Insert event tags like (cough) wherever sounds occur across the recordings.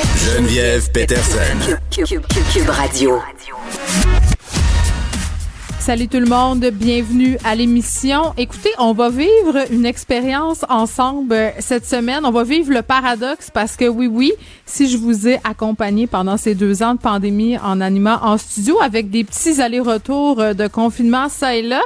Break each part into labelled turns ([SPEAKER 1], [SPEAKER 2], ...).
[SPEAKER 1] Geneviève Peterson.
[SPEAKER 2] Cube, Radio.
[SPEAKER 3] Salut tout le monde, bienvenue à l'émission. Écoutez, on va vivre une expérience ensemble cette semaine. On va vivre le paradoxe parce que oui, oui, si je vous ai accompagné pendant ces deux ans de pandémie en animant en studio avec des petits allers-retours de confinement ça et là,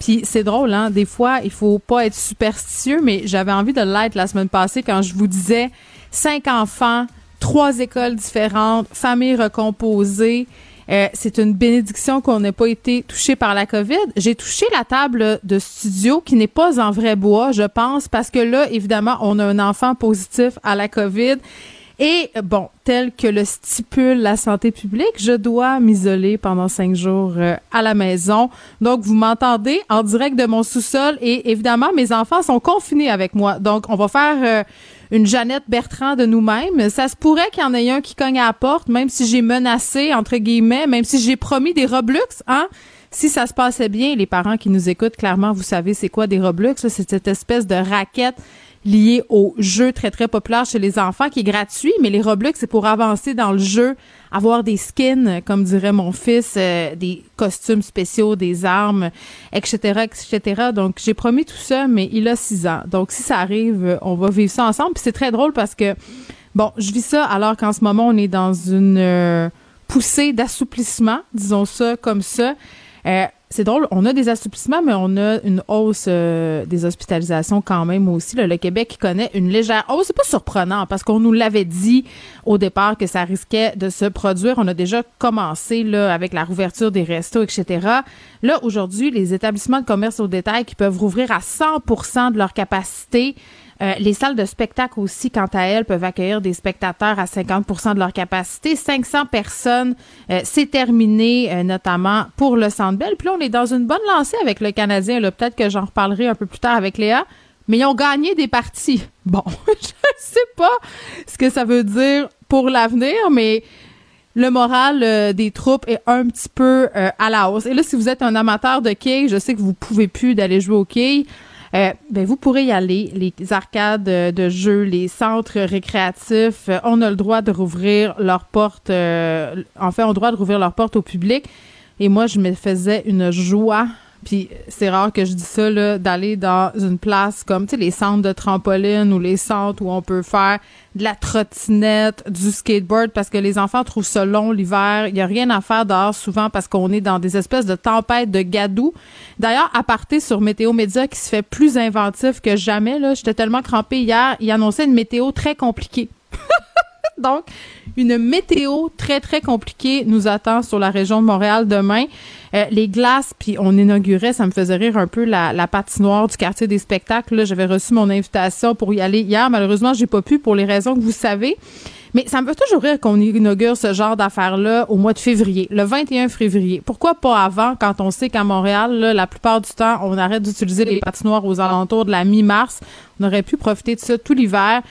[SPEAKER 3] puis c'est drôle, hein. Des fois, il faut pas être superstitieux, mais j'avais envie de l'être la semaine passée quand je vous disais cinq enfants, trois écoles différentes, famille recomposée. Euh, c'est une bénédiction qu'on n'ait pas été touché par la COVID. J'ai touché la table de studio qui n'est pas en vrai bois, je pense, parce que là, évidemment, on a un enfant positif à la COVID. Et bon, tel que le stipule la santé publique, je dois m'isoler pendant cinq jours euh, à la maison. Donc, vous m'entendez en direct de mon sous-sol et évidemment, mes enfants sont confinés avec moi. Donc, on va faire euh, une Jeannette Bertrand de nous-mêmes. Ça se pourrait qu'il y en ait un qui cogne à la porte, même si j'ai menacé, entre guillemets, même si j'ai promis des Robux, hein? Si ça se passait bien, les parents qui nous écoutent, clairement, vous savez c'est quoi des Robux. C'est cette espèce de raquette lié au jeu très, très populaire chez les enfants qui est gratuit, mais les Roblox, c'est pour avancer dans le jeu, avoir des skins, comme dirait mon fils, euh, des costumes spéciaux, des armes, etc., etc. Donc, j'ai promis tout ça, mais il a six ans. Donc, si ça arrive, on va vivre ça ensemble. Puis c'est très drôle parce que, bon, je vis ça alors qu'en ce moment, on est dans une euh, poussée d'assouplissement, disons ça comme ça. Euh, c'est drôle, on a des assouplissements, mais on a une hausse euh, des hospitalisations quand même aussi. le Québec connaît une légère hausse. C'est pas surprenant parce qu'on nous l'avait dit au départ que ça risquait de se produire. On a déjà commencé là avec la rouverture des restos, etc. Là, aujourd'hui, les établissements de commerce au détail qui peuvent rouvrir à 100% de leur capacité euh, les salles de spectacle aussi, quant à elles, peuvent accueillir des spectateurs à 50% de leur capacité. 500 personnes, euh, c'est terminé, euh, notamment pour le Centre Bell. Puis là, on est dans une bonne lancée avec le Canadien. Peut-être que j'en reparlerai un peu plus tard avec Léa. Mais ils ont gagné des parties. (laughs) Bon, (laughs) je sais pas ce que ça veut dire pour l'avenir, mais le moral des troupes est un petit peu à la hausse. Et là, si vous êtes un amateur de quilles, je sais que vous pouvez plus d'aller jouer au quilles. Euh, ben vous pourrez y aller. Les arcades de jeux, les centres récréatifs, euh, on a le droit de rouvrir leurs portes. Euh, en fait, on a le droit de rouvrir leurs portes au public. Et moi, je me faisais une joie puis c'est rare que je dis ça, là, d'aller dans une place comme, tu sais, les centres de trampoline ou les centres où on peut faire de la trottinette, du skateboard, parce que les enfants trouvent ça long l'hiver. Il y a rien à faire dehors souvent parce qu'on est dans des espèces de tempêtes de gadou. D'ailleurs, à partir sur Météo Média qui se fait plus inventif que jamais, là, j'étais tellement crampée hier, il annonçait une météo très compliquée. (laughs) Donc, une météo très, très compliquée nous attend sur la région de Montréal demain. Euh, les glaces, puis on inaugurait, ça me faisait rire un peu la, la patinoire du quartier des spectacles. J'avais reçu mon invitation pour y aller hier. Malheureusement, j'ai pas pu pour les raisons que vous savez. Mais ça me fait toujours rire qu'on inaugure ce genre d'affaires-là au mois de février, le 21 février. Pourquoi pas avant, quand on sait qu'à Montréal, la plupart du temps, on arrête d'utiliser les patinoires aux alentours de la mi-mars? On aurait pu profiter de ça tout l'hiver.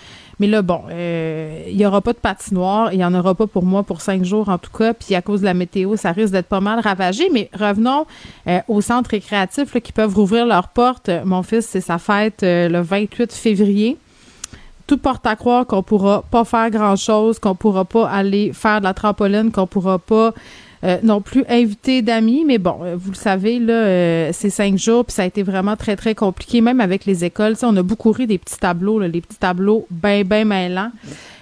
[SPEAKER 3] Mais là, bon, euh, il n'y aura pas de patinoire. Il n'y en aura pas pour moi pour cinq jours, en tout cas. Puis à cause de la météo, ça risque d'être pas mal ravagé. Mais revenons euh, aux centres récréatifs qui peuvent rouvrir leurs portes. Mon fils, c'est sa fête euh, le 28 février tout porte à croire qu'on pourra pas faire grand chose, qu'on pourra pas aller faire de la trampoline, qu'on pourra pas euh, non plus invité d'amis, mais bon, euh, vous le savez, là, euh, c'est cinq jours, puis ça a été vraiment très, très compliqué, même avec les écoles. on a beaucoup ri des petits tableaux, les petits tableaux bien, bien mêlants.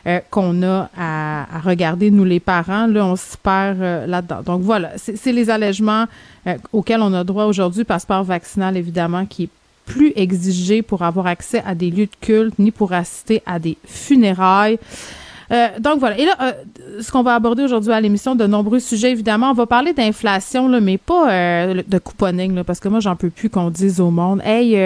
[SPEAKER 3] euh, qu'on a à, regarder, nous les parents. Là, on s'y perd euh, là-dedans. Donc voilà, c'est les allègements auxquels on a droit aujourd'hui. Passeport vaccinal, évidemment, qui est plus exigé pour avoir accès à des lieux de culte ni pour assister à des funérailles. Euh, donc voilà. Et là, euh, ce qu'on va aborder aujourd'hui à l'émission, de nombreux sujets, évidemment. On va parler d'inflation, là, mais pas euh, de couponing, là, parce que moi, j'en peux plus qu'on dise au monde Hey,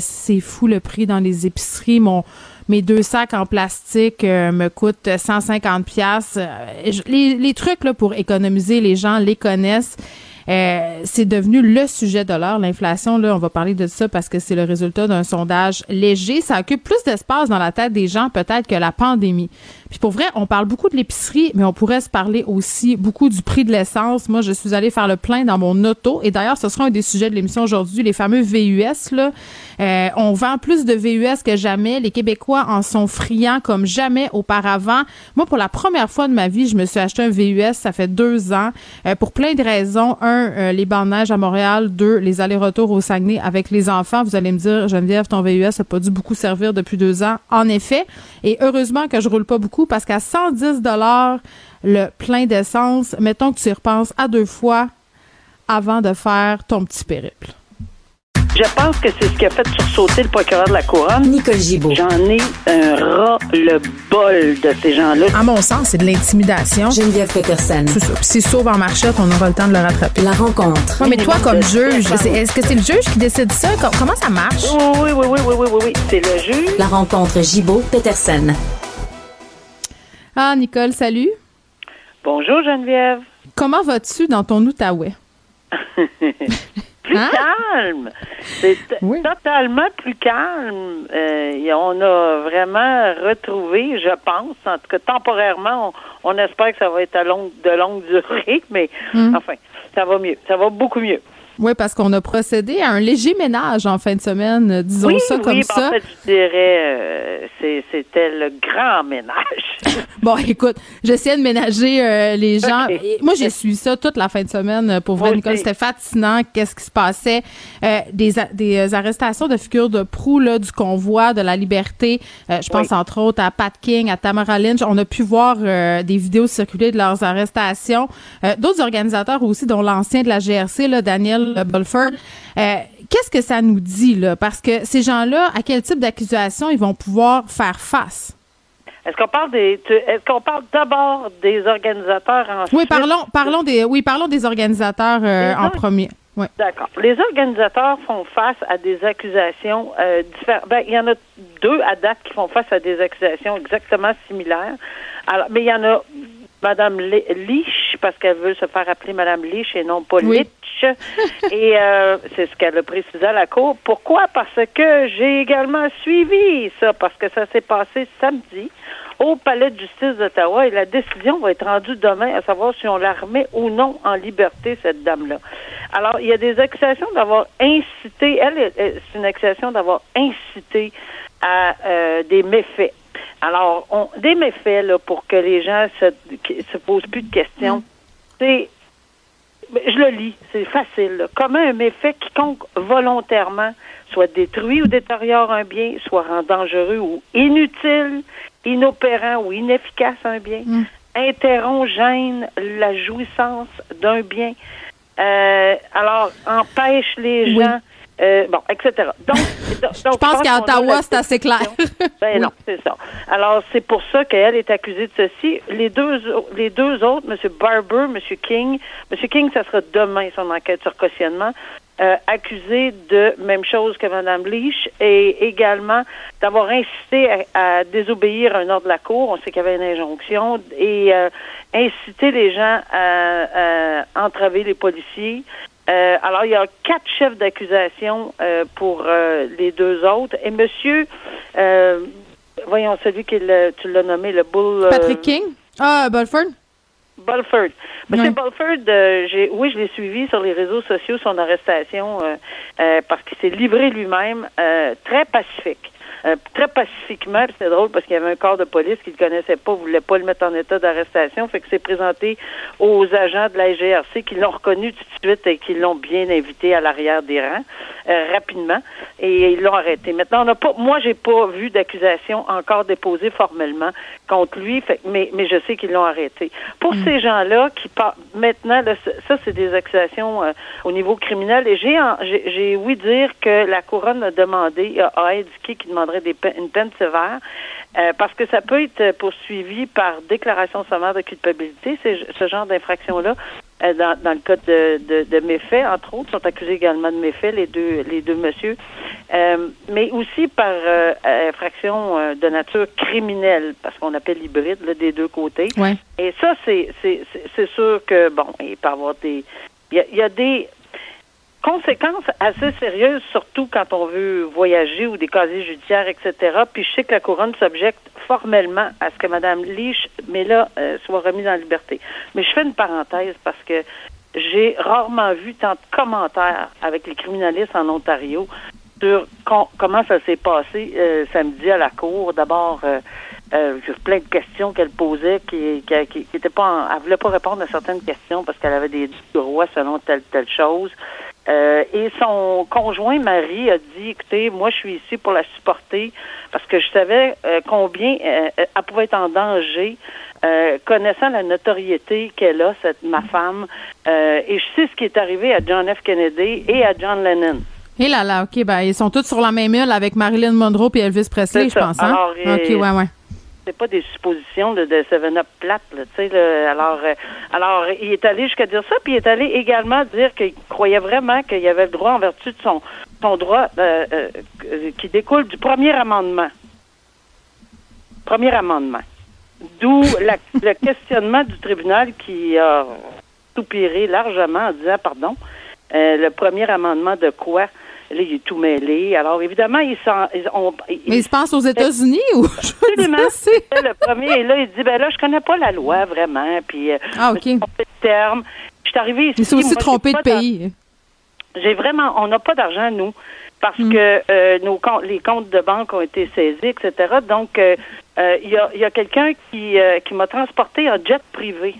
[SPEAKER 3] c'est fou le prix dans les épiceries. Mon mes deux sacs en plastique me coûtent 150 pièces. Les, les trucs là, pour économiser, les gens les connaissent. Euh, c'est devenu le sujet de l'heure. L'inflation, là, on va parler de ça parce que c'est le résultat d'un sondage léger. Ça occupe plus d'espace dans la tête des gens peut-être que la pandémie. Puis pour vrai, on parle beaucoup de l'épicerie, mais on pourrait se parler aussi beaucoup du prix de l'essence. Moi, je suis allée faire le plein dans mon auto. Et d'ailleurs, ce sera un des sujets de l'émission aujourd'hui, les fameux VUS. Là. Euh, on vend plus de VUS que jamais. Les Québécois en sont friands comme jamais auparavant. Moi, pour la première fois de ma vie, je me suis acheté un VUS. Ça fait deux ans. Euh, pour plein de raisons. Un, euh, les bandes neige à Montréal. Deux, les allers-retours au Saguenay avec les enfants. Vous allez me dire, Geneviève, ton VUS n'a pas dû beaucoup servir depuis deux ans. En effet. Et heureusement que je roule pas beaucoup parce qu'à 110 dollars le plein d'essence, mettons que tu y repenses à deux fois avant de faire ton petit périple.
[SPEAKER 4] Je pense que c'est ce qui a fait sursauter le procureur de la Couronne.
[SPEAKER 2] Nicole Gibault.
[SPEAKER 4] J'en ai un ras le bol de ces gens-là.
[SPEAKER 3] À mon sens, c'est de l'intimidation.
[SPEAKER 2] Geneviève Peterson.
[SPEAKER 3] C'est ça. Puis s'il sauve en marchette, on aura le temps de le rattraper.
[SPEAKER 2] La rencontre.
[SPEAKER 3] mais toi, comme juge, est-ce que c'est le juge qui décide ça? Comment ça marche?
[SPEAKER 4] Oui, oui, oui, oui, oui, oui, oui. C'est le juge.
[SPEAKER 2] La rencontre Gibault-Peterson.
[SPEAKER 3] Ah, Nicole, salut.
[SPEAKER 4] Bonjour, Geneviève.
[SPEAKER 3] Comment vas-tu dans ton Outaouais? (laughs)
[SPEAKER 4] plus hein? calme. C'est totalement plus calme. Euh, on a vraiment retrouvé, je pense, en tout cas temporairement, on, espère que ça va être à longue, de longue durée, (laughs) mais hum. enfin, ça va mieux. Ça va beaucoup mieux.
[SPEAKER 3] Oui, parce qu'on a procédé à un léger ménage en fin de semaine, disons ça comme
[SPEAKER 4] oui,
[SPEAKER 3] ça.
[SPEAKER 4] En fait, je dirais, euh, c'était le grand ménage. (laughs)
[SPEAKER 3] bon, écoute, j'essayais de ménager euh, les gens. Moi, j'ai suivi ça toute la fin de semaine. Pour vrai, Nicole, c'était fascinant. Qu'est-ce qui se passait? Euh, des, des arrestations de figures de proue là, du convoi de la liberté. je pense entre autres à Pat King, à Tamara Lynch. On a pu voir des vidéos circuler de leurs arrestations. D'autres organisateurs aussi, dont l'ancien de la GRC, là, Daniel euh, qu'est-ce que ça nous dit, là? Parce que ces gens-là, à quel type d'accusation ils vont pouvoir faire face?
[SPEAKER 4] Est-ce qu'on parle des est-ce qu'on parle d'abord des organisateurs ensuite?
[SPEAKER 3] Oui, parlons parlons des oui, parlons des organisateurs euh, en premier.
[SPEAKER 4] D'accord. Les organisateurs font face à des accusations euh, différentes. Ben, il y en a deux à date qui font face à des accusations exactement similaires. Alors, mais il y en a Madame Lich, parce qu'elle veut se faire appeler Madame Lich et non pas (laughs) et euh, c'est ce qu'elle a précisé à la Cour. Pourquoi? Parce que j'ai également suivi ça, parce que ça s'est passé samedi au Palais de justice d'Ottawa et la décision va être rendue demain à savoir si on la remet ou non en liberté, cette dame-là. Alors, il y a des accusations d'avoir incité, elle, c'est une accusation d'avoir incité à euh, des méfaits. Alors, on, des méfaits, là, pour que les gens se, se posent plus de questions. C'est je le lis, c'est facile. Comment un méfait quiconque volontairement soit détruit ou détériore un bien, soit rend dangereux ou inutile, inopérant ou inefficace un bien, mm. interrompt, gêne la jouissance d'un bien, euh, alors empêche les gens euh, bon, etc. (laughs) Donc,
[SPEAKER 3] je pense qu'à Ottawa, c'est assez clair.
[SPEAKER 4] ben (laughs) non, c'est ça. Alors, c'est pour ça qu'elle est accusée de ceci. Les deux, les deux autres, M. Barber, M. King, M. King, ça sera demain son enquête sur cautionnement, euh, accusé de même chose que Mme Leach et également d'avoir incité à, désobéir à un ordre de la Cour. On sait qu'il y avait une injonction et euh, inciter les gens à entraver les policiers, euh, alors, il y a quatre chefs d'accusation euh, pour euh, les deux autres. Et monsieur, voyons, celui qui tu l'as nommé, le Bull...
[SPEAKER 3] Patrick King? Ah, Bulford?
[SPEAKER 4] Bulford. Monsieur Bulford, j'ai, oui, je l'ai suivi sur les réseaux sociaux, son arrestation, parce qu'il s'est livré lui-même très pacifique. Euh, très pacifiquement. C'est drôle parce qu'il y avait un corps de police qui ne le connaissait pas, voulait pas le mettre en état d'arrestation. Fait que c'est présenté aux agents de la GRC qui l'ont reconnu tout de suite et qui l'ont bien invité à l'arrière des rangs euh, rapidement et ils l'ont arrêté. Maintenant, on n'a pas, moi, j'ai pas vu d'accusation encore déposée formellement contre lui, fait, mais, mais je sais qu'ils l'ont arrêté. Pour ces gens-là qui par- maintenant, là, ça c'est des accusations euh, au niveau criminel, et j'ai j'ai ouï dire que la couronne a demandé, a, a indiqué qu'il demanderait des pe- une peine sévère, euh, parce que ça peut être poursuivi par déclaration sommaire de culpabilité, ce genre d'infraction-là. euh, dans, dans le cas de, de, de méfaits, entre autres, sont accusés également de méfaits, les deux, les deux messieurs, Euh, mais aussi par euh, infraction euh, de nature criminelle, parce qu'on appelle hybride là, des deux côtés.
[SPEAKER 3] Ouais.
[SPEAKER 4] Et ça, c'est sûr que bon, il peut y avoir des il y a, il y a des conséquences assez sérieuses, surtout quand on veut voyager ou des casiers judiciaires, etc. Puis je sais que la couronne s'objecte formellement à ce que Mme Leach, mais là, euh, soit remise en liberté. Mais je fais une parenthèse parce que j'ai rarement vu tant de commentaires avec les criminalistes en Ontario sur com- comment ça s'est passé euh, samedi à la cour. D'abord, euh, euh, plein de questions qu'elle posait qui qui, qui, étaient pas en- elle voulait pas répondre à certaines questions parce qu'elle avait des droits selon telle telle chose. Euh, et son conjoint Marie a dit écoutez, moi je suis ici pour la supporter parce que je savais euh, combien euh, elle pouvait être en danger connaissant la notoriété qu'elle a, cette ma femme, et je sais ce qui est arrivé à John F. Kennedy et à John Lennon.
[SPEAKER 3] Et là là, OK, ben ils sont tous sur la même île avec Marilyn Monroe et Elvis Presley, je pense. Hein?
[SPEAKER 4] Alors,
[SPEAKER 3] OK, ouais, ouais.
[SPEAKER 4] C'est pas des suppositions de, Seven Up plate, tu sais. Alors, euh, alors, il est allé jusqu'à dire ça, puis il est allé également dire qu'il croyait vraiment qu'il y avait le droit en vertu de son, son droit euh, euh, qui découle du premier amendement. Premier amendement. D'où (laughs) le questionnement du tribunal qui a soupiré largement en disant, pardon, le premier amendement de quoi? Là, il est tout mêlé. Alors, évidemment, ils ils-
[SPEAKER 3] Mais ils se passent aux États-Unis ou je
[SPEAKER 4] Absolument. le premier est là, il dit ben là, je connais pas la loi vraiment, puis euh,
[SPEAKER 3] Ah,
[SPEAKER 4] je me
[SPEAKER 3] OK.
[SPEAKER 4] suis trompé de terme. Je suis arrivée ici.
[SPEAKER 3] Ils sont aussi
[SPEAKER 4] moi,
[SPEAKER 3] trompés de pays.
[SPEAKER 4] J'ai vraiment, on n'a pas d'argent nous, parce
[SPEAKER 3] Hmm.
[SPEAKER 4] que euh, nos comptes, les comptes de banque ont été saisis, etc. Donc, euh, euh, il y a, il y a quelqu'un qui qui m'a transporté en jet privé.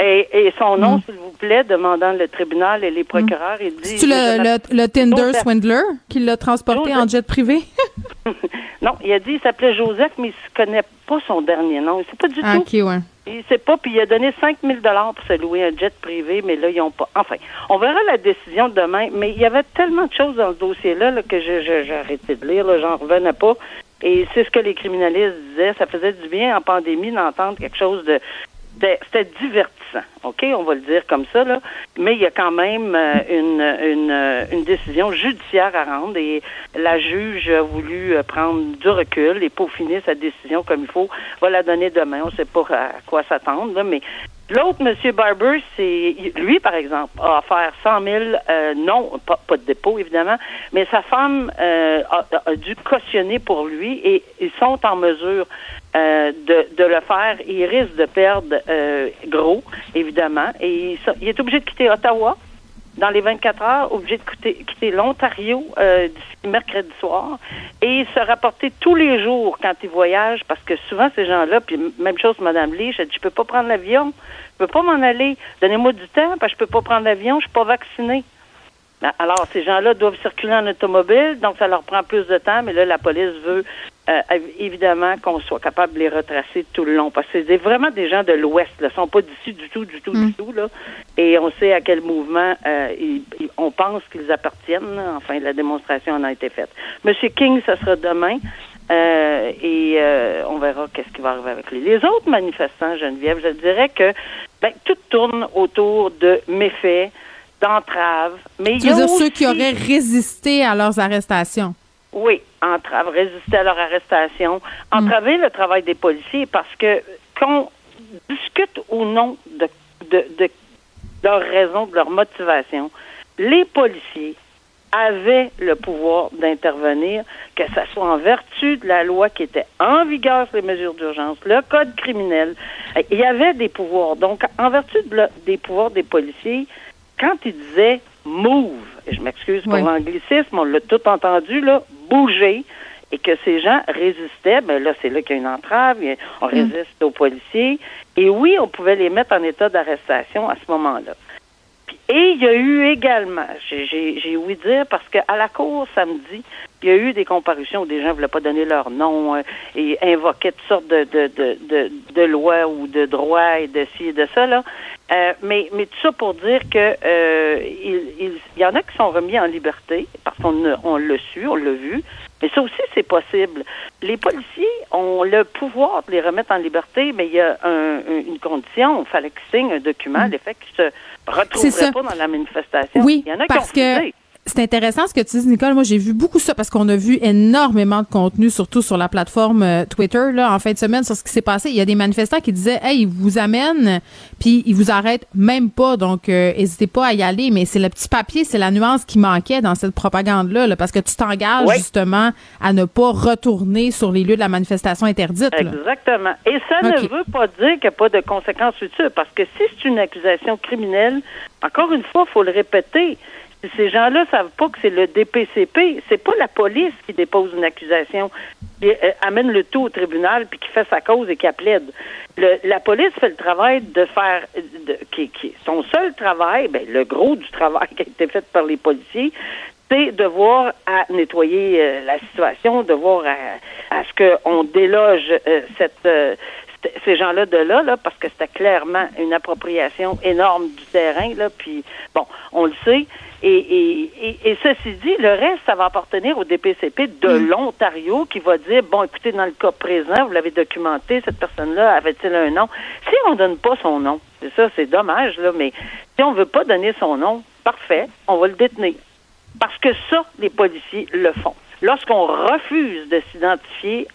[SPEAKER 4] Et, et son nom,
[SPEAKER 3] Hmm.
[SPEAKER 4] s'il vous plaît, demandant le tribunal et les procureurs, il dit.
[SPEAKER 3] C'est-tu le, le, le Tinder. Swindler qui l'a transporté
[SPEAKER 4] Joseph.
[SPEAKER 3] en jet privé? (laughs) (laughs)
[SPEAKER 4] non, il a dit il s'appelait Joseph, mais il ne connaît pas son dernier nom. Il sait pas du
[SPEAKER 3] Ah,
[SPEAKER 4] tout.
[SPEAKER 3] OK, ouais.
[SPEAKER 4] Il sait pas, puis il a donné 5 000 pour se louer un jet privé, mais là, ils n'ont pas. Enfin, on verra la décision demain, mais il y avait tellement de choses dans ce dossier-là là, que je- je- j'ai arrêté de lire, là, j'en revenais pas. Et c'est ce que les criminalistes disaient, ça faisait du bien en pandémie d'entendre quelque chose de... de- C'était divertissant, OK? On va le dire comme ça, là. Mais il y a quand même euh, une, une, euh, une décision judiciaire à rendre et la juge a voulu euh, prendre du recul et peaufiner sa décision comme il faut. Va la donner demain. On ne sait pas à quoi s'attendre, mais L'autre, M. Barber, c'est lui, par exemple, a offert 100 000, euh, non, pas, de dépôt, évidemment, mais sa femme euh, a, a dû cautionner pour lui et ils sont en mesure euh, de, de le faire. Il risque de perdre euh, gros, évidemment, et il, il est obligé de quitter Ottawa dans les 24 heures, obligé de quitter, l'Ontario euh, d'ici mercredi soir et se rapporter tous les jours quand il voyage parce que souvent ces gens-là, puis même chose Mme Lee, je dis je peux pas prendre l'avion, je peux pas m'en aller, donnez-moi du temps parce que je peux pas prendre l'avion, je suis pas vacciné. Alors, ces gens-là doivent circuler en automobile, donc ça leur prend plus de temps, mais là, la police veut euh, évidemment qu'on soit capable de les retracer tout le long, parce que c'est vraiment des gens de l'Ouest, ils ne sont pas d'ici du tout, du tout,
[SPEAKER 3] Mm.
[SPEAKER 4] du tout, là. Et on sait à quel mouvement euh, ils- ils- on pense qu'ils appartiennent. là. Enfin, la démonstration en a été faite. Monsieur King, ça sera demain. euh, et euh, on verra qu'est-ce qui va arriver avec lui. Les autres manifestants, Geneviève, je dirais que ben, tout tourne autour de méfaits, d'entraves. Mais il
[SPEAKER 3] Tu
[SPEAKER 4] y
[SPEAKER 3] veux
[SPEAKER 4] a
[SPEAKER 3] dire ceux qui auraient résisté à leurs arrestations?
[SPEAKER 4] Oui, entrave, résister à leur arrestation, entraver le travail des policiers parce que qu'on discute ou non de, de, de leur raison, de leur motivation, les policiers avaient le pouvoir d'intervenir, que ce soit en vertu de la loi qui était en vigueur sur les mesures d'urgence, le code criminel. Il y avait des pouvoirs. Donc, en vertu de le- des pouvoirs des policiers, quand ils disaient move, et je m'excuse pour
[SPEAKER 3] Oui.
[SPEAKER 4] l'anglicisme, on l'a tout entendu, là, bouger, et que ces gens résistaient, ben là, c'est là qu'il y a une entrave, on résiste aux policiers. Et oui, on pouvait les mettre en état d'arrestation à ce moment-là. Et il y a eu également, j'ai- j'ai j'ai ouï dire, parce qu'à la cour samedi, il y a eu des comparutions où des gens ne voulaient pas donner leur nom euh, et invoquaient toutes sortes de, de, de, de, de lois ou de droits et de ci et de ça. Là. Euh, mais, mais tout ça pour dire que euh, il, il, il y en a qui sont remis en liberté parce qu'on on l'a su, on l'a vu. Mais ça aussi, c'est possible. Les policiers ont le pouvoir de les remettre en liberté, mais il y a un- un- une condition. Il fallait qu'ils signent un document,
[SPEAKER 3] Mm.
[SPEAKER 4] les faits qu'ils se
[SPEAKER 3] Ça.
[SPEAKER 4] pas dans la manifestation.
[SPEAKER 3] Oui,
[SPEAKER 4] il y en a qui
[SPEAKER 3] parce
[SPEAKER 4] ont
[SPEAKER 3] que. C'est intéressant ce que tu dis, Nicole. Moi, j'ai vu beaucoup ça parce qu'on a vu énormément de contenu, surtout sur la plateforme euh, Twitter, là, en fin de semaine, sur ce qui s'est passé. Il y a des manifestants qui disaient, hey, ils vous amènent, puis ils vous arrêtent même pas. Donc, euh, n'hésitez pas à y aller. Mais c'est le petit papier, c'est la nuance qui manquait dans cette propagande-là, là, parce que tu t'engages
[SPEAKER 4] Oui.
[SPEAKER 3] justement à ne pas retourner sur les lieux de la manifestation interdite. là.
[SPEAKER 4] Exactement. Et ça ne veut pas dire qu'il n'y a pas de conséquences futures, parce que si c'est une accusation criminelle, encore une fois, il faut le répéter. Ces gens-là savent pas que c'est le DPCP, c'est pas la police qui dépose une accusation, qui euh, amène le tout au tribunal puis qui fait sa cause et qui plaide. Le- la police fait le travail de faire, de, qui, qui- son seul travail, ben, le gros du travail (laughs) qui a été fait par les policiers, c'est de voir à nettoyer euh, la situation, de voir à, à ce qu'on déloge euh, cette, euh, ces gens-là de là, là, parce que c'était clairement une appropriation énorme du terrain, là, puis bon, on le sait. Et, et, et, et ceci dit, le reste, ça va appartenir au DPCP de l'Ontario qui va dire, bon, écoutez, dans le cas présent, vous l'avez documenté, cette personne-là avait-il un nom? Si on donne pas son nom, c'est ça, c'est dommage, là, mais si on veut pas donner son nom, parfait, on va le détenir. Parce que ça, les policiers le font. Lorsqu'on refuse de s'identifier,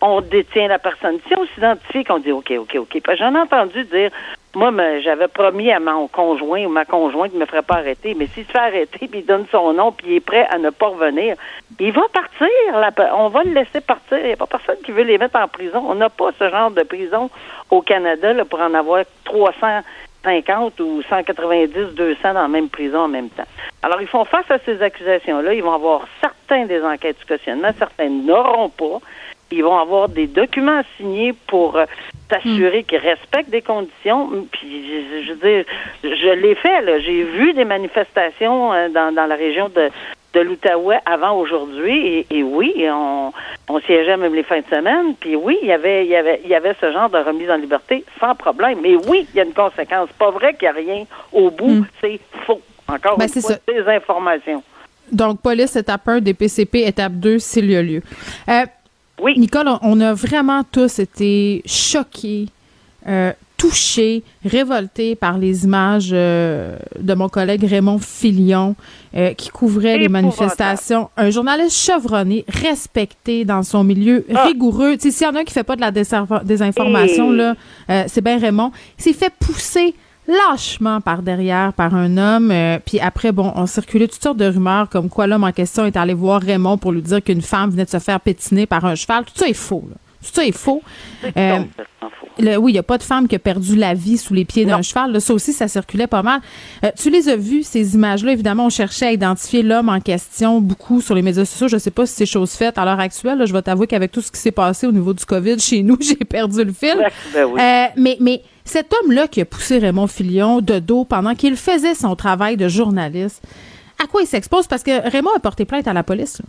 [SPEAKER 4] on détient la personne. Si on s'identifie, qu'on dit OK, OK, OK. J'en ai entendu dire, moi, j'avais promis à mon conjoint ou ma conjointe qu'il ne me ferait pas arrêter, mais s'il se fait arrêter, puis il donne son nom, puis il est prêt à ne pas revenir, il va partir. on va le laisser partir. Il n'y a pas personne qui veut les mettre en prison. On n'a pas ce genre de prison au Canada là, pour en avoir 350 ou 190, 200 dans la même prison en même temps. Alors, ils font face à ces accusations-là. Ils vont avoir certains des enquêtes du cautionnement, certains n'auront pas. Ils vont avoir des documents signés pour euh, s'assurer qu'ils respectent des conditions. Puis, je, je veux dire, je l'ai fait. là. J'ai vu des manifestations euh, dans, dans la région de, de l'Outaouais avant aujourd'hui. Et, et oui, on, on siégeait même les fins de semaine. Puis oui, il y avait, il y avait, il y avait ce genre de remise en liberté sans problème. Mais oui, il y a une conséquence. Pas vrai qu'il n'y a rien au bout. C'est faux. Encore
[SPEAKER 3] Ben,
[SPEAKER 4] une fois, des informations.
[SPEAKER 3] Donc, police étape 1, DPCP étape 2, s'il y a lieu. Euh,
[SPEAKER 4] Oui.
[SPEAKER 3] Nicole, on- a vraiment tous été choqués, euh, touchés, révoltés par les images euh, de mon collègue Raymond Filion euh, qui couvrait les manifestations. Un journaliste chevronné, respecté dans son milieu,
[SPEAKER 4] Ah.
[SPEAKER 3] rigoureux. Tu sais, s'il y en a un qui fait pas de la désinformation,
[SPEAKER 4] Et-
[SPEAKER 3] là, euh, c'est bien Raymond. Il s'est fait pousser lâchement par derrière par un homme. euh, puis après, bon, on circulait toutes sortes de rumeurs comme quoi l'homme en question est allé voir Raymond pour lui dire qu'une femme venait de se faire pétiner par un cheval. Tout ça est faux. Là. Tout ça est faux. Euh,
[SPEAKER 4] faux.
[SPEAKER 3] le- oui, il n'y a pas de femme qui a perdu la vie sous les pieds d'un cheval. Là, ça aussi, ça circulait pas mal. Euh, tu les as vues, ces images-là? Évidemment, on cherchait à identifier l'homme en question beaucoup sur les médias sociaux. Je ne sais pas si c'est chose faite à l'heure actuelle. là. je vais t'avouer qu'avec tout ce qui s'est passé au niveau du COVID chez nous, (laughs) j'ai perdu le fil.
[SPEAKER 4] Ben oui.
[SPEAKER 3] Euh, mais, mais cet homme-là qui a poussé Raymond Filion de dos pendant qu'il faisait son travail de journaliste, à quoi il s'expose? Parce que Raymond a porté plainte à la police. là.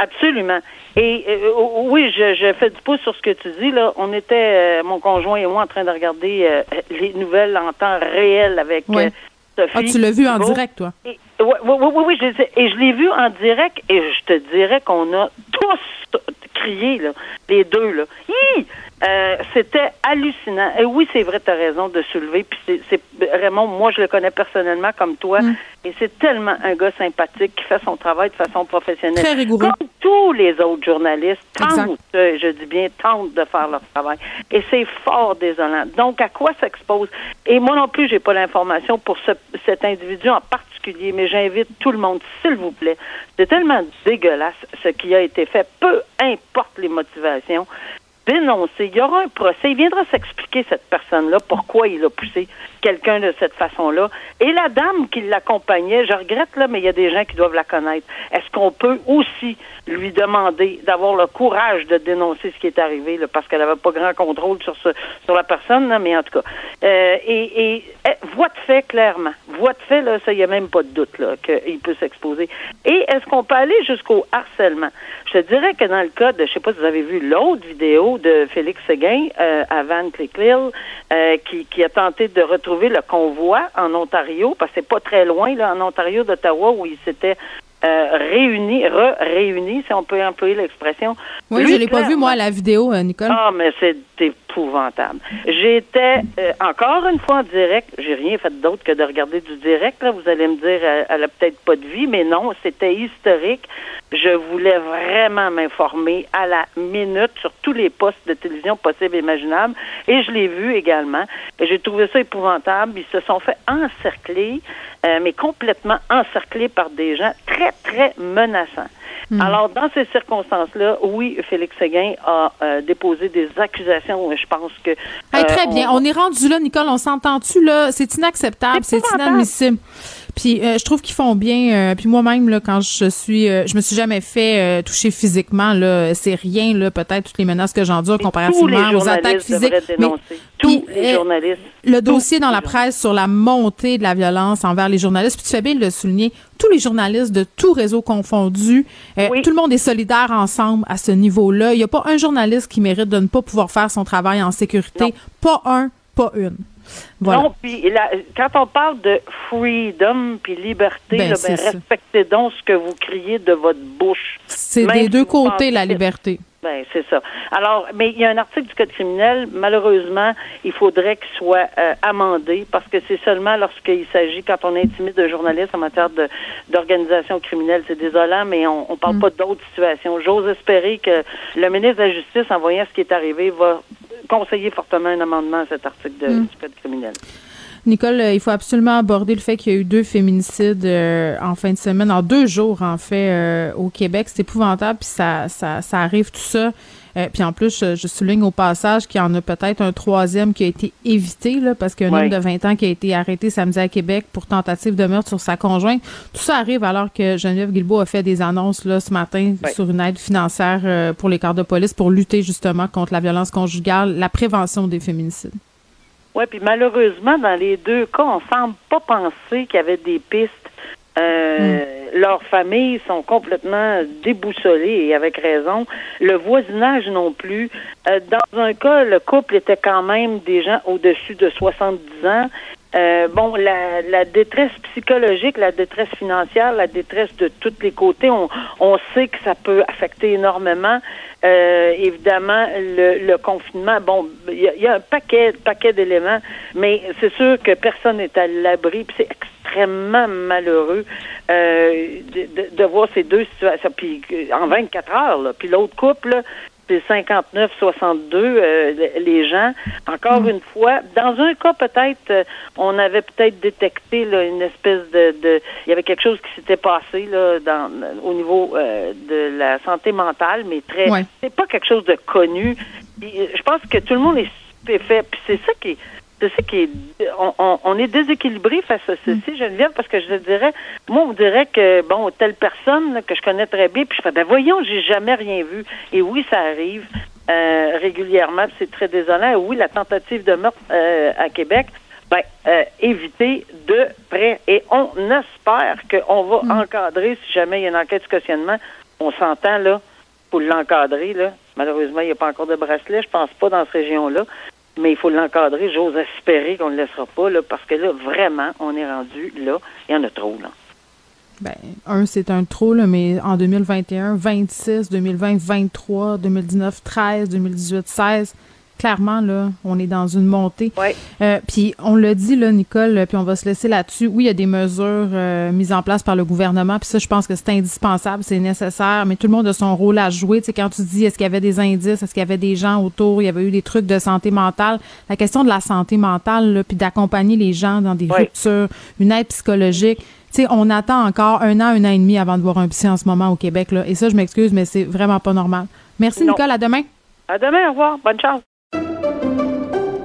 [SPEAKER 4] Absolument. Et euh, oui, je, je fais du pouce sur ce que tu dis. Là, on était, euh, mon conjoint et moi, en train de regarder euh, les nouvelles en temps réel avec euh, Sophie.
[SPEAKER 3] Ah, tu l'as vu en direct, toi?
[SPEAKER 4] Et- oui, oui, oui, oui, oui, je et je l'ai vu en direct et je te dirais qu'on a tous crié, là, les deux. Là. Hi! Euh, C'était hallucinant. Et oui, c'est vrai, tu as raison de soulever. Puis c'est, Raymond, moi, je le connais personnellement comme toi.
[SPEAKER 3] Mm.
[SPEAKER 4] Et c'est tellement un gars sympathique qui fait son travail de façon professionnelle.
[SPEAKER 3] Très rigoureux.
[SPEAKER 4] Comme tous les autres journalistes tentent, euh, je dis bien, tentent de faire leur travail. Et c'est fort désolant. Donc, à quoi s'expose? Et moi non plus, j'ai pas l'information pour ce- cet individu en particulier, mais j'invite tout le monde, s'il vous plaît. C'est tellement dégueulasse ce qui a été fait, peu importe les motivations, Il y aura un procès. Il viendra s'expliquer, cette personne-là, pourquoi il a poussé quelqu'un de cette façon-là. Et la dame qui l'accompagnait, je regrette, là, mais il y a des gens qui doivent la connaître. Est-ce qu'on peut aussi lui demander d'avoir le courage de dénoncer ce qui est arrivé, là, parce qu'elle n'avait pas grand contrôle sur ce, sur la personne, là, mais en tout cas. Euh, et, et eh, voix de fait, clairement. Voix de fait, là, ça, il n'y a même pas de doute, là, qu'il peut s'exposer. Et est-ce qu'on peut aller jusqu'au harcèlement? Je te dirais que dans le cas de, je sais pas si vous avez vu l'autre vidéo de Félix Seguin euh, à Van Clicklil, euh, qui, qui a tenté de le convoi en Ontario, parce que c'est pas très loin, là, en Ontario d'Ottawa, où il s'était euh, réuni, re-réuni, si on peut employer l'expression.
[SPEAKER 3] Oui,
[SPEAKER 4] Lui,
[SPEAKER 3] je l'ai pas vu, moi, la vidéo, euh, Nicole.
[SPEAKER 4] ah, mais c'est épouvantable. J'étais euh, encore une fois en direct. J'ai rien fait d'autre que de regarder du direct. Là, vous allez me dire, elle, elle a peut-être pas de vie, mais non, c'était historique. Je voulais vraiment m'informer à la minute sur tous les postes de télévision possibles et imaginables, et je l'ai vu également. Et j'ai trouvé ça épouvantable. Ils se sont fait encercler, euh, mais complètement encerclés par des gens très très menaçants. Alors, dans ces circonstances-là, oui, Félix Séguin a euh, déposé des accusations. Je pense que.
[SPEAKER 3] Hey, très
[SPEAKER 4] euh,
[SPEAKER 3] bien. On... est rendu là, Nicole. On s'entend-tu, là? C'est inacceptable.
[SPEAKER 4] C'est
[SPEAKER 3] inadmissible. Puis euh, je trouve qu'ils font bien. euh, puis moi-même, là, quand je suis, euh, je me suis jamais fait euh, toucher physiquement. Là, c'est rien. Là, peut-être toutes les menaces que j'endure comparativement aux attaques physiques. Mais.
[SPEAKER 4] Tous
[SPEAKER 3] puis,
[SPEAKER 4] les journalistes.
[SPEAKER 3] le dossier dans la presse sur la montée de la violence envers les journalistes, puis tu fais bien de le souligner, tous les journalistes de tout réseau confondu,
[SPEAKER 4] Oui.
[SPEAKER 3] tout le monde est solidaire ensemble à ce niveau-là. Il n'y a pas un journaliste qui mérite de ne pas pouvoir faire son travail en sécurité.
[SPEAKER 4] Non.
[SPEAKER 3] Pas un, pas une. Voilà.
[SPEAKER 4] Non, puis quand on parle de freedom puis liberté,
[SPEAKER 3] Ben,
[SPEAKER 4] là, ben,
[SPEAKER 3] ça.
[SPEAKER 4] respectez donc ce que vous criez de votre bouche.
[SPEAKER 3] C'est des
[SPEAKER 4] si
[SPEAKER 3] deux côtés la liberté.
[SPEAKER 4] Ben, c'est ça. Alors, mais il y a un article du Code criminel, malheureusement, il faudrait qu'il soit euh, amendé parce que c'est seulement lorsqu'il s'agit, quand on intimide un journaliste en matière de d'organisation criminelle. C'est désolant, mais on, on parle
[SPEAKER 3] Mm.
[SPEAKER 4] pas d'autres situations. J'ose espérer que le ministre de la Justice, en voyant ce qui est arrivé, va conseiller fortement un amendement à cet article de-
[SPEAKER 3] Mm.
[SPEAKER 4] du Code criminel.
[SPEAKER 3] Nicole, euh, il faut absolument aborder le fait qu'il y a eu deux féminicides euh, en fin de semaine, en deux jours en fait, euh, au Québec. C'est épouvantable, puis ça, ça, ça arrive tout ça. Euh, puis en plus, je, je souligne au passage qu'il y en a peut-être un troisième qui a été évité, là, parce qu'il y a un homme de 20 ans qui a été arrêté samedi à Québec pour tentative de meurtre sur sa conjointe. Tout ça arrive alors que Geneviève Guilbeault a fait des annonces là, ce matin sur une aide financière euh, pour les corps de police pour lutter justement contre la violence conjugale, la prévention des féminicides.
[SPEAKER 4] Oui, puis malheureusement, dans les deux cas, on semble pas penser qu'il y avait des pistes. Euh, Leurs familles sont complètement déboussolées et avec raison. Le voisinage non plus. Euh, dans un cas, le couple était quand même des gens au-dessus de 70 ans. Euh, bon, la, la détresse psychologique, la détresse financière, la détresse de tous les côtés, on, on sait que ça peut affecter énormément. Euh, évidemment, le, le confinement, bon, il y, y a un paquet, paquet d'éléments, mais c'est sûr que personne n'est à l'abri, c'est extrêmement malheureux euh, de, de- de voir ces deux situations, puis en 24 heures, puis l'autre couple, c'est 59, 62, euh, le- les gens. Encore une fois, dans un cas peut-être, euh, on avait peut-être détecté là, une espèce de, de, il y avait quelque chose qui s'était passé là, dans, au niveau euh, de la santé mentale, mais très,
[SPEAKER 3] Ouais.
[SPEAKER 4] c'est pas quelque chose de connu. Je pense que tout le monde est stupéfait. Puis c'est ça qui est, c'est ça qui est, on, on, on est déséquilibré face à ceci, Geneviève, parce que je dirais, moi, on dirait que, bon, telle personne là, que je connais très bien, puis je fais, ben voyons, j'ai jamais rien vu. Et oui, ça arrive euh, régulièrement, c'est très désolant. Et oui, la tentative de meurtre euh, à Québec, ben, euh, éviter de près. Et on espère qu'on va encadrer si jamais il y a une enquête de cautionnement. On s'entend, là, pour l'encadrer, là. Malheureusement, il n'y a pas encore de bracelet, je pense pas dans cette région-là. Mais il faut l'encadrer. J'ose espérer qu'on ne le laissera pas, parce que là, vraiment, on est rendu là. Il y en a trop, là.
[SPEAKER 3] Ben, un, c'est un trop, là, mais en 2021, 26, 2020, 23, 2019, 13, 2018, 16, clairement, là, on est dans une montée.
[SPEAKER 4] Ouais.
[SPEAKER 3] Euh, puis on l'a dit, là, Nicole, puis on va se laisser là-dessus. Oui, il y a des mesures euh, mises en place par le gouvernement, puis ça, je pense que c'est indispensable, c'est nécessaire, mais tout le monde a son rôle à jouer. Tu sais, quand tu dis, est-ce qu'il y avait des indices, est-ce qu'il y avait des gens autour, il y avait eu des trucs de santé mentale. La question de la santé mentale, là, puis d'accompagner les gens dans des
[SPEAKER 4] Ouais.
[SPEAKER 3] ruptures, une aide psychologique. Tu sais, on attend encore un an, un an et demi avant de voir un psy en ce moment au Québec, là. Et ça, je m'excuse, mais c'est vraiment pas normal. Merci,
[SPEAKER 4] Non.
[SPEAKER 3] Nicole. À demain.
[SPEAKER 4] À demain, au revoir. Bonne chance.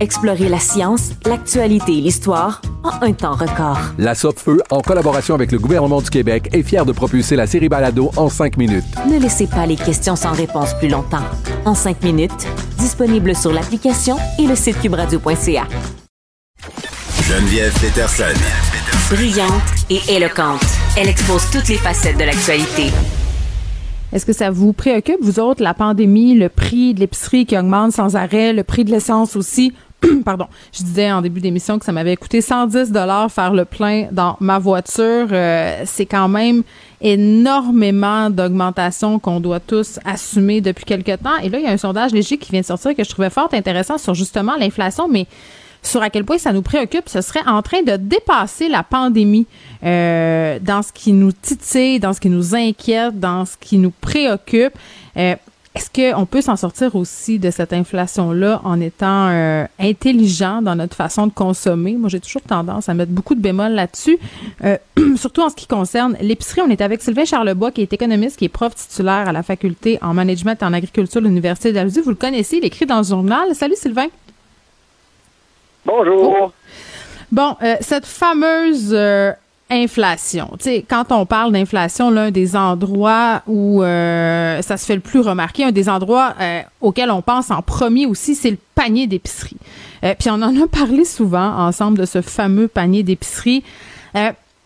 [SPEAKER 5] Explorez la science, l'actualité et l'histoire en un temps record.
[SPEAKER 6] La Feu, en collaboration avec le gouvernement du Québec, est fière de propulser la série Balado en cinq minutes.
[SPEAKER 5] Ne laissez pas les questions sans réponse plus longtemps. En cinq minutes, disponible sur l'application et le site cubradio.ca.
[SPEAKER 1] Geneviève Peterson.
[SPEAKER 5] Brillante et éloquente, elle expose toutes les facettes de l'actualité.
[SPEAKER 3] Est-ce que ça vous préoccupe, vous autres, la pandémie, le prix de l'épicerie qui augmente sans arrêt, le prix de l'essence aussi? (clears throat) Pardon, je disais en début d'émission que ça m'avait coûté 110 dollars faire le plein dans ma voiture. Euh, c'est quand même énormément d'augmentation qu'on doit tous assumer depuis quelque temps. Et là, il y a un sondage léger qui vient de sortir que je trouvais fort intéressant sur justement l'inflation, mais sur à quel point ça nous préoccupe, ce serait en train de dépasser la pandémie euh, dans ce qui nous titille, dans ce qui nous inquiète, dans ce qui nous préoccupe. Euh, est-ce qu'on peut s'en sortir aussi de cette inflation-là en étant euh, intelligent dans notre façon de consommer? Moi, j'ai toujours tendance à mettre beaucoup de bémols là-dessus, euh, (clears throat) surtout en ce qui concerne l'épicerie. On est avec Sylvain Charlebois, qui est économiste, qui est prof titulaire à la faculté en management et en agriculture de l'Université d'Alzey. Vous le connaissez, il écrit dans le journal. Salut Sylvain.
[SPEAKER 7] Bonjour.
[SPEAKER 3] Bon, euh, cette fameuse euh, inflation. Tu sais, quand on parle d'inflation, l'un des endroits où euh, ça se fait le plus remarquer, un des endroits euh, auxquels on pense en premier aussi, c'est le panier d'épicerie. Euh, puis on en a (laughs) parlé souvent ensemble de ce fameux panier d'épicerie.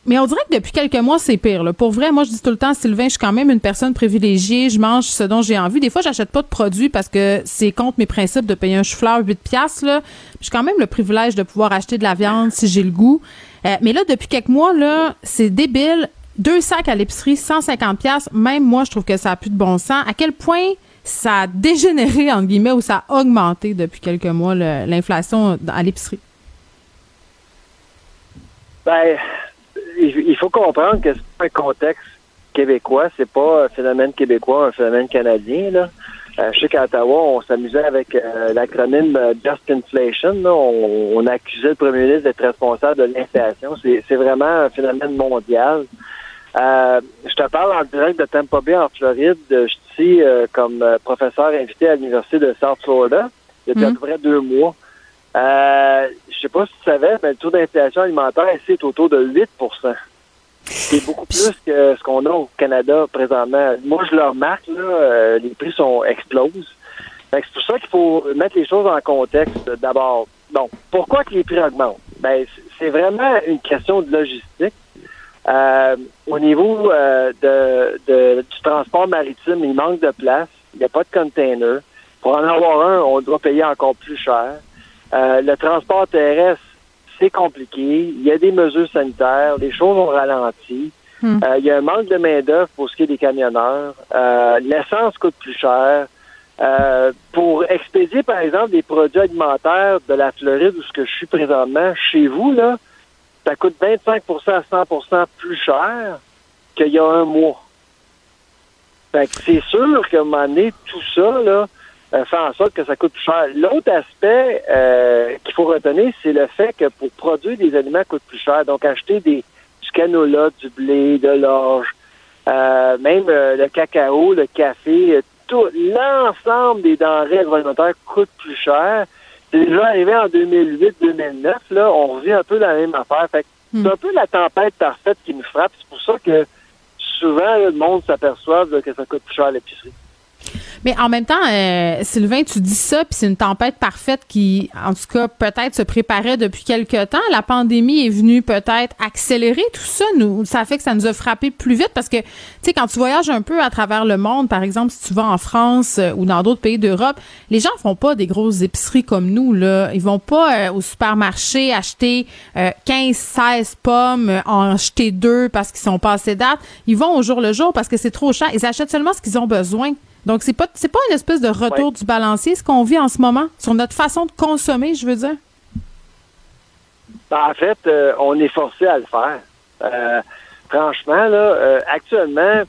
[SPEAKER 3] Mais on dirait que depuis quelques mois, c'est pire. Là. Pour vrai, moi, je dis tout le temps, Sylvain, je suis quand même une personne privilégiée. Je mange ce dont j'ai envie. Des fois, j'achète pas de produits parce que c'est contre mes principes de payer un chou-fleur 8 piastres. Là. J'ai quand même le privilège de pouvoir acheter de la viande si j'ai le goût. Euh, mais là, depuis quelques mois, là, c'est débile. Deux sacs à l'épicerie, 150 pièces. Même moi, je trouve que ça a plus de bon sens. À quel point ça a dégénéré, entre guillemets, ou ça a augmenté depuis quelques mois l'inflation à l'épicerie?
[SPEAKER 7] Ben, il faut comprendre que c'est pas un contexte québécois, c'est pas un phénomène québécois, un phénomène canadien. Là. Euh, je sais qu'à Ottawa, on s'amusait avec euh, l'acronyme euh, Just Inflation. là. On, on accusait le premier ministre d'être responsable de l'inflation. C'est vraiment un phénomène mondial. Euh, je te parle en direct de Tampa Bay, en Floride. Je suis ici euh, comme euh, professeur invité à l'Université de South Florida depuis à peu près deux mois. Euh, je sais pas si tu savais, mais le taux d'inflation alimentaire ici est autour de 8% C'est beaucoup plus que ce qu'on a au Canada présentement. Moi, je le remarque, là, euh, les prix sont explosent. C'est pour ça qu'il faut mettre les choses en contexte d'abord. Bon, pourquoi que les prix augmentent? Ben, c'est vraiment une question de logistique. Euh, au niveau euh, de, de- du transport maritime, il manque de place. Il n'y a pas de container. Pour en avoir un, on doit payer encore plus cher. Euh, le transport terrestre, c'est compliqué. Il y a des mesures sanitaires. Les choses ont ralenti.
[SPEAKER 3] Hmm.
[SPEAKER 7] Euh, il y a un manque de main-d'œuvre pour ce qui est des camionneurs. Euh, L'essence coûte plus cher. Euh, pour expédier, par exemple, des produits alimentaires de la Floride où ce que je suis présentement, chez vous, là, ça coûte 25% à 100% plus cher qu'il y a un mois. Fait que c'est sûr qu'à un moment donné, tout ça, là, fait en sorte que ça coûte plus cher. L'autre aspect euh, qu'il faut retenir, c'est le fait que pour produire des aliments coûte plus cher. Donc, acheter des, du canola, du blé, de l'orge, euh, même euh, le cacao, le café, euh, tout l'ensemble des denrées agroalimentaires coûte plus cher. C'est déjà arrivé en 2008-2009, là, on revient un peu dans la même affaire. Fait que c'est un peu la tempête parfaite qui nous frappe. C'est pour ça que souvent, là, le monde s'aperçoit que ça coûte plus cher à l'épicerie.
[SPEAKER 3] Mais en même temps, euh, Sylvain, tu dis ça, puis c'est une tempête parfaite qui, en tout cas, peut-être se préparait depuis quelque temps. La pandémie est venue peut-être accélérer tout ça. Nous, ça fait que ça nous a frappé plus vite parce que, tu sais, quand tu voyages un peu à travers le monde, par exemple, si tu vas en France euh, ou dans d'autres pays d'Europe, les gens font pas des grosses épiceries comme nous, là. Ils vont pas euh, au supermarché acheter 15, 16 pommes, en acheter deux parce qu'ils sont pas assez date. Ils vont au jour le jour parce que c'est trop cher. Ils achètent seulement ce qu'ils ont besoin. Donc, c'est pas, c'est pas une espèce de retour du balancier, ce qu'on vit en ce moment, sur notre façon de consommer, je veux dire.
[SPEAKER 7] Ben, en fait, euh, on est forcé à le faire. Euh, franchement, là, euh, actuellement,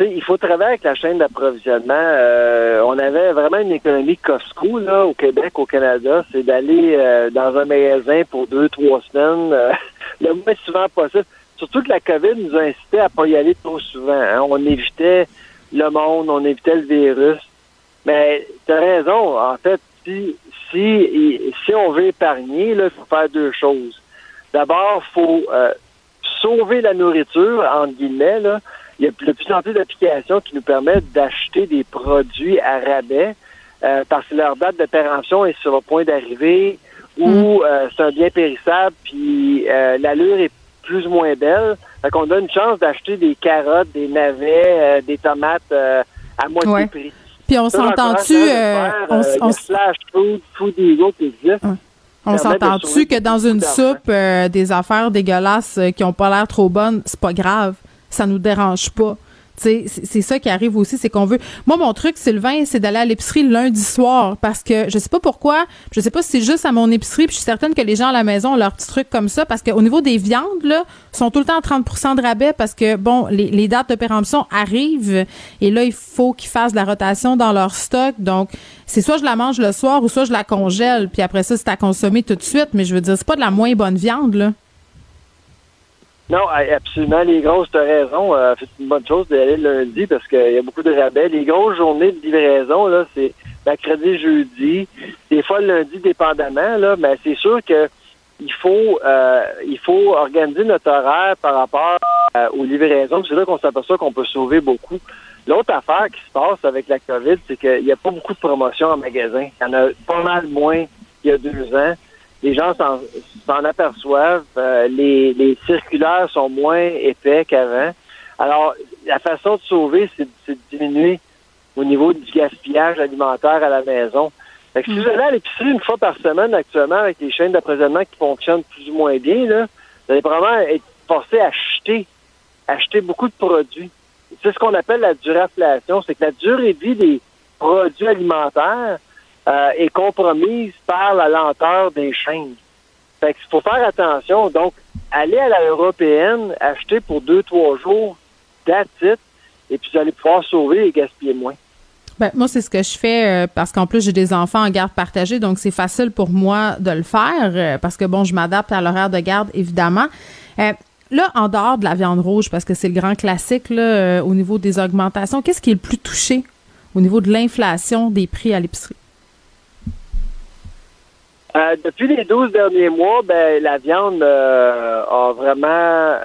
[SPEAKER 7] il faut travailler avec la chaîne d'approvisionnement. on avait vraiment une économie Costco là, au Québec, au Canada, c'est d'aller dans un magasin pour deux, trois semaines, (laughs) le moins souvent possible. Surtout que la COVID nous a incité à pas y aller trop souvent. Hein. On évitait le monde, on évitait le virus. Mais tu as raison, en fait, si, si, si on veut épargner, il faut faire deux choses. D'abord, il faut euh, sauver la nourriture, entre guillemets. Là. Il y a de plus en plus d'applications qui nous permettent d'acheter des produits à rabais euh, parce que leur date de péremption est sur le point d'arriver ou mm. euh, c'est un bien périssable, puis l'allure est plus ou moins belle. Fait qu'on a une chance d'acheter des carottes, des navets, euh, des tomates euh, à moitié prix.
[SPEAKER 3] Puis on s'entend-tu... Euh, on, on,
[SPEAKER 7] food, food qui
[SPEAKER 3] On s'entend-tu que dans une soupe, des affaires dégueulasses qui ont pas l'air trop bonnes, c'est pas grave. Ça nous dérange pas c'est ça qui arrive aussi, c'est qu'on veut. Moi, mon truc, Sylvain, c'est d'aller à l'épicerie lundi soir parce que je sais pas pourquoi, je sais pas si c'est juste à mon épicerie, puis je suis certaine que les gens à la maison ont leurs petits trucs comme ça parce qu'au niveau des viandes, là, sont tout le temps à 30% de rabais parce que, bon, les, dates de péremption arrivent et là, il faut qu'ils fassent de la rotation dans leur stock. Donc, c'est soit je la mange le soir ou soit je la congèle, puis après ça, c'est à consommer tout de suite. Mais je veux dire, c'est pas de la moins bonne viande, là.
[SPEAKER 7] Non, absolument. Les grosses, tu as raison. Euh, c'est une bonne chose d'aller lundi parce qu'il y a beaucoup de rabais. Les grosses journées de livraison, là, c'est mercredi, jeudi. Des fois, le lundi, dépendamment, là, mais c'est sûr que il faut euh, il faut organiser notre horaire par rapport euh, aux livraisons. C'est là qu'on s'aperçoit qu'on peut sauver beaucoup. L'autre affaire qui se passe avec la COVID, c'est qu'il n'y a pas beaucoup de promotions en magasin. Il y en a pas mal moins qu'il y a deux ans les gens s'en aperçoivent. Euh, les, les, circulaires sont moins épais qu'avant. Alors, la façon de sauver, c'est de diminuer au niveau du gaspillage alimentaire à la maison. Fait que si vous allez à l'épicerie une fois par semaine actuellement avec les chaînes d'approvisionnement qui fonctionnent plus ou moins bien, là, vous allez probablement être forcé à acheter, acheter beaucoup de produits. C'est ce qu'on appelle la duraflation, c'est que la durée de vie des produits alimentaires euh, est compromise par la lenteur des chaînes. Fait qu'il faut faire attention. Donc, aller à la européenne, acheter pour deux, trois jours, that's et puis vous allez pouvoir sauver et gaspiller moins.
[SPEAKER 3] Ben, moi, c'est ce que je fais euh, parce qu'en plus, j'ai des enfants en garde partagée, donc c'est facile pour moi de le faire euh, parce que, bon, je m'adapte à l'horaire de garde, évidemment. là, en dehors de la viande rouge, parce que c'est le grand classique là, au niveau des augmentations, qu'est-ce qui est le plus touché au niveau de l'inflation des prix à l'épicerie?
[SPEAKER 7] Euh, depuis les 12 derniers mois, ben la viande euh, a vraiment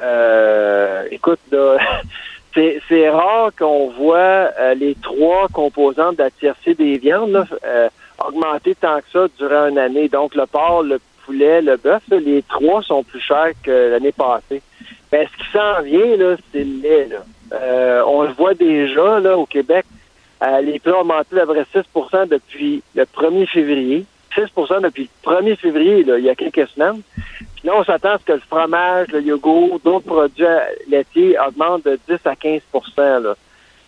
[SPEAKER 7] euh, écoute (laughs) c'est, rare qu'on voit les trois composantes de la tiercé des viandes augmenter tant que ça durant une année. Donc le porc, le poulet, le bœuf, les trois sont plus chers que l'année passée. Ben, ce qui s'en vient, là, c'est le lait. on le voit déjà là, au Québec. les prix ont augmenté d'à 6% depuis le 1er février. 6% depuis le 1er février, il y a quelques semaines. Puis là, on s'attend à ce que le fromage, le yogourt, d'autres produits laitiers augmentent de 10 à 15 là.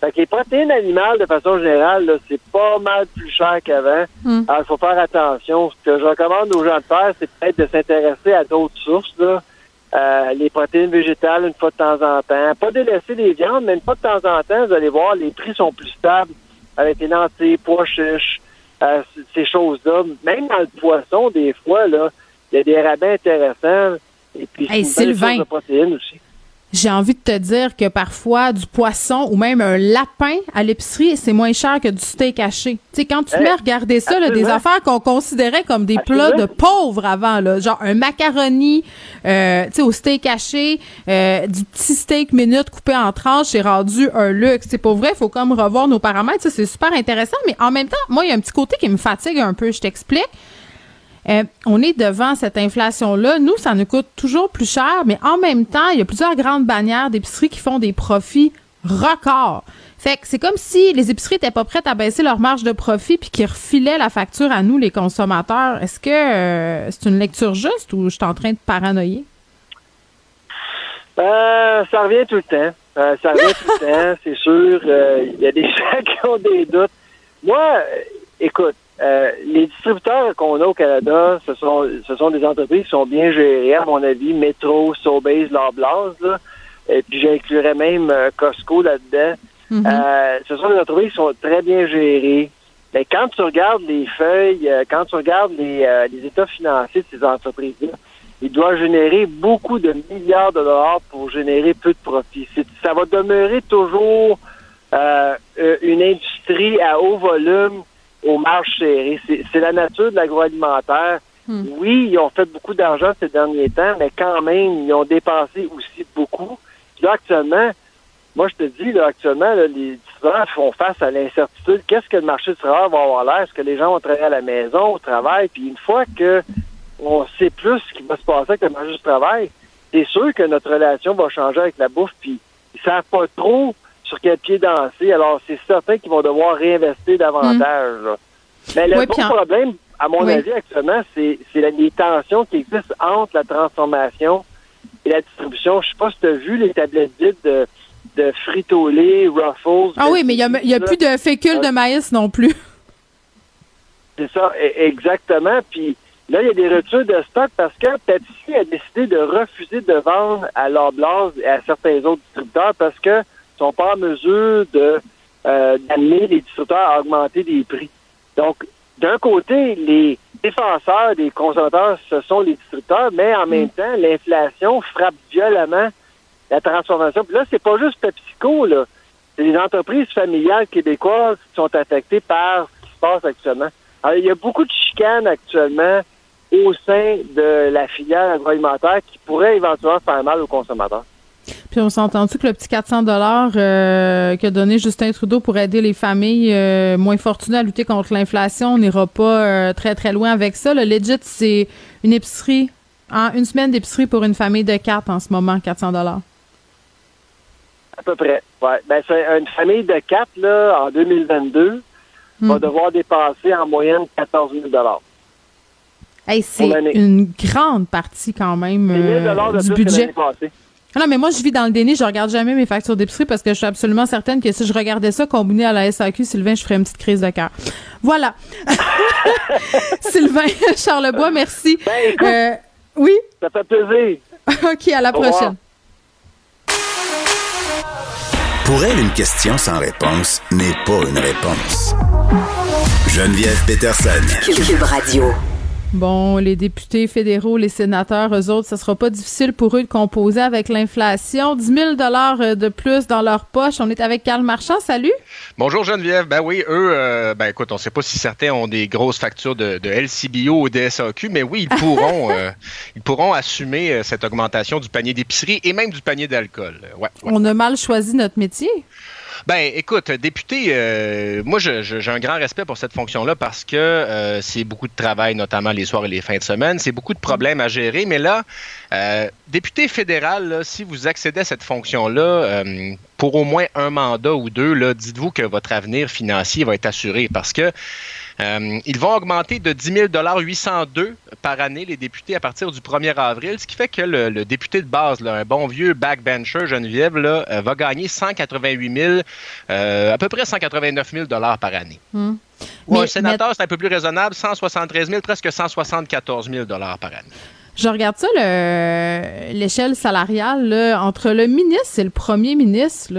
[SPEAKER 7] Fait que les protéines animales, de façon générale, c'est pas mal plus cher qu'avant. Hmm. Alors, il faut faire attention. Ce que je recommande aux gens de faire, c'est peut-être de s'intéresser à d'autres sources, là. Euh, les protéines végétales une fois de temps en temps. Pas délaisser les viandes, mais une fois de temps en temps, vous allez voir, les prix sont plus stables avec les lentilles, pois chiches, ces choses-là. Même dans le poisson, des fois, là, il y a des rabais intéressants. Et puis,
[SPEAKER 3] hey, Sylvain,
[SPEAKER 7] de protéines aussi.
[SPEAKER 3] J'ai envie de te dire que parfois du poisson ou même un lapin à l'épicerie, c'est moins cher que du steak haché. Tu sais, quand tu
[SPEAKER 4] Eh,
[SPEAKER 3] mets à regarder ça, là, des affaires qu'on considérait comme des plats de pauvres avant, là, genre un macaroni, euh, tu sais, au steak haché, euh, du petit steak minute coupé en tranches, c'est rendu un luxe. C'est pour vrai, il faut comme revoir nos paramètres. Ça, c'est super intéressant, mais en même temps, moi, il y a un petit côté qui me fatigue un peu. Je t'explique. Euh, on est devant cette inflation-là. Nous, ça nous coûte toujours plus cher, mais en même temps, il y a plusieurs grandes bannières d'épicerie qui font des profits records. Fait que c'est comme si les épiceries n'étaient pas prêtes à baisser leur marge de profit puis qu'ils refilaient la facture à nous, les consommateurs. Est-ce que euh, c'est une lecture juste ou je suis en train de paranoïer?
[SPEAKER 7] Euh, ça revient tout le temps. Ça revient tout le temps, c'est sûr. Il y a des (laughs) gens qui ont des doutes. Moi, écoute, euh, les distributeurs qu'on a au Canada, ce sont, ce sont des entreprises qui sont bien gérées, à mon avis. Metro, Sobeys, Loblaws, là. Et puis j'inclurais même euh, Costco là-dedans. Euh, ce sont des entreprises qui sont très bien gérées. Mais quand tu regardes les feuilles, euh, quand tu regardes les, euh, les états financiers de ces entreprises-là, ils doivent générer beaucoup de milliards de dollars pour générer peu de profit. C'est- Ça va demeurer toujours une industrie à haut volume aux marges serrées. C'est c'est la nature de l'agroalimentaire. Oui, ils ont fait beaucoup d'argent ces derniers temps, mais quand même, ils ont dépensé aussi beaucoup. Puis là, actuellement, moi, je te dis, là, actuellement, là, les distributeurs font face à l'incertitude. Qu'est-ce que le marché du travail va avoir l'air? Est-ce que les gens vont travailler à la maison, au travail? Puis une fois que on sait plus ce qui va se passer avec le marché du travail, c'est sûr que notre relation va changer avec la bouffe. Puis ils savent pas trop sur quel pied danser. Alors, c'est certain qu'ils vont devoir réinvestir davantage. Mais le
[SPEAKER 3] Oui, en-
[SPEAKER 7] problème, à mon
[SPEAKER 3] Oui.
[SPEAKER 7] avis, actuellement, c'est c'est la- les tensions qui existent entre la transformation et la distribution. Je sais pas si tu as vu les tablettes vides de, de Frito-Lay, Ruffles.
[SPEAKER 3] Ah oui, mais il n'y a, plus de fécule de maïs non plus.
[SPEAKER 7] C'est ça, e- exactement. Puis là, il y a des ruptures de stock parce que Pepsi a décidé de refuser de vendre à Loblaws et à certains autres distributeurs parce que sont pas en mesure de euh, d'amener les distributeurs à augmenter les prix. Donc, d'un côté, les défenseurs des consommateurs, ce sont les distributeurs, mais en même temps, l'inflation frappe violemment la transformation. Puis là, c'est pas juste PepsiCo, là. C'est les entreprises familiales québécoises qui sont affectées par ce qui se passe actuellement. Alors, il y a beaucoup de chicanes actuellement au sein de la filière agroalimentaire qui pourrait éventuellement faire mal aux consommateurs.
[SPEAKER 3] Puis on s'est entendu que le petit 400 dollars euh, qu'a donné Justin Trudeau pour aider les familles euh, moins fortunées à lutter contre l'inflation, on n'ira pas euh, très très loin avec ça. Le legit, c'est une épicerie, en une semaine d'épicerie pour une famille de quatre en ce moment, 400 dollars.
[SPEAKER 7] À peu près. Ouais. Ben, c'est une famille de quatre, là, en 2022, va devoir dépenser en moyenne 14 000
[SPEAKER 3] Hey, c'est une grande partie quand même
[SPEAKER 7] C'est 1 000
[SPEAKER 3] euh, du
[SPEAKER 7] que
[SPEAKER 3] budget. Non, mais moi, je vis dans le déni. Je regarde jamais mes factures d'épicerie parce que je suis absolument certaine que si je regardais ça combiné à la SAQ, Sylvain, je ferais une petite crise de cœur. Voilà. (laughs) Sylvain (laughs) Charlebois, merci. Euh, oui?
[SPEAKER 7] Ben, Ça fait plaisir. (laughs)
[SPEAKER 3] OK, à la
[SPEAKER 7] Au revoir.
[SPEAKER 3] prochaine.
[SPEAKER 1] Pour elle, une question sans réponse n'est pas une réponse. Geneviève Peterson.
[SPEAKER 5] Cube Radio.
[SPEAKER 3] Bon, les députés fédéraux, les sénateurs, eux autres, ça sera pas difficile pour eux de composer avec l'inflation. 10 000 de plus dans leur poche. On est avec Carl Marchand. Salut.
[SPEAKER 8] Bonjour Geneviève. Ben oui, eux, euh, ben écoute, on ne sait pas si certains ont des grosses factures de, de LCBO ou de SAQ, mais oui, ils (laughs) pourront, euh, ils pourront assumer euh, cette augmentation du panier d'épicerie et même du panier d'alcool. Euh, Ouais, ouais.
[SPEAKER 3] On a mal choisi notre métier.
[SPEAKER 8] Ben, écoute, député, euh, moi, j'ai un grand respect pour cette fonction-là parce que euh, c'est beaucoup de travail, notamment les soirs et les fins de semaine. C'est beaucoup de problèmes à gérer. Mais là, euh, député fédéral, si vous accédez à cette fonction-là, pour au moins un mandat ou deux, dites-vous que votre avenir financier va être assuré parce que euh, ils vont augmenter de 10 000 802 par année les députés à partir du 1er avril, ce qui fait que le, le député de base, là, un bon vieux backbencher Geneviève, là, euh, va gagner 188 000, euh, à peu près 189 000 dollars par année.
[SPEAKER 3] Hmm.
[SPEAKER 8] Ou un sénateur, c'est un peu plus raisonnable, 173 000, presque 174 000 dollars par année.
[SPEAKER 3] Je regarde ça, le- l'échelle salariale, là, entre le ministre et le premier ministre,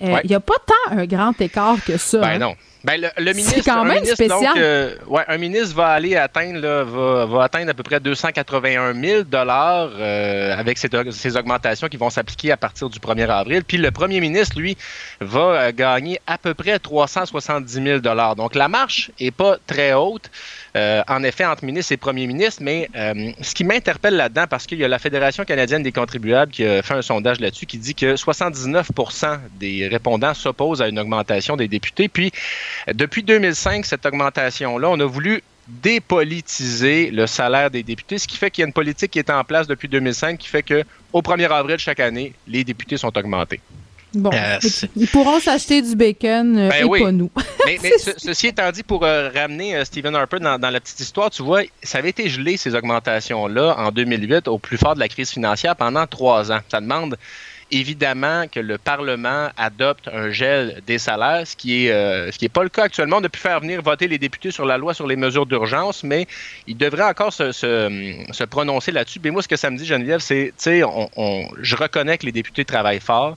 [SPEAKER 3] Il
[SPEAKER 8] Ouais.
[SPEAKER 3] n'y a pas tant un grand écart que ça.
[SPEAKER 8] Ben
[SPEAKER 3] hein?
[SPEAKER 8] non. Ben, le, le ministre,
[SPEAKER 3] quand
[SPEAKER 8] un
[SPEAKER 3] même
[SPEAKER 8] ministre,
[SPEAKER 3] spécial.
[SPEAKER 8] donc, euh, ouais, un ministre va aller atteindre, là, va, va atteindre à peu près 281 000 dollars euh, avec ces, ces augmentations qui vont s'appliquer à partir du 1er avril. Puis le premier ministre, lui, va euh, gagner à peu près 370 000 dollars. Donc la marche est pas très haute. Euh, en effet, entre ministre et premier ministre, mais euh, ce qui m'interpelle là-dedans, parce qu'il y a la Fédération canadienne des contribuables qui a fait un sondage là-dessus qui dit que 79% des répondants s'opposent à une augmentation des députés. Puis, depuis 2005, cette augmentation-là, on a voulu dépolitiser le salaire des députés, ce qui fait qu'il y a une politique qui est en place depuis 2005 qui fait que au 1er avril chaque année, les députés sont augmentés.
[SPEAKER 3] Bon,
[SPEAKER 8] Euh,
[SPEAKER 3] ils- pourront s'acheter du bacon euh,
[SPEAKER 8] Ben
[SPEAKER 3] et
[SPEAKER 8] oui.
[SPEAKER 3] pas nous. (laughs)
[SPEAKER 8] Mais, mais ce- ceci étant dit, pour euh, ramener euh, Stephen Harper dans, dans la petite histoire, tu vois, ça avait été gelé, ces augmentations-là, en 2008, au plus fort de la crise financière, pendant trois ans. Ça demande évidemment que le Parlement adopte un gel des salaires, ce qui est euh, pas le cas actuellement. On a pu faire venir voter les députés sur la loi sur les mesures d'urgence, mais ils devraient encore se, se- se prononcer là-dessus. Mais moi, ce que ça me dit, Geneviève, c'est, tu sais, on, on- je reconnais que les députés travaillent fort,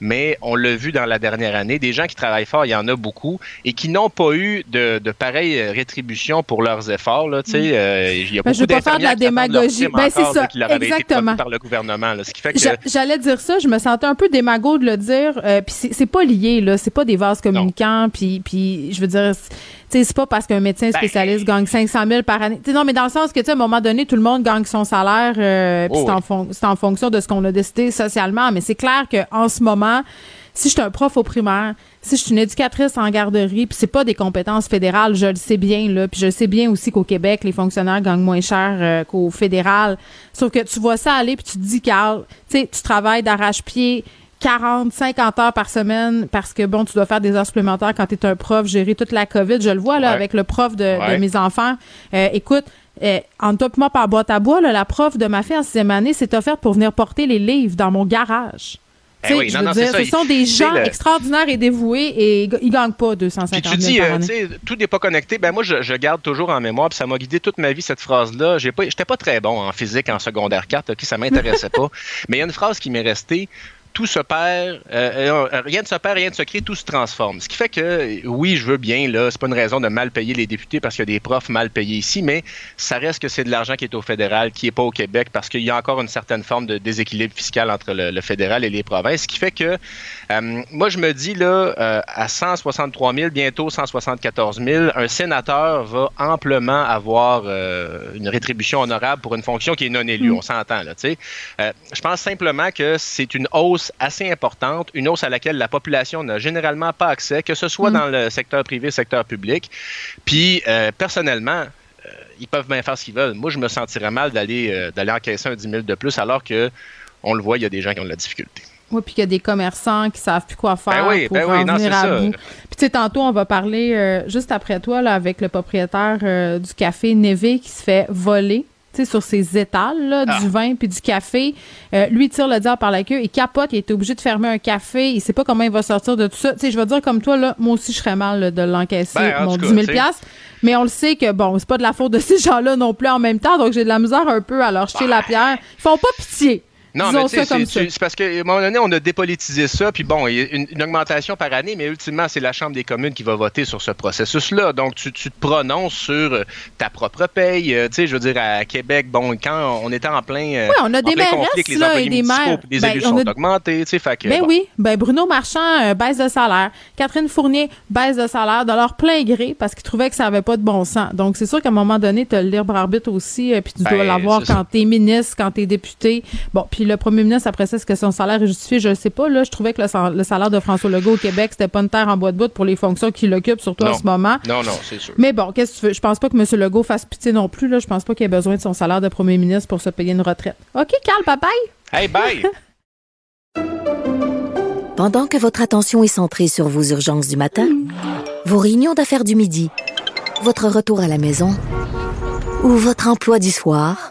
[SPEAKER 8] mais on l'a vu dans la dernière année, des gens qui travaillent fort, il y en a beaucoup, et qui n'ont pas eu de, de pareille euh, rétribution pour leurs efforts. Là, sais, euh, il y a
[SPEAKER 3] Ben, je
[SPEAKER 8] beaucoup
[SPEAKER 3] veux pas faire de la démagogie. Ben, c'est ça,
[SPEAKER 8] là, été
[SPEAKER 3] exactement.
[SPEAKER 8] promis par le gouvernement. là, ce qui fait que
[SPEAKER 3] J'a- J'allais dire ça, je me sentais un peu démago de le dire, euh, puis c'est- pas lié là, c'est pas des vases communicants, puis puis je veux dire, tu sais, c'est pas parce qu'un médecin
[SPEAKER 8] Ben,
[SPEAKER 3] spécialiste gagne 500 000 par année. Tu sais, non, mais dans le sens que tu sais, à un moment donné, tout le monde gagne son salaire, euh, puis
[SPEAKER 8] Oh
[SPEAKER 3] c'est en, fon- en fonction de ce qu'on a décidé socialement. Mais c'est clair que en ce moment, si je suis un prof au primaire, si je suis une éducatrice en garderie, puis c'est pas des compétences fédérales, je le sais bien là, puis je sais bien aussi qu'au Québec, les fonctionnaires gagnent moins cher euh, qu'au fédéral. Sauf que tu vois ça aller puis tu te dis Carl, tu sais, tu travailles d'arrache-pied 40, 50 heures par semaine parce que bon, tu dois faire des heures supplémentaires quand tu es un prof, gérer toute la COVID. Je le vois là
[SPEAKER 8] Ouais.
[SPEAKER 3] avec le prof de, mes enfants. Euh, écoute, euh, en top moi par boîte à bois, là, la prof de ma fille en sixième année s'est offerte pour venir porter les livres dans mon garage.
[SPEAKER 8] Eh
[SPEAKER 3] Tu sais,
[SPEAKER 8] oui, non, non,
[SPEAKER 3] dire, ce sont des gens
[SPEAKER 8] le-
[SPEAKER 3] extraordinaires et dévoués et ils gagnent pas 250
[SPEAKER 8] Puis
[SPEAKER 3] 000
[SPEAKER 8] tu dis,
[SPEAKER 3] par
[SPEAKER 8] euh,
[SPEAKER 3] année.
[SPEAKER 8] tu sais, tout n'est pas connecté. Ben moi, je, je garde toujours en mémoire, puis ça m'a guidé toute ma vie cette phrase-là. J'ai pas, j'étais pas très bon en physique en secondaire 4, ok, ça m'intéressait pas. (laughs) Mais il y a une phrase qui m'est restée. Tout se perd, euh, euh, rien ne se perd, rien ne se crée, tout se transforme. Ce qui fait que, oui, je veux bien, là, c'est pas une raison de mal payer les députés parce qu'il y a des profs mal payés ici, mais ça reste que c'est de l'argent qui est au fédéral, qui est pas au Québec, parce qu'il y a encore une certaine forme de déséquilibre fiscal entre le fédéral et les provinces. Ce qui fait que, euh, moi, je me dis, là, euh, à 163 000, bientôt 174 000, un sénateur va amplement avoir euh, une rétribution honorable pour une fonction qui est non élue. On s'entend, là, tu sais. Je pense simplement que c'est une hausse assez importante, une hausse à laquelle la population n'a généralement pas accès, que ce soit dans le secteur privé, secteur public. Puis, personnellement, ils peuvent bien faire ce qu'ils veulent. Moi, je me sentirais mal d'aller d'aller encaisser un 10 000 de plus, alors que, on le voit, il y a des gens qui ont de la difficulté.
[SPEAKER 3] Oui, puis qu'il y a des commerçants qui savent plus quoi faire
[SPEAKER 8] Ben oui,
[SPEAKER 3] pour
[SPEAKER 8] ben
[SPEAKER 3] en
[SPEAKER 8] oui, non,
[SPEAKER 3] venir à
[SPEAKER 8] ça.
[SPEAKER 3] bout. Puis tu sais, tantôt, on va parler euh, juste après toi là, avec le propriétaire euh, du café Neve qui se fait voler. tu sais, sur ses étals, là,
[SPEAKER 8] Ah.
[SPEAKER 3] du vin puis du café. Euh, lui, il tire le diable par la queue, il capote, il est obligé de fermer un café, il sait pas comment il va sortir de tout ça. Tu sais, je vais dire comme toi, là, moi aussi, je serais mal là, de l'encaisser,
[SPEAKER 8] Ben, en
[SPEAKER 3] mon
[SPEAKER 8] tout
[SPEAKER 3] 10
[SPEAKER 8] cas,
[SPEAKER 3] 000
[SPEAKER 8] tu sais.
[SPEAKER 3] piastres. Mais on le sait que, bon, c'est pas de la faute de ces gens-là non plus en même temps, donc j'ai de la misère un peu à leur jeter la pierre. Ils font pas pitié.
[SPEAKER 8] Non,
[SPEAKER 3] Disons
[SPEAKER 8] mais tu sais, c'est c'est parce qu'à un moment donné, on a dépolitisé ça, puis bon, il y a une, une augmentation par année, mais ultimement, c'est la Chambre des communes qui va voter sur ce processus-là. Donc, tu, tu te prononces sur euh, ta propre paye. Euh, Tu sais, je veux dire, à Québec, bon, quand on était en plein, euh,
[SPEAKER 3] Ouais, on a
[SPEAKER 8] en
[SPEAKER 3] des
[SPEAKER 8] plein conflit avec les
[SPEAKER 3] là,
[SPEAKER 8] employés
[SPEAKER 3] et des maires.
[SPEAKER 8] les
[SPEAKER 3] Ben,
[SPEAKER 8] élus sont
[SPEAKER 3] a-
[SPEAKER 8] augmentés, tu sais, fait que,
[SPEAKER 3] Ben
[SPEAKER 8] bon.
[SPEAKER 3] oui, ben Bruno Marchand euh, baisse de salaire, Catherine Fournier baisse de salaire de leur plein gré parce qu'ils trouvaient que ça avait pas de bon sens. Donc c'est sûr qu'à un moment donné, tu as le libre arbitre aussi, euh, puis tu
[SPEAKER 8] Ben,
[SPEAKER 3] dois l'avoir
[SPEAKER 8] c'est
[SPEAKER 3] quand tu es ministre, quand tu es député. Bon, puis le premier ministre après ça, est-ce que son salaire est justifié, je le sais pas là, je trouvais que le, sal- le salaire de François Legault au Québec, c'était pas une terre en bois de bout pour les fonctions qu'il occupe surtout en ce moment.
[SPEAKER 8] Non, non, c'est sûr.
[SPEAKER 3] Mais bon, qu'est-ce que tu veux? Je pense pas que M. Legault fasse pitié non plus. Là. Je pense pas qu'il ait besoin de son salaire de premier ministre pour se payer une retraite. OK, Carl, bye bye.
[SPEAKER 8] Hey, bye! (laughs)
[SPEAKER 2] Pendant que votre attention est centrée sur vos urgences du matin, vos réunions d'affaires du midi, votre retour à la maison ou votre emploi du soir,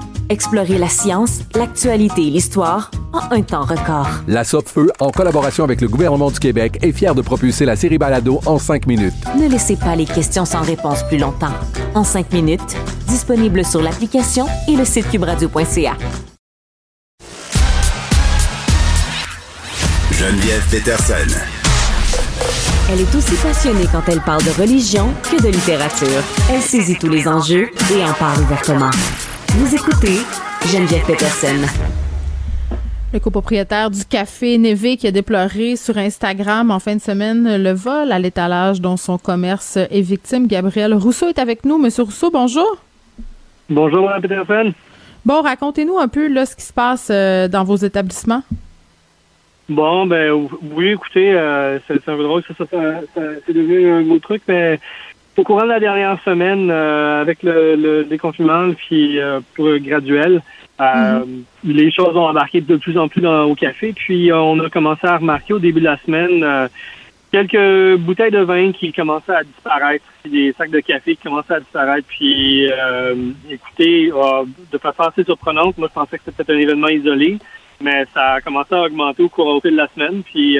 [SPEAKER 5] Explorez la science, l'actualité et l'histoire en un temps record.
[SPEAKER 6] La Feu, en collaboration avec le gouvernement du Québec, est fière de propulser la série Balado en cinq minutes.
[SPEAKER 5] Ne laissez pas les questions sans réponse plus longtemps. En cinq minutes, disponible sur l'application et le site cubradio.ca.
[SPEAKER 1] Geneviève Peterson.
[SPEAKER 5] Elle est aussi passionnée quand elle parle de religion que de littérature. Elle saisit tous les enjeux et en parle ouvertement. Vous écoutez Geneviève Peterson.
[SPEAKER 3] Le copropriétaire du café Neve qui a déploré sur Instagram en fin de semaine le vol à l'étalage dont son commerce est victime. Gabriel Rousseau est avec nous. Monsieur Rousseau, bonjour.
[SPEAKER 9] Bonjour, Mme Peterson.
[SPEAKER 3] Bon, racontez-nous un peu là, ce qui se passe euh, dans vos établissements.
[SPEAKER 9] Bon, ben oui, écoutez, euh, c'est un peu drôle, ça, ça, c'est devenu un gros truc, mais au courant de la dernière semaine, euh, avec le, le déconfinement puis euh, graduel, euh, mhm. les choses ont embarqué de plus en plus dans, au café. Puis on a commencé à remarquer au début de la semaine quelques bouteilles de vin qui commençaient à disparaître, puis des sacs de café qui commençaient à disparaître. Puis écoutez, de façon assez surprenante, moi je pensais que c'était un événement isolé, mais ça a commencé à augmenter au cours de la semaine. Puis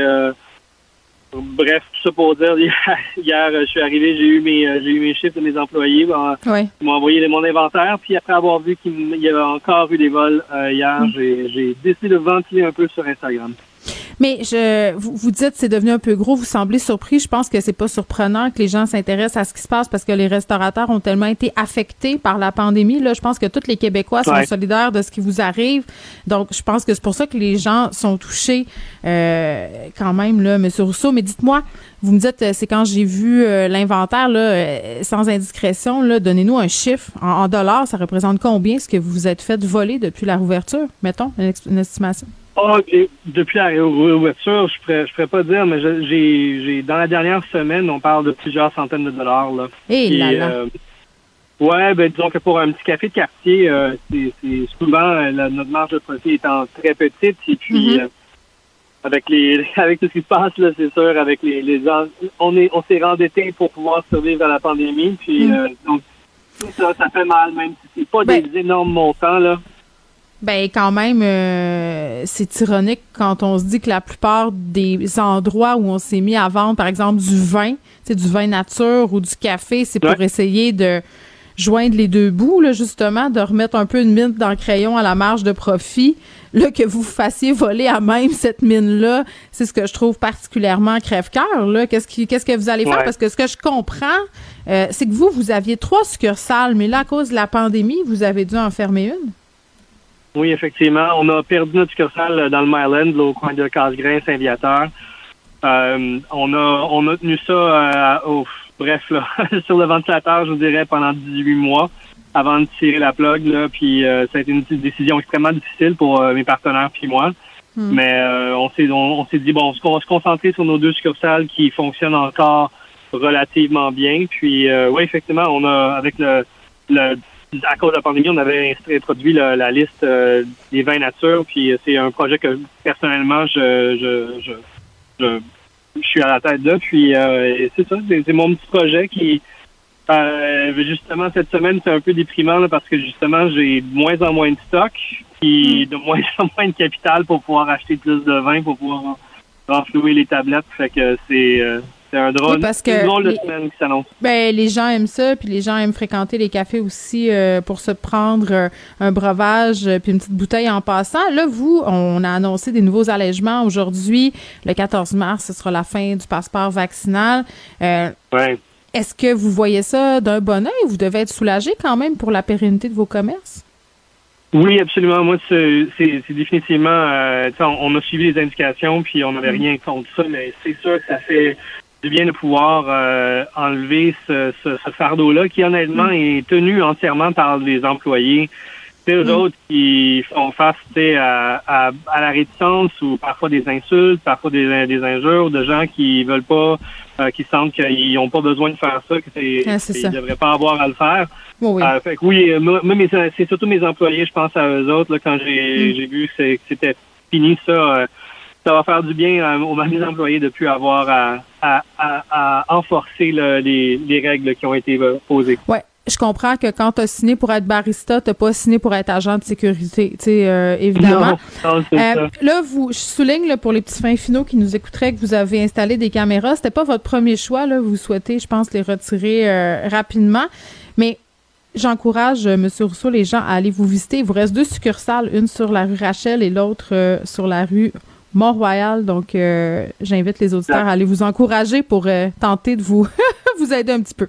[SPEAKER 9] Bref, tout ça pour dire, (laughs) hier, je suis arrivé, j'ai eu mes euh, j'ai eu mes chiffres de mes employés. Ils m'ont envoyé mon inventaire. Puis après avoir vu qu'il y avait encore eu des vols euh, hier, mm. j'ai décidé de ventiler un peu sur Instagram.
[SPEAKER 3] Mais je, vous, vous dites c'est devenu un peu gros, vous semblez surpris. Je pense que c'est pas surprenant que les gens s'intéressent à ce qui se passe parce que les restaurateurs ont tellement été affectés par la pandémie. Là, je pense que tous les Québécois sont solidaires de ce qui vous arrive. Donc, je pense que c'est pour ça que les gens sont touchés euh, quand même, là, Monsieur Rousseau. Mais dites-moi, vous me dites, euh, c'est quand j'ai vu euh, l'inventaire, là, sans indiscrétion, là, donnez-nous un chiffre. En, dollars, ça représente combien ce que vous vous êtes fait voler depuis la rouverture? Mettons, une estimation?
[SPEAKER 9] Oh, depuis la réouverture, je ne pourrais pas dire, mais j'ai dans la dernière semaine, on parle de plusieurs centaines de dollars. Là.
[SPEAKER 3] Et eh là, là. Euh,
[SPEAKER 9] ouais, ben disons que pour un petit café de quartier, euh, c'est souvent euh, notre marge de profit étant très petite et puis mm-hmm. avec les (laughs) avec tout ce qui se passe là, c'est sûr, avec les, les on est on s'est rendetté pour pouvoir survivre à la pandémie, puis mm. donc ça, ça fait mal même si c'est pas ben des énormes montants là.
[SPEAKER 3] Ben quand même, euh, c'est ironique quand on se dit que la plupart des endroits où on s'est mis à vendre, par exemple, du vin, c'est du vin nature ou du café, c'est pour essayer de joindre les deux bouts, là, justement, de remettre un peu de mine dans le crayon à la marge de profit. Là, que vous fassiez voler à même cette mine-là, c'est ce que je trouve particulièrement crève-cœur. Là. Qu'est-ce, qui, qu'est-ce que vous allez faire? Parce que ce que je comprends, euh, c'est que vous, vous aviez trois succursales, mais là, à cause de la pandémie, vous avez dû en fermer une.
[SPEAKER 9] Oui, effectivement. On a perdu notre succursale dans le Myland, au coin de Casgrain, Saint-Viateur. Euh, on a on a tenu ça euh, bref là, (laughs) sur le ventilateur, je vous dirais, pendant 18 mois avant de tirer la plug. Là, puis euh, ça a été une décision extrêmement difficile pour mes partenaires puis moi. Hmm. Mais on s'est on, s'est dit bon, on va se concentrer sur nos deux succursales qui fonctionnent encore relativement bien. Puis oui, effectivement, on a avec le, le à cause de la pandémie, on avait introduit la, liste euh, des vins nature, puis euh, c'est un projet que personnellement je je, je, je, suis à la tête de. Puis euh, c'est ça, c'est mon petit projet qui justement cette semaine c'est un peu déprimant parce que justement j'ai de moins en moins de stock, puis mm. de moins (laughs) en moins de capital pour pouvoir acheter plus de vin pour pouvoir renflouer les tablettes. Fait que c'est c'est un drôle, parce que drôle de les, semaine qui s'annonce.
[SPEAKER 3] Ben, les gens aiment ça, puis les gens aiment fréquenter les cafés aussi euh, pour se prendre euh, un breuvage euh, puis une petite bouteille en passant. Là, vous, on a annoncé des nouveaux allègements aujourd'hui. Le 14 mars, ce sera la fin du passeport vaccinal.
[SPEAKER 9] ouais.
[SPEAKER 3] Est-ce que vous voyez ça d'un bon oeil? Vous devez être soulagé quand même pour la pérennité de vos commerces?
[SPEAKER 9] Oui, absolument. Moi, c'est définitivement. on, a suivi les indications, puis on n'avait mm. rien contre ça, mais c'est sûr que ça fait du bien de pouvoir euh, enlever ce, ce, fardeau-là, qui honnêtement mm. est tenu entièrement par les employés. C'est eux
[SPEAKER 3] Mm.
[SPEAKER 9] autres qui font face à, à, à la réticence ou parfois des insultes, parfois des, des injures de gens qui veulent pas, euh, qui sentent qu'ils n'ont pas besoin de faire ça, c'est,
[SPEAKER 3] Ah,
[SPEAKER 9] qu'ils
[SPEAKER 3] ça.
[SPEAKER 9] devraient pas avoir à le faire.
[SPEAKER 3] Oui, oui.
[SPEAKER 9] Euh, fait que oui, euh, c'est surtout mes employés, je pense à eux autres, là, quand j'ai,
[SPEAKER 3] Mm.
[SPEAKER 9] j'ai vu que, c'était fini ça, euh, ça va faire du bien à, aux- mes employés de plus avoir à, à, à, à enforcer les, les règles qui ont été euh, posées.
[SPEAKER 3] Ouais. Je comprends que quand tu as signé pour être barista, tu pas signé pour être agent de sécurité, tu sais, euh, évidemment.
[SPEAKER 9] Non,
[SPEAKER 3] Euh,
[SPEAKER 9] ça.
[SPEAKER 3] là, vous, je souligne là, pour les petits fins finaux qui nous écouteraient que vous avez installé des caméras. C'était pas votre premier choix. Là. Vous souhaitez, je pense, les retirer euh, rapidement. Mais j'encourage, euh, M. Rousseau, les gens à aller vous visiter. Il vous reste deux succursales, une sur la rue Rachel et l'autre euh, sur la rue Mont-Royal. Donc, euh, j'invite les auditeurs à aller vous encourager pour euh, tenter de vous, (laughs) vous aider un petit peu.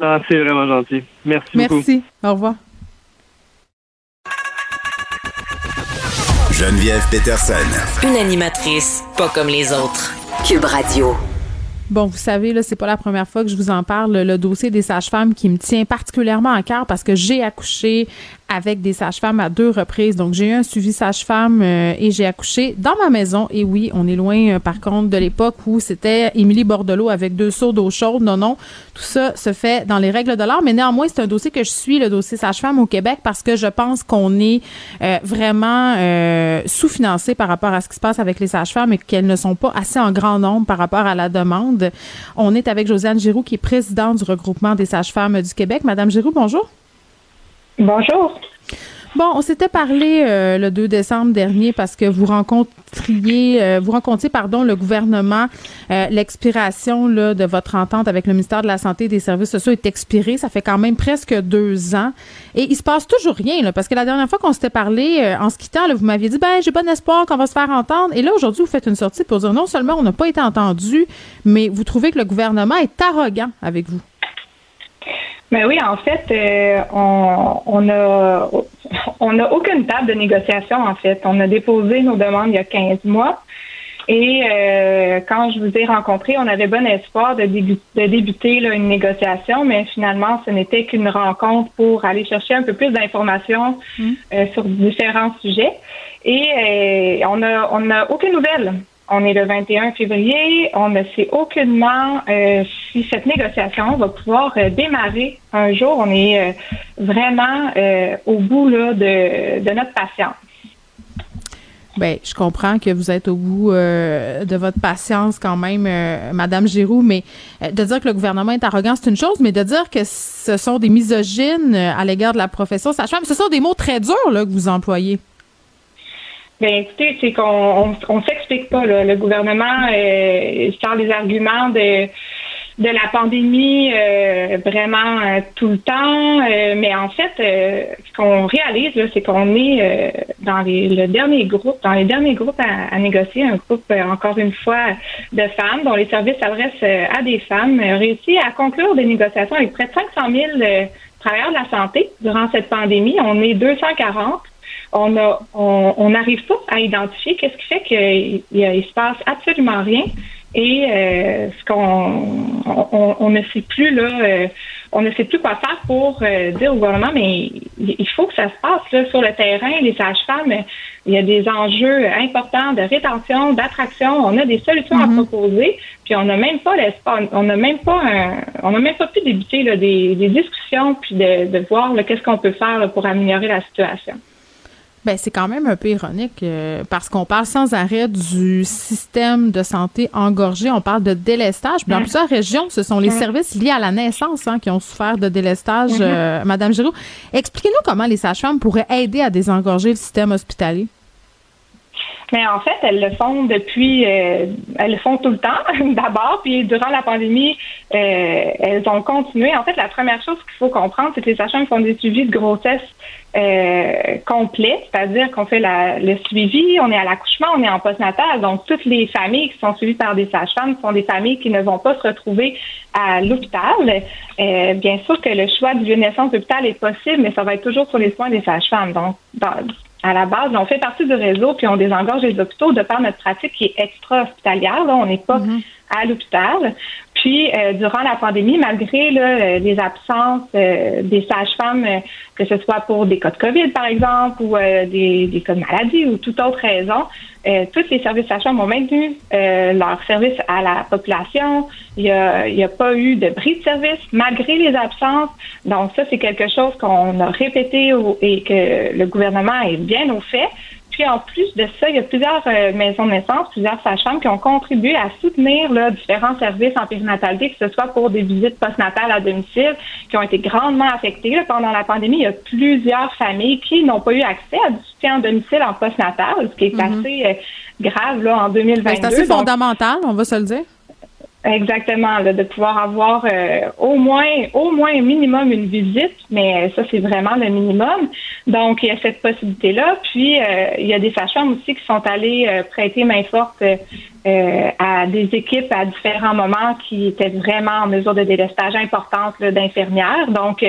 [SPEAKER 9] Ah, c'est vraiment gentil. Merci, beaucoup.
[SPEAKER 3] Merci. Au revoir.
[SPEAKER 1] Geneviève Peterson.
[SPEAKER 5] Une animatrice pas comme les autres.
[SPEAKER 2] Cube Radio.
[SPEAKER 3] Bon, vous savez, là, c'est pas la première fois que je vous en parle, le dossier des sages-femmes qui me tient particulièrement à cœur parce que j'ai accouché avec des sages-femmes à deux reprises. Donc, j'ai eu un suivi sage-femme euh, et j'ai accouché dans ma maison. Et oui, on est loin, euh, par contre, de l'époque où c'était Émilie Bordelot avec deux seaux d'eau chaude. Non, non, tout ça se fait dans les règles de l'art. Mais néanmoins, c'est un dossier que je suis, le dossier sage-femme au Québec, parce que je pense qu'on est euh, vraiment sous-financé par rapport à ce qui se passe avec les sages-femmes et qu'elles ne sont pas assez en grand nombre par rapport à la demande. On est avec Josiane Giroux, qui est présidente du regroupement des sages-femmes du Québec. Madame Giroux, bonjour.
[SPEAKER 10] Bonjour.
[SPEAKER 3] Bon, on s'était parlé euh, le 2 décembre dernier parce que vous rencontriez, euh, vous rencontriez, pardon, le gouvernement. Euh, L'expiration de votre entente avec le ministère de la Santé et des Services sociaux est expirée. Ça fait quand même presque deux ans. Et il se passe toujours rien, là, parce que la dernière fois qu'on s'était parlé, en se quittant, vous m'aviez dit, ben, j'ai bon espoir qu'on va se faire entendre. Et là, aujourd'hui, vous faites une sortie pour dire non seulement on n'a pas été entendu, mais vous trouvez que le gouvernement est arrogant avec vous.
[SPEAKER 10] Mais oui, en fait, euh, on, on a on n'a aucune table de négociation, en fait. On a déposé nos demandes il y a 15 mois. Et euh, quand je vous ai rencontré, on avait bon espoir de, débu- de débuter là, une négociation, mais finalement, ce n'était qu'une rencontre pour aller chercher un peu plus d'informations euh, sur différents sujets. Et euh, on a on n'a aucune nouvelle. On est le 21 février. On ne sait aucunement euh, si cette négociation va pouvoir euh, démarrer un jour. On est euh, vraiment au bout là, de, notre patience.
[SPEAKER 3] Ben, je comprends que vous êtes au bout de votre patience quand même, Madame Giroux, mais de dire que le gouvernement est arrogant, c'est une chose, mais de dire que ce sont des misogynes à l'égard de la profession sage-femme, ce sont des mots très durs là, que vous employez.
[SPEAKER 10] Ben écoutez, c'est qu'on on, on s'explique pas. Là. Le gouvernement euh, sort les arguments de de la pandémie euh, vraiment euh, tout le temps, euh, mais en fait, euh, ce qu'on réalise, c'est qu'on est euh, dans les, le dernier groupe, dans les derniers groupes à, à négocier, un groupe encore une fois de femmes dont les services s'adressent à des femmes, réussi à conclure des négociations avec près de 500 000 euh, travailleurs de la santé durant cette pandémie. On est 240 on a on on n'arrive pas à identifier qu'est-ce qui fait qu'il il, se passe absolument rien. Et euh, ce qu'on on, on ne sait plus là euh, on ne sait plus quoi faire pour euh, dire au gouvernement mais il faut que ça se passe là sur le terrain les sages-femmes. Il y a des enjeux importants de rétention d'attraction. On a des solutions à proposer puis on n'a même pas l'espace on n'a même pas un, on n'a même pas pu débuter là, des, des discussions puis de, de voir qu'est-ce qu'on peut faire là, pour améliorer la situation
[SPEAKER 3] Ben, c'est quand même un peu ironique euh, parce qu'on parle sans arrêt du système de santé engorgé. On parle de délestage. Dans plusieurs régions, ce sont les services liés à la naissance hein, qui ont souffert de délestage.
[SPEAKER 10] Mhm.
[SPEAKER 3] Euh, Madame Giroux, expliquez-nous comment les sages-femmes pourraient aider à désengorger le système hospitalier.
[SPEAKER 10] Mais en fait, elles le font depuis, euh, elles le font tout le temps, (laughs) d'abord, puis durant la pandémie, euh, elles ont continué. En fait, la première chose qu'il faut comprendre, c'est que les sages-femmes font des suivis de grossesse euh, complets, c'est-à-dire qu'on fait la, le suivi, on est à l'accouchement, on est en postnatal. Donc, toutes les familles qui sont suivies par des sages-femmes sont des familles qui ne vont pas se retrouver à l'hôpital. Euh, bien sûr que le choix du lieu de naissance d'hôpital est possible, mais ça va être toujours sur les soins des sages-femmes. Donc, dans, à la base, on fait partie du réseau, puis on désengorge les hôpitaux de par notre pratique qui est extra-hospitalière. Là, on n'est pas à l'hôpital. Puis, euh, durant la pandémie, malgré là, les absences des sages-femmes, que ce soit pour des cas de COVID, par exemple, ou des, des, cas de maladie ou toute autre raison, tous les services sages-femmes ont maintenu leur service à la population. Il n'y a, y a pas eu de bris de service malgré les absences. Donc, ça, c'est quelque chose qu'on a répété et que le gouvernement est bien au fait. Puis en plus de ça, il y a plusieurs euh, maisons de naissance, plusieurs sages-femmes qui ont contribué à soutenir là, différents services en périnatalité, que ce soit pour des visites postnatales à domicile, qui ont été grandement affectées. pendant la pandémie, il y a plusieurs familles qui n'ont pas eu accès à du soutien en domicile en postnatal, ce qui est mm-hmm. assez euh, grave là, en 2022. Ben,
[SPEAKER 3] c'est assez fondamental, on va se le dire.
[SPEAKER 10] Exactement, de pouvoir avoir euh, au moins au moins minimum une visite, mais ça c'est vraiment le minimum. Donc il y a cette possibilité là. Puis euh, il y a des sages-femmes aussi qui sont allées euh, prêter main forte à des équipes à différents moments qui étaient vraiment en mesure de délestage importante d'infirmières. Donc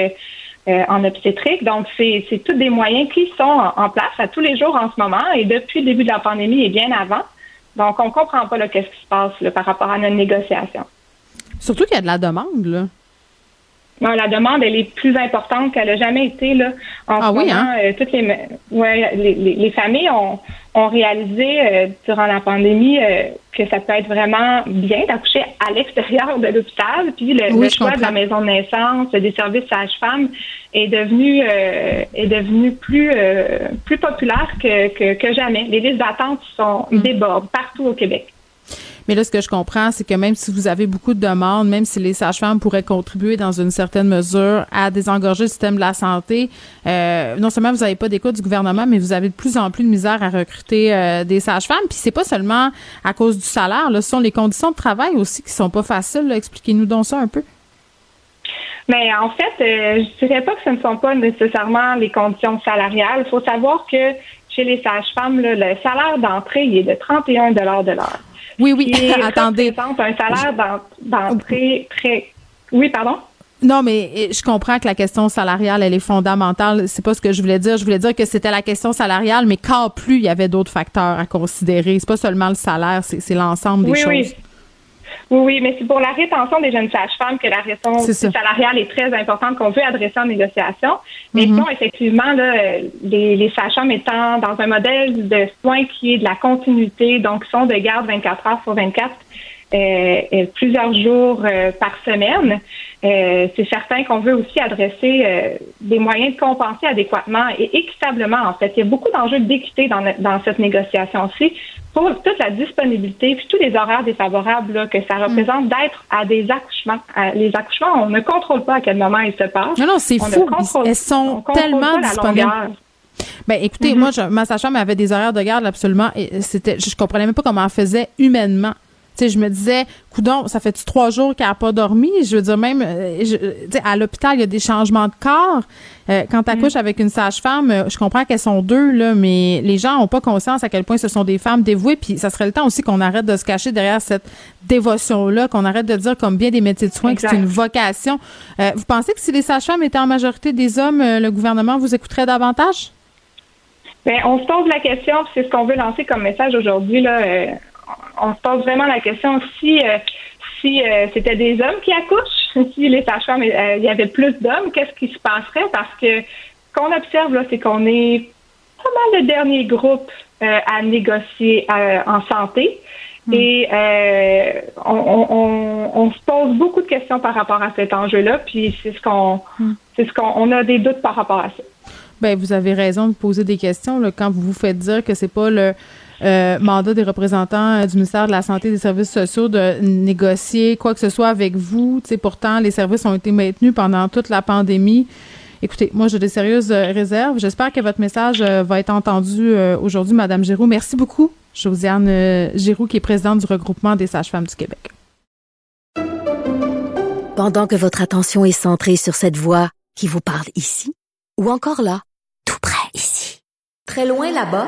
[SPEAKER 10] en obstétrique. Donc, c'est tous des moyens qui sont en, place à tous les jours en ce moment et depuis le début de la pandémie et bien avant. Donc, on comprend pas qu'est-ce qui se passe par rapport à notre négociation.
[SPEAKER 3] Surtout qu'il y a de la demande, là.
[SPEAKER 10] Non, la demande, elle est plus importante qu'elle n'a jamais été. Là. En ah oui, hein? Euh, toutes les, ouais, les, les, familles ont, ont réalisé euh, durant la pandémie euh, que ça peut être vraiment bien d'accoucher à l'extérieur de l'hôpital. Puis le, choix de la maison de naissance, des services sages-femmes est devenu est devenu plus plus populaire que, que, jamais. Les listes d'attente sont mm. débordent partout au Québec.
[SPEAKER 3] Mais là, ce que je comprends, c'est que même si vous avez beaucoup de demandes, même si les sages-femmes pourraient contribuer dans une certaine mesure à désengorger le système de la santé, euh, non seulement vous n'avez pas d'écoute du gouvernement, mais vous avez de plus en plus de misère à recruter euh, des sages-femmes. Puis c'est pas seulement à cause du salaire, ce sont les conditions de travail aussi qui sont pas faciles. Expliquez-nous donc ça un peu.
[SPEAKER 10] Mais en fait, euh, je dirais pas que ce ne sont pas nécessairement les conditions salariales. Il faut savoir que chez les sages-femmes, le salaire d'entrée est de 31 de l'heure.
[SPEAKER 3] Oui, oui, attendez.
[SPEAKER 10] un salaire d'entrée très. Oui, pardon?
[SPEAKER 3] Non, mais eh, je comprends que la question salariale, elle est fondamentale. C'est pas ce que je voulais dire. Je voulais dire que c'était la question salariale, mais qu'en plus, il y avait d'autres facteurs à considérer. C'est pas seulement le salaire, c'est l'ensemble des choses. Oui.
[SPEAKER 10] Oui, oui, mais c'est pour la rétention des jeunes sages-femmes que la rétention salariale est très importante qu'on veut adresser en négociation. Mais mm effectivement, là, les, les sages-femmes étant dans un modèle de soins qui est de la continuité, donc sont de garde 24 heures sur 24, euh, euh, plusieurs jours euh, par semaine. Euh, c'est certain qu'on veut aussi adresser des moyens de compenser adéquatement et équitablement. En fait, il y a beaucoup d'enjeux d'équité dans, dans cette négociation-ci pour toute la disponibilité puis tous les horaires défavorables que ça mm. représente d'être à des accouchements. les accouchements, on ne contrôle pas à quel moment ils se passent.
[SPEAKER 3] Non, non, c'est fou. Elles sont tellement disponibles. Ben, écoutez, mm-hmm. moi, je, ma sage-femme avait des horaires de garde absolument. Et c'était, je, je comprenais même pas comment elle faisait humainement je me disais, coudon, ça fait trois jours qu'elle n'a pas dormi? Je veux dire, même, euh, à l'hôpital, il y a des changements de corps. Euh, quand tu accouches mm. avec une sage-femme, euh, je comprends qu'elles sont deux, là, mais les gens n'ont pas conscience à quel point ce sont des femmes dévouées. Puis ça serait le temps aussi qu'on arrête de se cacher derrière cette dévotion-là, qu'on arrête de dire, comme bien des métiers de soins, que c'est une vocation. vous pensez que si les sages-femmes étaient en majorité des hommes, le gouvernement vous écouterait davantage?
[SPEAKER 10] Bien, on se pose la question, c'est ce qu'on veut lancer comme message aujourd'hui. Là, on se pose vraiment la question si euh, si euh, c'était des hommes qui accouchent, (laughs) si les sages-femmes, euh, il y avait plus d'hommes, qu'est-ce qui se passerait? Parce que ce qu'on observe là, c'est qu'on est pas mal le dernier groupe à négocier en santé. Hmm. Et on, se pose beaucoup de questions par rapport à cet enjeu-là, puis c'est ce qu'on, hmm. c'est ce qu'on, on a des doutes par rapport à ça.
[SPEAKER 3] Ben, vous avez raison de poser des questions quand vous vous faites dire que c'est pas le euh, mandat des représentants euh, du ministère de la Santé et des Services sociaux de négocier quoi que ce soit avec vous. sais, pourtant, les services ont été maintenus pendant toute la pandémie. Écoutez, moi, j'ai des sérieuses euh, réserves. J'espère que votre message va être entendu aujourd'hui, Madame Giroux. Merci beaucoup, Josiane Giroux, qui est présidente du regroupement des sages-femmes du Québec.
[SPEAKER 2] Pendant que votre attention est centrée sur cette voix qui vous parle ici, ou encore là, tout près ici, très loin là-bas,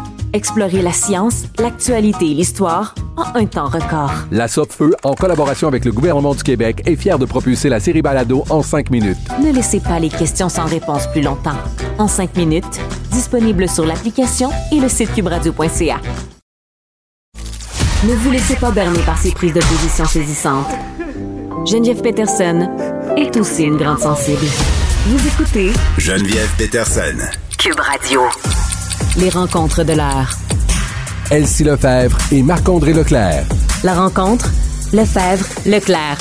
[SPEAKER 5] Explorez la science, l'actualité et l'histoire en un temps record.
[SPEAKER 6] La Feu, en collaboration avec le gouvernement du Québec, est fière de propulser la série Balado en cinq minutes.
[SPEAKER 5] Ne laissez pas les questions sans réponse plus longtemps. En cinq minutes, disponible sur l'application et le site cubradio.ca. Ne vous laissez pas berner par ces prises de position saisissantes. Geneviève Peterson est aussi une grande sensible. Vous écoutez
[SPEAKER 1] Geneviève Peterson.
[SPEAKER 5] Cube Radio. Les rencontres de l'heure.
[SPEAKER 6] Elsie Lefebvre et Marc-André Leclerc.
[SPEAKER 5] La rencontre, Lefebvre, Leclerc.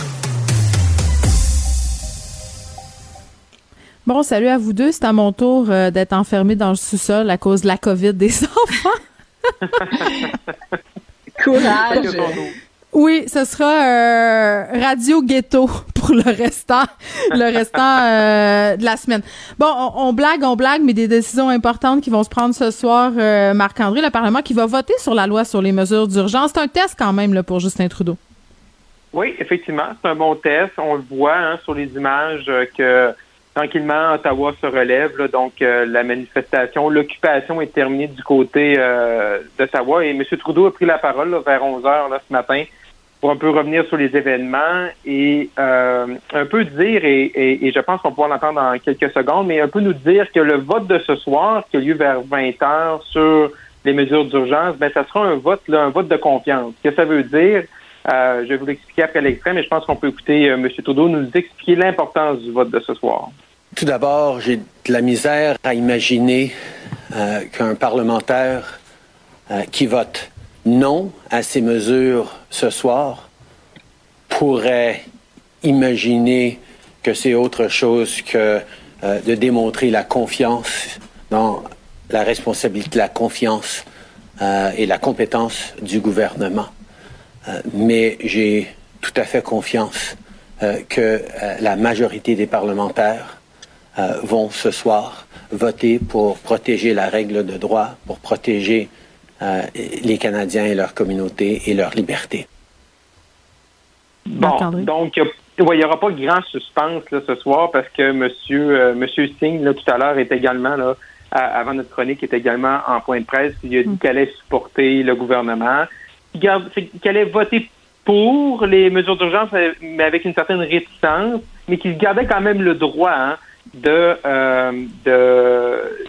[SPEAKER 3] Bon, salut à vous deux. C'est à mon tour euh, d'être enfermé dans le sous-sol à cause de la COVID des (laughs) enfants.
[SPEAKER 11] Courage.
[SPEAKER 3] Oui, ce sera euh, Radio Ghetto (laughs) pour le restant, le restant euh, de la semaine. Bon, on, blague, on blague, mais des décisions importantes qui vont se prendre ce soir. Euh, Marc-André, le Parlement qui va voter sur la loi sur les mesures d'urgence. C'est un test quand même pour Justin Trudeau.
[SPEAKER 12] Oui, effectivement, c'est un bon test. On le voit hein, sur les images que tranquillement, Ottawa se relève. donc, la manifestation, l'occupation est terminée du côté d'Ottawa. Et M. Trudeau a pris la parole vers 11 heures ce matin pour un peu revenir sur les événements et euh, un peu dire, et, je pense qu'on pourra l'entendre dans quelques secondes, mais un peu nous dire que le vote de ce soir, qui a lieu vers 20 heures sur les mesures d'urgence, ben ça sera un vote, là, un vote de confiance. Ce que ça veut dire, euh, je vais vous l'expliquer après l'extrait, mais je pense qu'on peut écouter euh, M. Trudeau nous expliquer l'importance du vote de ce soir.
[SPEAKER 13] Tout d'abord, j'ai de la misère à imaginer qu'un parlementaire qui vote non à ces mesures ce soir pourrait imaginer que c'est autre chose que euh, de démontrer la confiance dans la responsabilité, la confiance euh, et la compétence du gouvernement. Euh, mais j'ai tout à fait confiance que la majorité des parlementaires vont ce soir voter pour protéger la règle de droit, pour protéger euh, les Canadiens et leur communauté et leur liberté.
[SPEAKER 12] Bon, donc il n'y aura pas de grand suspense ce soir parce que Monsieur euh, Monsieur Singh là, tout à l'heure est également là avant notre chronique est également en point de presse. Il a dit mm. qu'elle allait supporter le gouvernement, qu'elle allait voter pour les mesures d'urgence, mais avec une certaine réticence, mais qu'il gardait quand même le droit hein, de, euh, de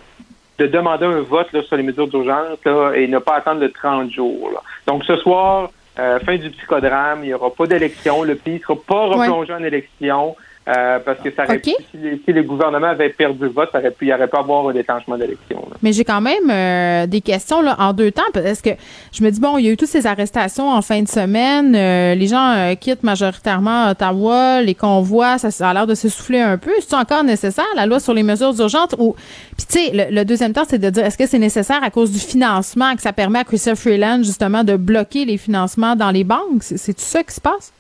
[SPEAKER 12] de demander un vote sur les mesures d'urgence et ne pas attendre le 30 jours. Donc ce soir, euh, fin du psychodrame, il n'y aura pas d'élection, le pays ne sera pas replongé en élection. Euh, parce que ça aurait pu, si, le gouvernement avait perdu le vote, ça aurait pu, il n'y aurait pas avoir un déclenchement d'élection.
[SPEAKER 3] Mais j'ai quand même euh, des questions là, en deux temps. Parce que je me dis, bon, il y a eu toutes ces arrestations en fin de semaine. Euh, les gens quittent majoritairement Ottawa. Les convois, ça, a l'air de s'essouffler un peu. Est-ce encore nécessaire, la loi sur les mesures urgentes? Ou... Puis, tu sais, le, deuxième temps, c'est de dire, est-ce que c'est nécessaire à cause du financement que ça permet à Christophe Freeland, justement, de bloquer les financements dans les banques? C'est tout ça qui se passe?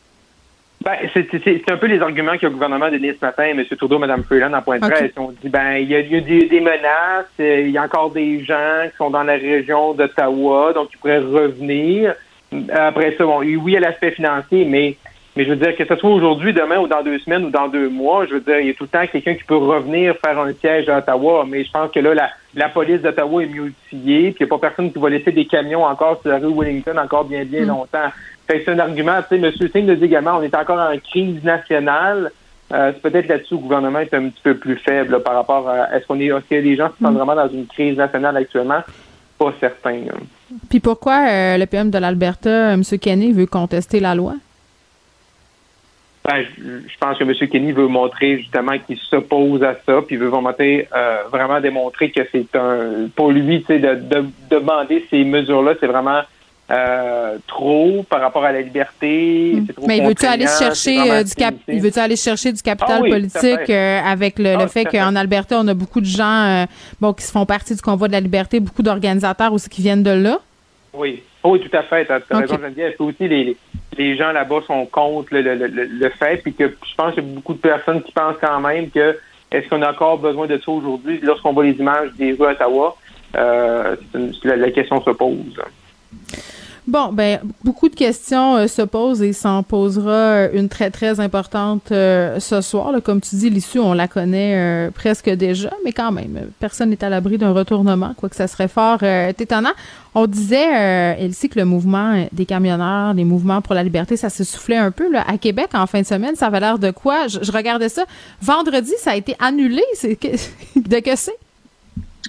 [SPEAKER 12] Ben, c'est un peu les arguments que le gouvernement a donné ce matin, M. Trudeau, Mme Freeland, en point de presse. On dit, ben, il y a, des, menaces, euh, il y a encore des gens qui sont dans la région d'Ottawa, donc ils pourraient revenir. Après ça, bon, oui, il y a l'aspect financier, mais, mais je veux dire, que ce soit aujourd'hui, demain, ou dans deux semaines, ou dans deux mois, je veux dire, il y a tout le temps quelqu'un qui peut revenir faire un siège à Ottawa, mais je pense que là, la, la police d'Ottawa est mieux outillée, puis il n'y a pas personne qui va laisser des camions encore sur la rue Wellington encore bien, bien mm. longtemps c'est un argument. Tu sais, M. Singh le dit également, on est encore en crise nationale. Euh, c'est peut-être là-dessus le gouvernement est un petit peu plus faible par rapport à est-ce qu'on est, est-ce que les gens se sentent mm. vraiment dans une crise nationale actuellement? Pas certain.
[SPEAKER 3] Puis pourquoi euh, le PM de l'Alberta, M. Kenney, veut contester la loi?
[SPEAKER 12] Ben, je, pense que M. Kenney veut montrer justement qu'il s'oppose à ça, puis veut vraiment, euh, vraiment démontrer que c'est un pour lui, de, de demander ces mesures-là, c'est vraiment euh, trop par rapport à la liberté.
[SPEAKER 3] Hmm. Mais il veut-tu aller chercher euh, du cap il veut aller chercher du capital ah politique euh, avec le, ah, fait qu'en Alberta on a beaucoup de gens bon qui se font partie du convoi de la liberté, beaucoup d'organisateurs aussi qui viennent de là?
[SPEAKER 12] Oui, oui, tout à fait. Tu as, raison, Geneviève. aussi les, les gens là-bas sont contre le, le, le, fait, puis que je pense qu'il y a beaucoup de personnes qui pensent quand même que est-ce qu'on a encore besoin de ça aujourd'hui lorsqu'on voit les images des rues à Ottawa? La, la, question se pose.
[SPEAKER 3] Bon, ben beaucoup de questions euh, se posent et s'en posera euh, une très très importante euh, ce soir. Comme tu dis, l'issue on la connaît presque déjà, mais quand même, personne n'est à l'abri d'un retournement, quoique ça serait fort étonnant. On disait, Elsie, que le mouvement des camionneurs, les mouvements pour la liberté, ça se soufflait un peu à Québec en fin de semaine. Ça avait l'air de quoi? Je, je, regardais ça. Vendredi, ça a été annulé. C'est (laughs) de que c'est?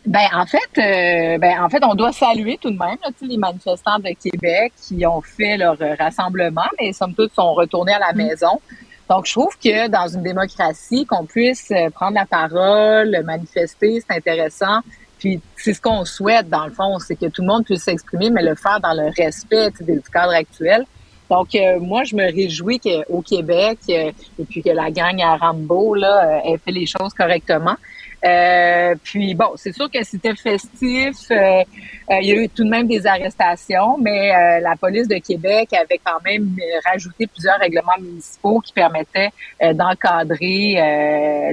[SPEAKER 11] Ben en fait, euh, ben en fait, on doit saluer tout de même là, les manifestants de Québec qui ont fait leur euh, rassemblement, mais somme toute sont retournés à la mm. maison. Donc, je trouve que dans une démocratie, qu'on puisse euh, prendre la parole, manifester, c'est intéressant. Puis c'est ce qu'on souhaite dans le fond, c'est que tout le monde puisse s'exprimer, mais le faire dans le respect du cadre actuel. Donc, moi, je me réjouis qu'au Québec, et puis que la gang à Rambo là, ait fait les choses correctement. Euh, puis bon, c'est sûr que c'était festif. Euh, euh, il y a eu tout de même des arrestations, mais la police de Québec avait quand même rajouté plusieurs règlements municipaux qui permettaient d'encadrer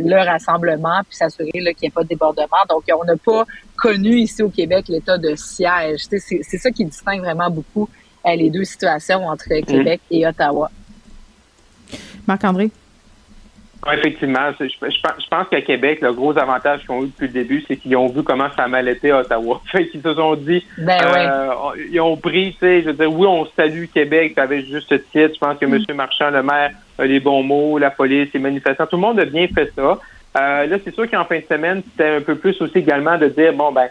[SPEAKER 11] le rassemblement puis s'assurer qu'il n'y ait pas de débordement. Donc, on n'a pas connu ici au Québec l'état de siège. C'est ça qui distingue vraiment beaucoup les deux situations entre Québec et Ottawa.
[SPEAKER 3] Marc-André?
[SPEAKER 12] Effectivement. Je, je, pense qu'à Québec, le gros avantage qu'ils ont eu depuis le début, c'est qu'ils ont vu comment ça mal été à Ottawa. (laughs) Fait qu'ils se sont dit,
[SPEAKER 11] ben
[SPEAKER 12] euh, ils ont pris, tu sais, je veux dire, oui, on salue Québec, avais juste ce titre. Je pense que M. Marchand, le maire, a les bons mots, la police, les manifestants, tout le monde a bien fait ça. Euh, là, c'est sûr qu'en fin de semaine, c'était un peu plus aussi également de dire, bon, ben,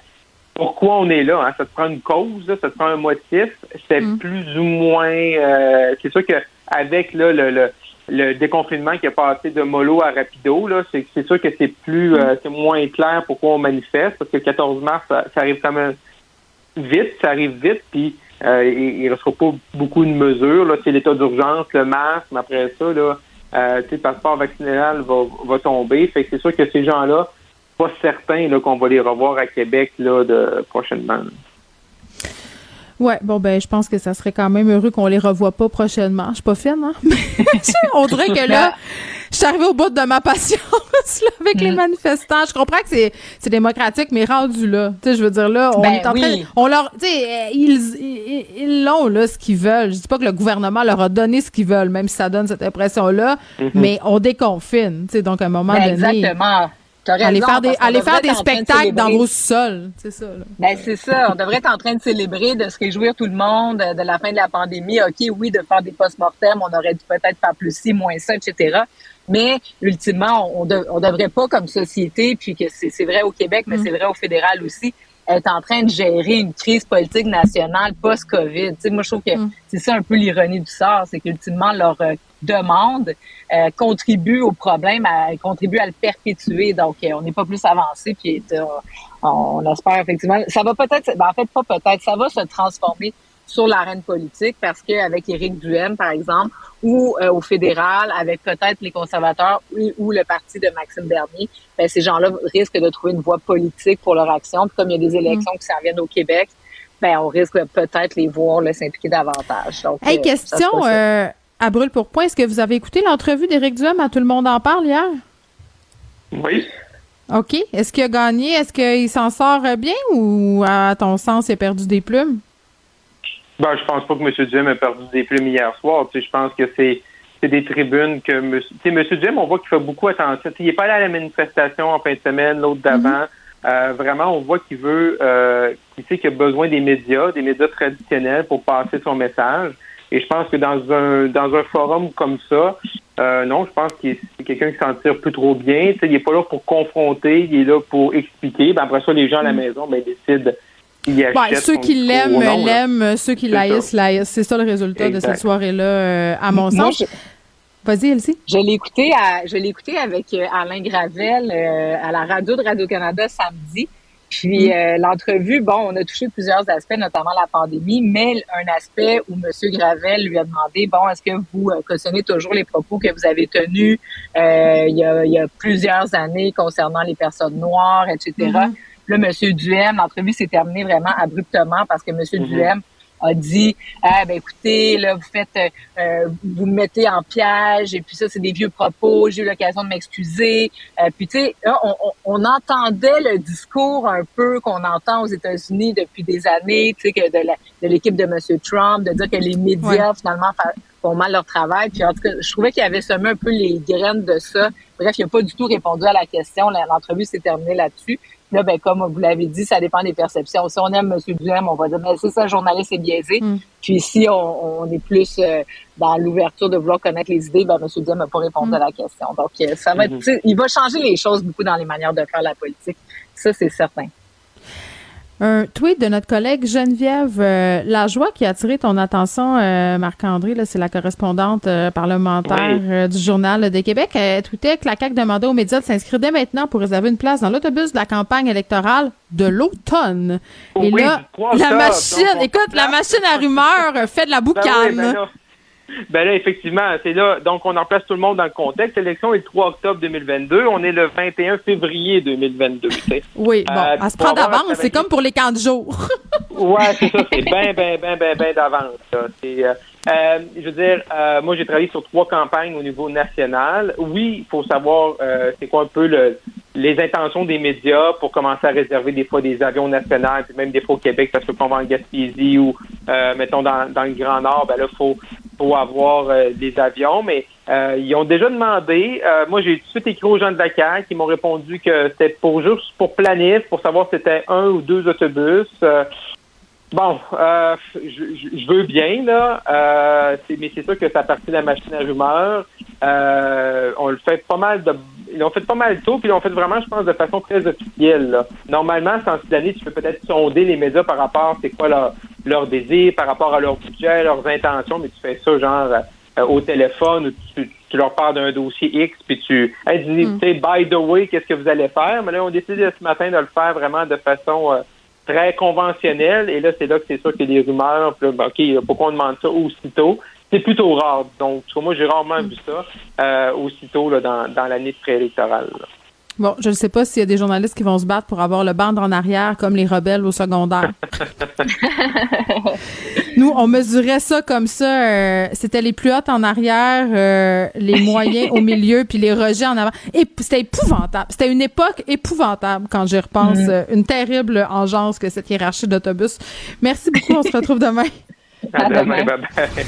[SPEAKER 12] pourquoi on est là? Hein? Ça te prend une cause, ça te prend un motif. C'est mm. plus ou moins... Euh, c'est sûr qu'avec là, le, le le déconfinement qui est passé de mollo à rapido, là, c'est, c'est sûr que c'est plus euh, c'est moins clair pourquoi on manifeste, parce que le 14 mars, ça, arrive quand même vite, ça arrive vite, puis euh, il ne restera pas beaucoup de mesures. Là, c'est l'état d'urgence, le masque, mais après ça, là, euh, le passeport vaccinal va, va tomber. Fait que c'est sûr que ces gens-là, pas certains là, qu'on va les revoir à Québec là, de prochainement.
[SPEAKER 3] Ouais, bon ben je pense que ça serait quand même heureux qu'on les revoie pas prochainement. Je suis pas fine, hein? (laughs) (laughs) On dirait que là, je suis arrivée au bout de ma patience avec les mm. manifestants. Je comprends que c'est, c'est démocratique, mais rendu là. Tu sais, je veux dire là, on
[SPEAKER 11] ben
[SPEAKER 3] est en train, on leur, tu sais, ils, ils l'ont là ce qu'ils veulent. Je dis pas que le gouvernement leur a donné ce qu'ils veulent, même si ça donne cette impression là, mm-hmm. mais on déconfine. Tu sais, donc à un moment
[SPEAKER 11] ben,
[SPEAKER 3] donné.
[SPEAKER 11] Exactement.
[SPEAKER 3] Aller faire des, aller faire des spectacles dans vos sols, c'est ça. Là.
[SPEAKER 11] Ben, c'est ça. On devrait être en train de célébrer, de se réjouir tout le monde de la fin de la pandémie. OK, oui, de faire des post-mortem, on aurait dû peut-être faire plus ci, moins ça, etc. Mais ultimement, on, on devrait pas comme société, puis que c'est vrai au Québec, mais mm. c'est vrai au fédéral aussi, être en train de gérer une crise politique nationale post-COVID. Moi, je trouve que mm. c'est ça un peu l'ironie du sort, c'est qu'ultimement, leur euh, demande euh, contribue au problème, à, contribue à le perpétuer. Donc, euh, on n'est pas plus avancé, puis on, espère effectivement... Ça va peut-être... Ben, en fait, pas peut-être, ça va se transformer sur l'arène politique parce qu'avec Éric Duhem, par exemple, ou au fédéral, avec peut-être les conservateurs ou, le parti de Maxime Bernier, ben, ces gens-là risquent de trouver une voie politique pour leur action. Puis comme il y a des élections mm. qui s'en viennent au Québec, ben, on risque peut-être les voir s'impliquer davantage. Donc,
[SPEAKER 3] hey, question euh, à brûle pour point. Est-ce que vous avez écouté l'entrevue d'Éric Duhem à Tout le monde en parle hier?
[SPEAKER 12] Oui.
[SPEAKER 3] OK. Est-ce qu'il a gagné? Est-ce qu'il s'en sort bien ou, à ton sens, il a perdu des plumes?
[SPEAKER 12] Ben, je pense pas que M. Duhem a perdu des plumes hier soir. Tu sais, je pense que c'est c'est des tribunes que M. Monsieur Duhem, on voit qu'il fait beaucoup attention. il n'est pas allé à la manifestation en fin de semaine, l'autre d'avant. Mm-hmm. euh, vraiment, on voit qu'il veut, euh, qu'il sait qu'il a besoin des médias, des médias traditionnels pour passer son message. Et je pense que dans un dans un forum comme ça, euh, non, je pense qu'il c'est quelqu'un qui s'en tire plus trop bien. il n'est pas là pour confronter, il est là pour expliquer. Ben, après ça, les gens à la mm-hmm. maison ben, décident
[SPEAKER 3] Ouais, ceux qui l'aiment, l'aiment, ceux qui l'haïssent, l'haïssent. C'est ça le résultat de cette soirée-là, euh, à mon sens. Vas-y, Elsie.
[SPEAKER 11] Je l'ai écouté, je l'ai écouté avec euh, Alain Gravel euh, à la radio de Radio-Canada samedi. Puis mm. l'entrevue, bon, on a touché plusieurs aspects, notamment la pandémie, mais un aspect où M. Gravel lui a demandé, bon, est-ce que vous cautionnez toujours les propos que vous avez tenus il y, a, il, y a, plusieurs années concernant les personnes noires, etc. Là, M. Duhem, l'entrevue s'est terminée vraiment abruptement parce que M. Mhm. Duhem a dit ah ben écoutez là vous faites euh, euh, vous me mettez en piège et puis ça c'est des vieux propos j'ai eu l'occasion de m'excuser. Euh, puis tu sais on, on, entendait le discours un peu qu'on entend aux États-Unis depuis des années tu sais que de l'équipe de, Monsieur Trump de dire que les médias finalement font mal leur travail. Puis en tout cas je trouvais qu'il avait semé un peu les graines de ça. Bref il n'a pas du tout répondu à la question. L'entrevue s'est terminée là-dessus Là, ben, comme vous l'avez dit, ça dépend des perceptions. Si on aime M. Duhem, on va dire, mais c'est ça, journaliste est biaisé. Mm. Puis si on, est plus euh, dans l'ouverture de vouloir connaître les idées, ben, M. Duhem n'a pas répondu mm. à la question. Donc, euh, ça va être, mm-hmm. il va changer les choses beaucoup dans les manières de faire la politique. Ça, c'est certain.
[SPEAKER 3] Un tweet de notre collègue Geneviève euh, Lajoie qui a attiré ton attention, euh, Marc-André, c'est la correspondante euh, parlementaire du Journal de Québec. Elle tweetait que la CAQ demandait aux médias de s'inscrire dès maintenant pour réserver une place dans l'autobus de la campagne électorale de l'automne. Et là, la machine, écoute, la machine à rumeurs fait de la ben boucane. Ben (laughs)
[SPEAKER 12] ben là, effectivement, c'est là. Donc, on en place tout le monde dans le contexte. L'élection est le 3 octobre 2022. On est le 21 février 2022.
[SPEAKER 3] Oui, bon, euh, elle se prend d'avance. C'est comme pour les camps de jour.
[SPEAKER 12] ouais, c'est ça. C'est (laughs) bien, bien, bien, bien, bien d'avance. C'est, euh, (laughs) euh, je veux dire, euh, moi, j'ai travaillé sur trois campagnes au niveau national. Oui, il faut savoir euh, c'est quoi un peu le, les intentions des médias pour commencer à réserver des fois des avions nationaux, puis même des fois au Québec, parce que quand on va en Gaspésie ou, mettons, dans, dans le Grand Nord, ben là, il faut, faut avoir des avions. Mais ils ont déjà demandé. moi, j'ai tout de suite écrit aux gens de Dakar qui m'ont répondu que c'était pour juste pour planif, pour savoir si c'était un ou deux autobus. Bon, euh, je, veux bien, là, euh, mais c'est sûr que ça partie de la machine à rumeurs. Euh, on le fait pas mal de. Ils l'ont fait pas mal tôt, puis ils l'ont fait vraiment, je pense, de façon très officielle. Là. Normalement, sans d'année, tu peux peut-être sonder les médias par rapport à c'est quoi leur, leur désir, par rapport à leur budget, leurs intentions, mais tu fais ça genre euh, au téléphone ou tu, tu leur parles d'un dossier X, puis tu hey, dis, mm. by the way, qu'est-ce que vous allez faire? Mais là, on décide ce matin de le faire vraiment de façon euh, très conventionnel. Et là, c'est là que c'est sûr qu'il y a des rumeurs. Ben, OK, pourquoi on demande ça aussitôt? C'est plutôt rare. Donc, moi, j'ai rarement vu ça euh, aussitôt là, dans, dans l'année préélectorale.
[SPEAKER 3] Bon, je ne sais pas s'il y a des journalistes qui vont se battre pour avoir le band en arrière comme les rebelles au secondaire. (laughs) Nous, on mesurait ça comme ça. Euh, c'était les plus hautes en arrière, euh, les moyens au milieu, puis les rejets en avant. Et c'était épouvantable. C'était une époque épouvantable quand j'y repense. Mm. une terrible engeance que cette hiérarchie d'autobus. Merci beaucoup. On se retrouve demain. (laughs)
[SPEAKER 12] À, demain. Bye bye.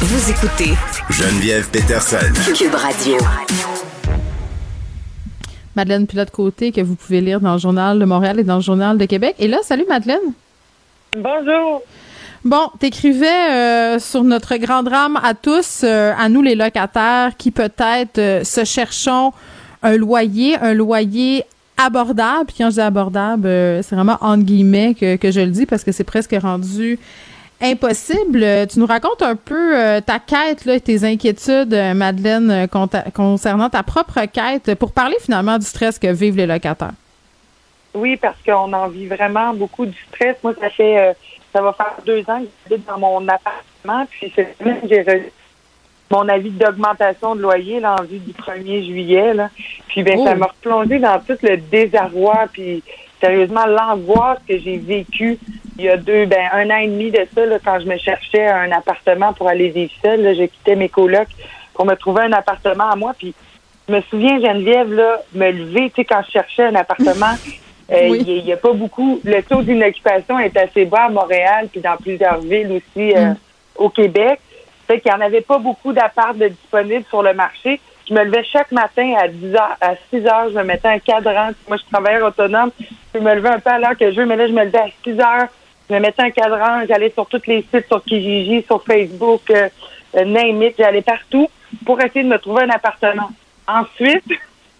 [SPEAKER 5] Vous écoutez Geneviève Peterson. Cube Radio.
[SPEAKER 3] Madeleine Pilote-Côté, que vous pouvez lire dans le Journal de Montréal et dans le Journal de Québec. Et là, salut Madeleine.
[SPEAKER 14] Bonjour.
[SPEAKER 3] Bon, t'écrivais euh, sur notre grand drame à tous, euh, à nous les locataires, qui peut-être euh, se cherchons un loyer, un loyer abordable. Puis quand je dis abordable, c'est vraiment entre guillemets que, que je le dis parce que c'est presque rendu impossible. Tu nous racontes un peu euh, ta quête, là, tes inquiétudes, euh, Madeleine, euh, concernant ta propre quête pour parler finalement du stress que vivent les locataires.
[SPEAKER 14] Oui, parce qu'on en vit vraiment beaucoup du stress. Moi, ça fait ça va faire deux ans que j'habite dans mon appartement, puis cette semaine, j'ai reçu mon avis d'augmentation de loyer là, en vue du 1er juillet. Là. Puis ben, ça oh! m'a replongé dans tout le désarroi, puis sérieusement l'angoisse que j'ai vécue il y a deux, ben un an et demi de ça, là, quand je me cherchais un appartement pour aller vivre seule, j'ai quitté mes colocs pour me trouver un appartement à moi. Puis je me souviens, Geneviève, là, me lever, tu sais, quand je cherchais un appartement, (laughs) euh, il n'y a, pas beaucoup. Le taux d'inoccupation est assez bas à Montréal, puis dans plusieurs villes aussi euh, mm. au Québec. Fait qu'il n'y en avait pas beaucoup d'apparts disponibles sur le marché. Je me levais chaque matin à 10 heures, à 6 heures, je me mettais un cadran. Moi, je travaillais autonome. Je me levais un peu à l'heure que je veux, mais là, je me levais à 6 heures. Je me mettais un cadran. J'allais sur tous les sites, sur Kijiji, sur Facebook, euh, euh J'allais partout pour essayer de me trouver un appartement. Ensuite,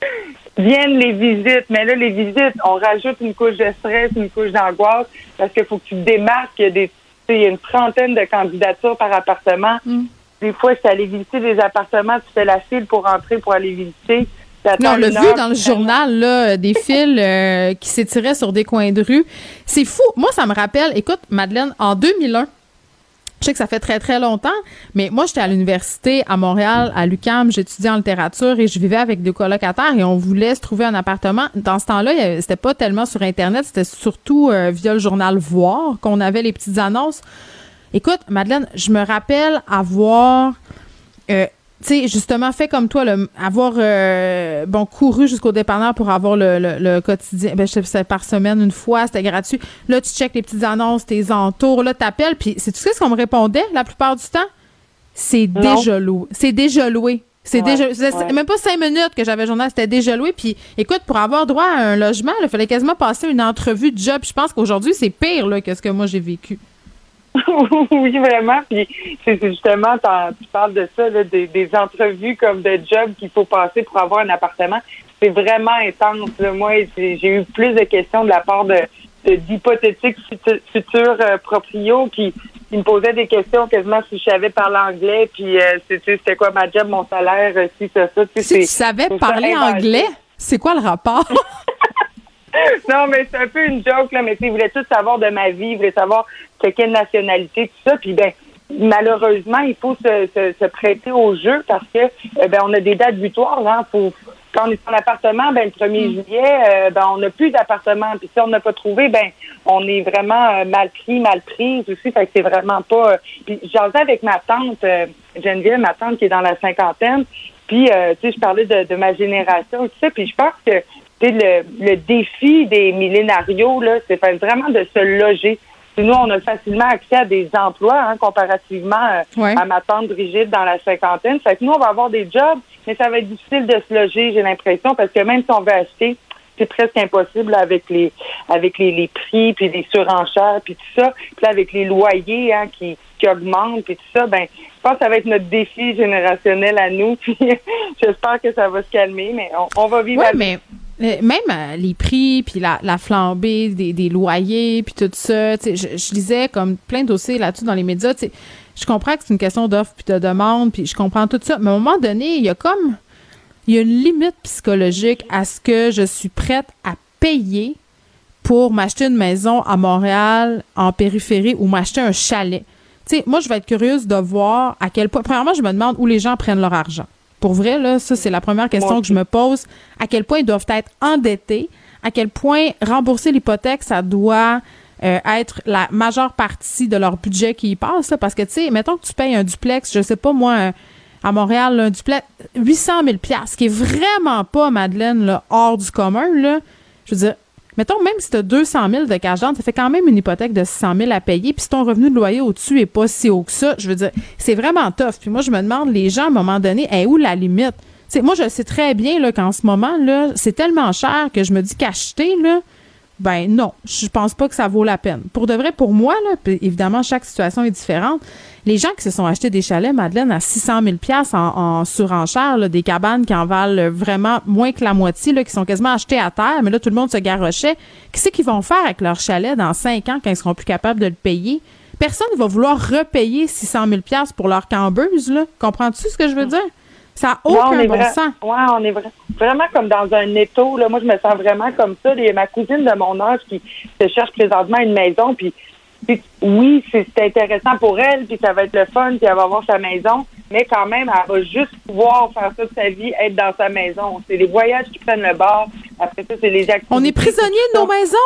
[SPEAKER 14] (laughs) viennent les visites. Mais là, les visites, on rajoute une couche de stress, une couche d'angoisse parce qu'il faut que tu démarques. Il y a, des, il y a une trentaine de candidatures par appartement. Mm. Des fois, c'est aller visiter des appartements, tu fais la file pour entrer, pour aller visiter.
[SPEAKER 3] Non, on l'a vu dans le journal, là, des (laughs) fils euh, qui s'étiraient sur des coins de rue. C'est fou. Moi, ça me rappelle, écoute, Madeleine, en 2001, Je sais que ça fait très, très longtemps, mais moi, j'étais à l'université à Montréal, à l'UQAM, j'étudiais en littérature et je vivais avec des colocataires et on voulait se trouver un appartement. Dans ce temps-là, c'était pas tellement sur Internet, c'était surtout euh, via le journal Voir qu'on avait les petites annonces. Écoute, Madeleine, je me rappelle avoir... Euh, tu sais, justement, fait comme toi, avoir euh, bon couru jusqu'au dépanneur pour avoir le, le, quotidien. Ben, je sais, par semaine une fois, c'était gratuit. Là, tu checkes les petites annonces, tes entours, là, t'appelles, puis c'est sais ce qu'on me répondait la plupart du temps? C'est déjà loué. C'est déjà loué. C'est déjà, même pas cinq minutes que j'avais le journal, c'était déjà loué. Puis, écoute, pour avoir droit à un logement, il fallait quasiment passer une entrevue de job. Je pense qu'aujourd'hui, c'est pire là, que ce que moi j'ai vécu. (laughs)
[SPEAKER 14] oui, vraiment. Puis c'est justement, tu parles de ça, des, entrevues comme de job qu'il faut passer pour avoir un appartement. C'est vraiment intense. Moi, j'ai eu plus de questions de la part de d'hypothétiques futurs euh, proprios qui, me posaient des questions quasiment si je savais parler anglais, puis euh, c'était quoi ma job, mon salaire, euh, si ça, ça.
[SPEAKER 3] Si tu savais parler anglais, c'est quoi le rapport? (laughs) (laughs)
[SPEAKER 14] non, mais c'est un peu une joke, là, mais ils voulaient tout savoir de ma vie, ils voulaient savoir quelle nationalité, tout ça. Puis ben, malheureusement, il faut se, se, prêter au jeu parce que eh ben, on a des dates butoirs. Hein, quand on est en appartement, ben, le 1er mm. juillet, euh, ben, on n'a plus d'appartement. Puis si on n'a pas trouvé, ben, on est vraiment euh, mal pris, mal prise aussi. Fait que c'est vraiment pas. Euh, puis j'en avec ma tante, Geneviève, ma tante qui est dans la cinquantaine. Puis, tu sais, je parlais de, de ma génération, tout ça. Puis je pense que le, le défi des millénarios, là, c'est vraiment de se loger. nous, on a facilement accès à des emplois hein, comparativement euh, à ma tante Brigitte dans la cinquantaine. Fait que nous, on va avoir des jobs, mais ça va être difficile de se loger, j'ai l'impression, parce que même si on veut acheter, c'est presque impossible avec les avec les, les, prix, puis les surenchères, puis tout ça. Puis là, avec les loyers hein, qui, qui augmentent, puis tout ça, ben je pense que ça va être notre défi générationnel à nous. (laughs) Puis j'espère que ça va se calmer, mais on, va vivre
[SPEAKER 3] avec. Euh, même euh, les prix, puis la, flambée des, loyers, puis tout ça, je, je lisais comme plein de dossiers là-dessus dans les médias. Je comprends que c'est une question d'offre puis de demande, puis je comprends tout ça. Mais à un moment donné, il y a comme il y a une limite psychologique à ce que je suis prête à payer pour m'acheter une maison à Montréal, en périphérie, ou m'acheter un chalet. Moi, je vais être curieuse de voir à quel point. Premièrement, je me demande où les gens prennent leur argent. Pour vrai, là, ça, c'est la première question que je me pose. À quel point ils doivent être endettés? À quel point rembourser l'hypothèque, ça doit euh, être la majeure partie de leur budget qui y passe? Parce que, tu sais, mettons que tu payes un duplex, je sais pas moi, à Montréal, un duplex, 800 000 ce qui est vraiment pas, Madeleine, hors du commun. Là. Je veux dire, Mettons, même si tu as 200 000 de cash down, ça fait quand même une hypothèque de 600 000 à payer. Puis si ton revenu de loyer au-dessus est pas si haut que ça, je veux dire, c'est vraiment tough. Puis moi, je me demande, les gens, à un moment donné, est où la limite? sais, moi, je sais très bien qu'en ce moment, c'est tellement cher que je me dis qu'acheter, là, ben non, je pense pas que ça vaut la peine. Pour de vrai, pour moi, là, évidemment, chaque situation est différente. Les gens qui se sont achetés des chalets, Madeleine, à 600 000 en, en surenchère, des cabanes qui en valent vraiment moins que la moitié, là, qui sont quasiment achetées à terre, mais là, tout le monde se garochait. Qu'est-ce qu'ils vont faire avec leur chalet dans cinq ans quand ils seront plus capables de le payer? Personne ne va vouloir repayer 600 000 pour leur cambeuse, là. Comprends-tu ce que je veux dire? Ça n'a aucun bon sens.
[SPEAKER 14] Ouais, on est vraiment comme dans un étau. Là. Moi, je me sens vraiment comme ça. Il y a ma cousine de mon âge qui se cherche présentement une maison. Puis, oui, c'est intéressant pour elle, puis ça va être le fun, puis elle va avoir sa maison. Mais quand même, elle va juste pouvoir faire ça de sa vie, être dans sa maison. C'est les voyages qui prennent le bord. Après ça, c'est les activités.
[SPEAKER 3] On est prisonniers de nos maisons.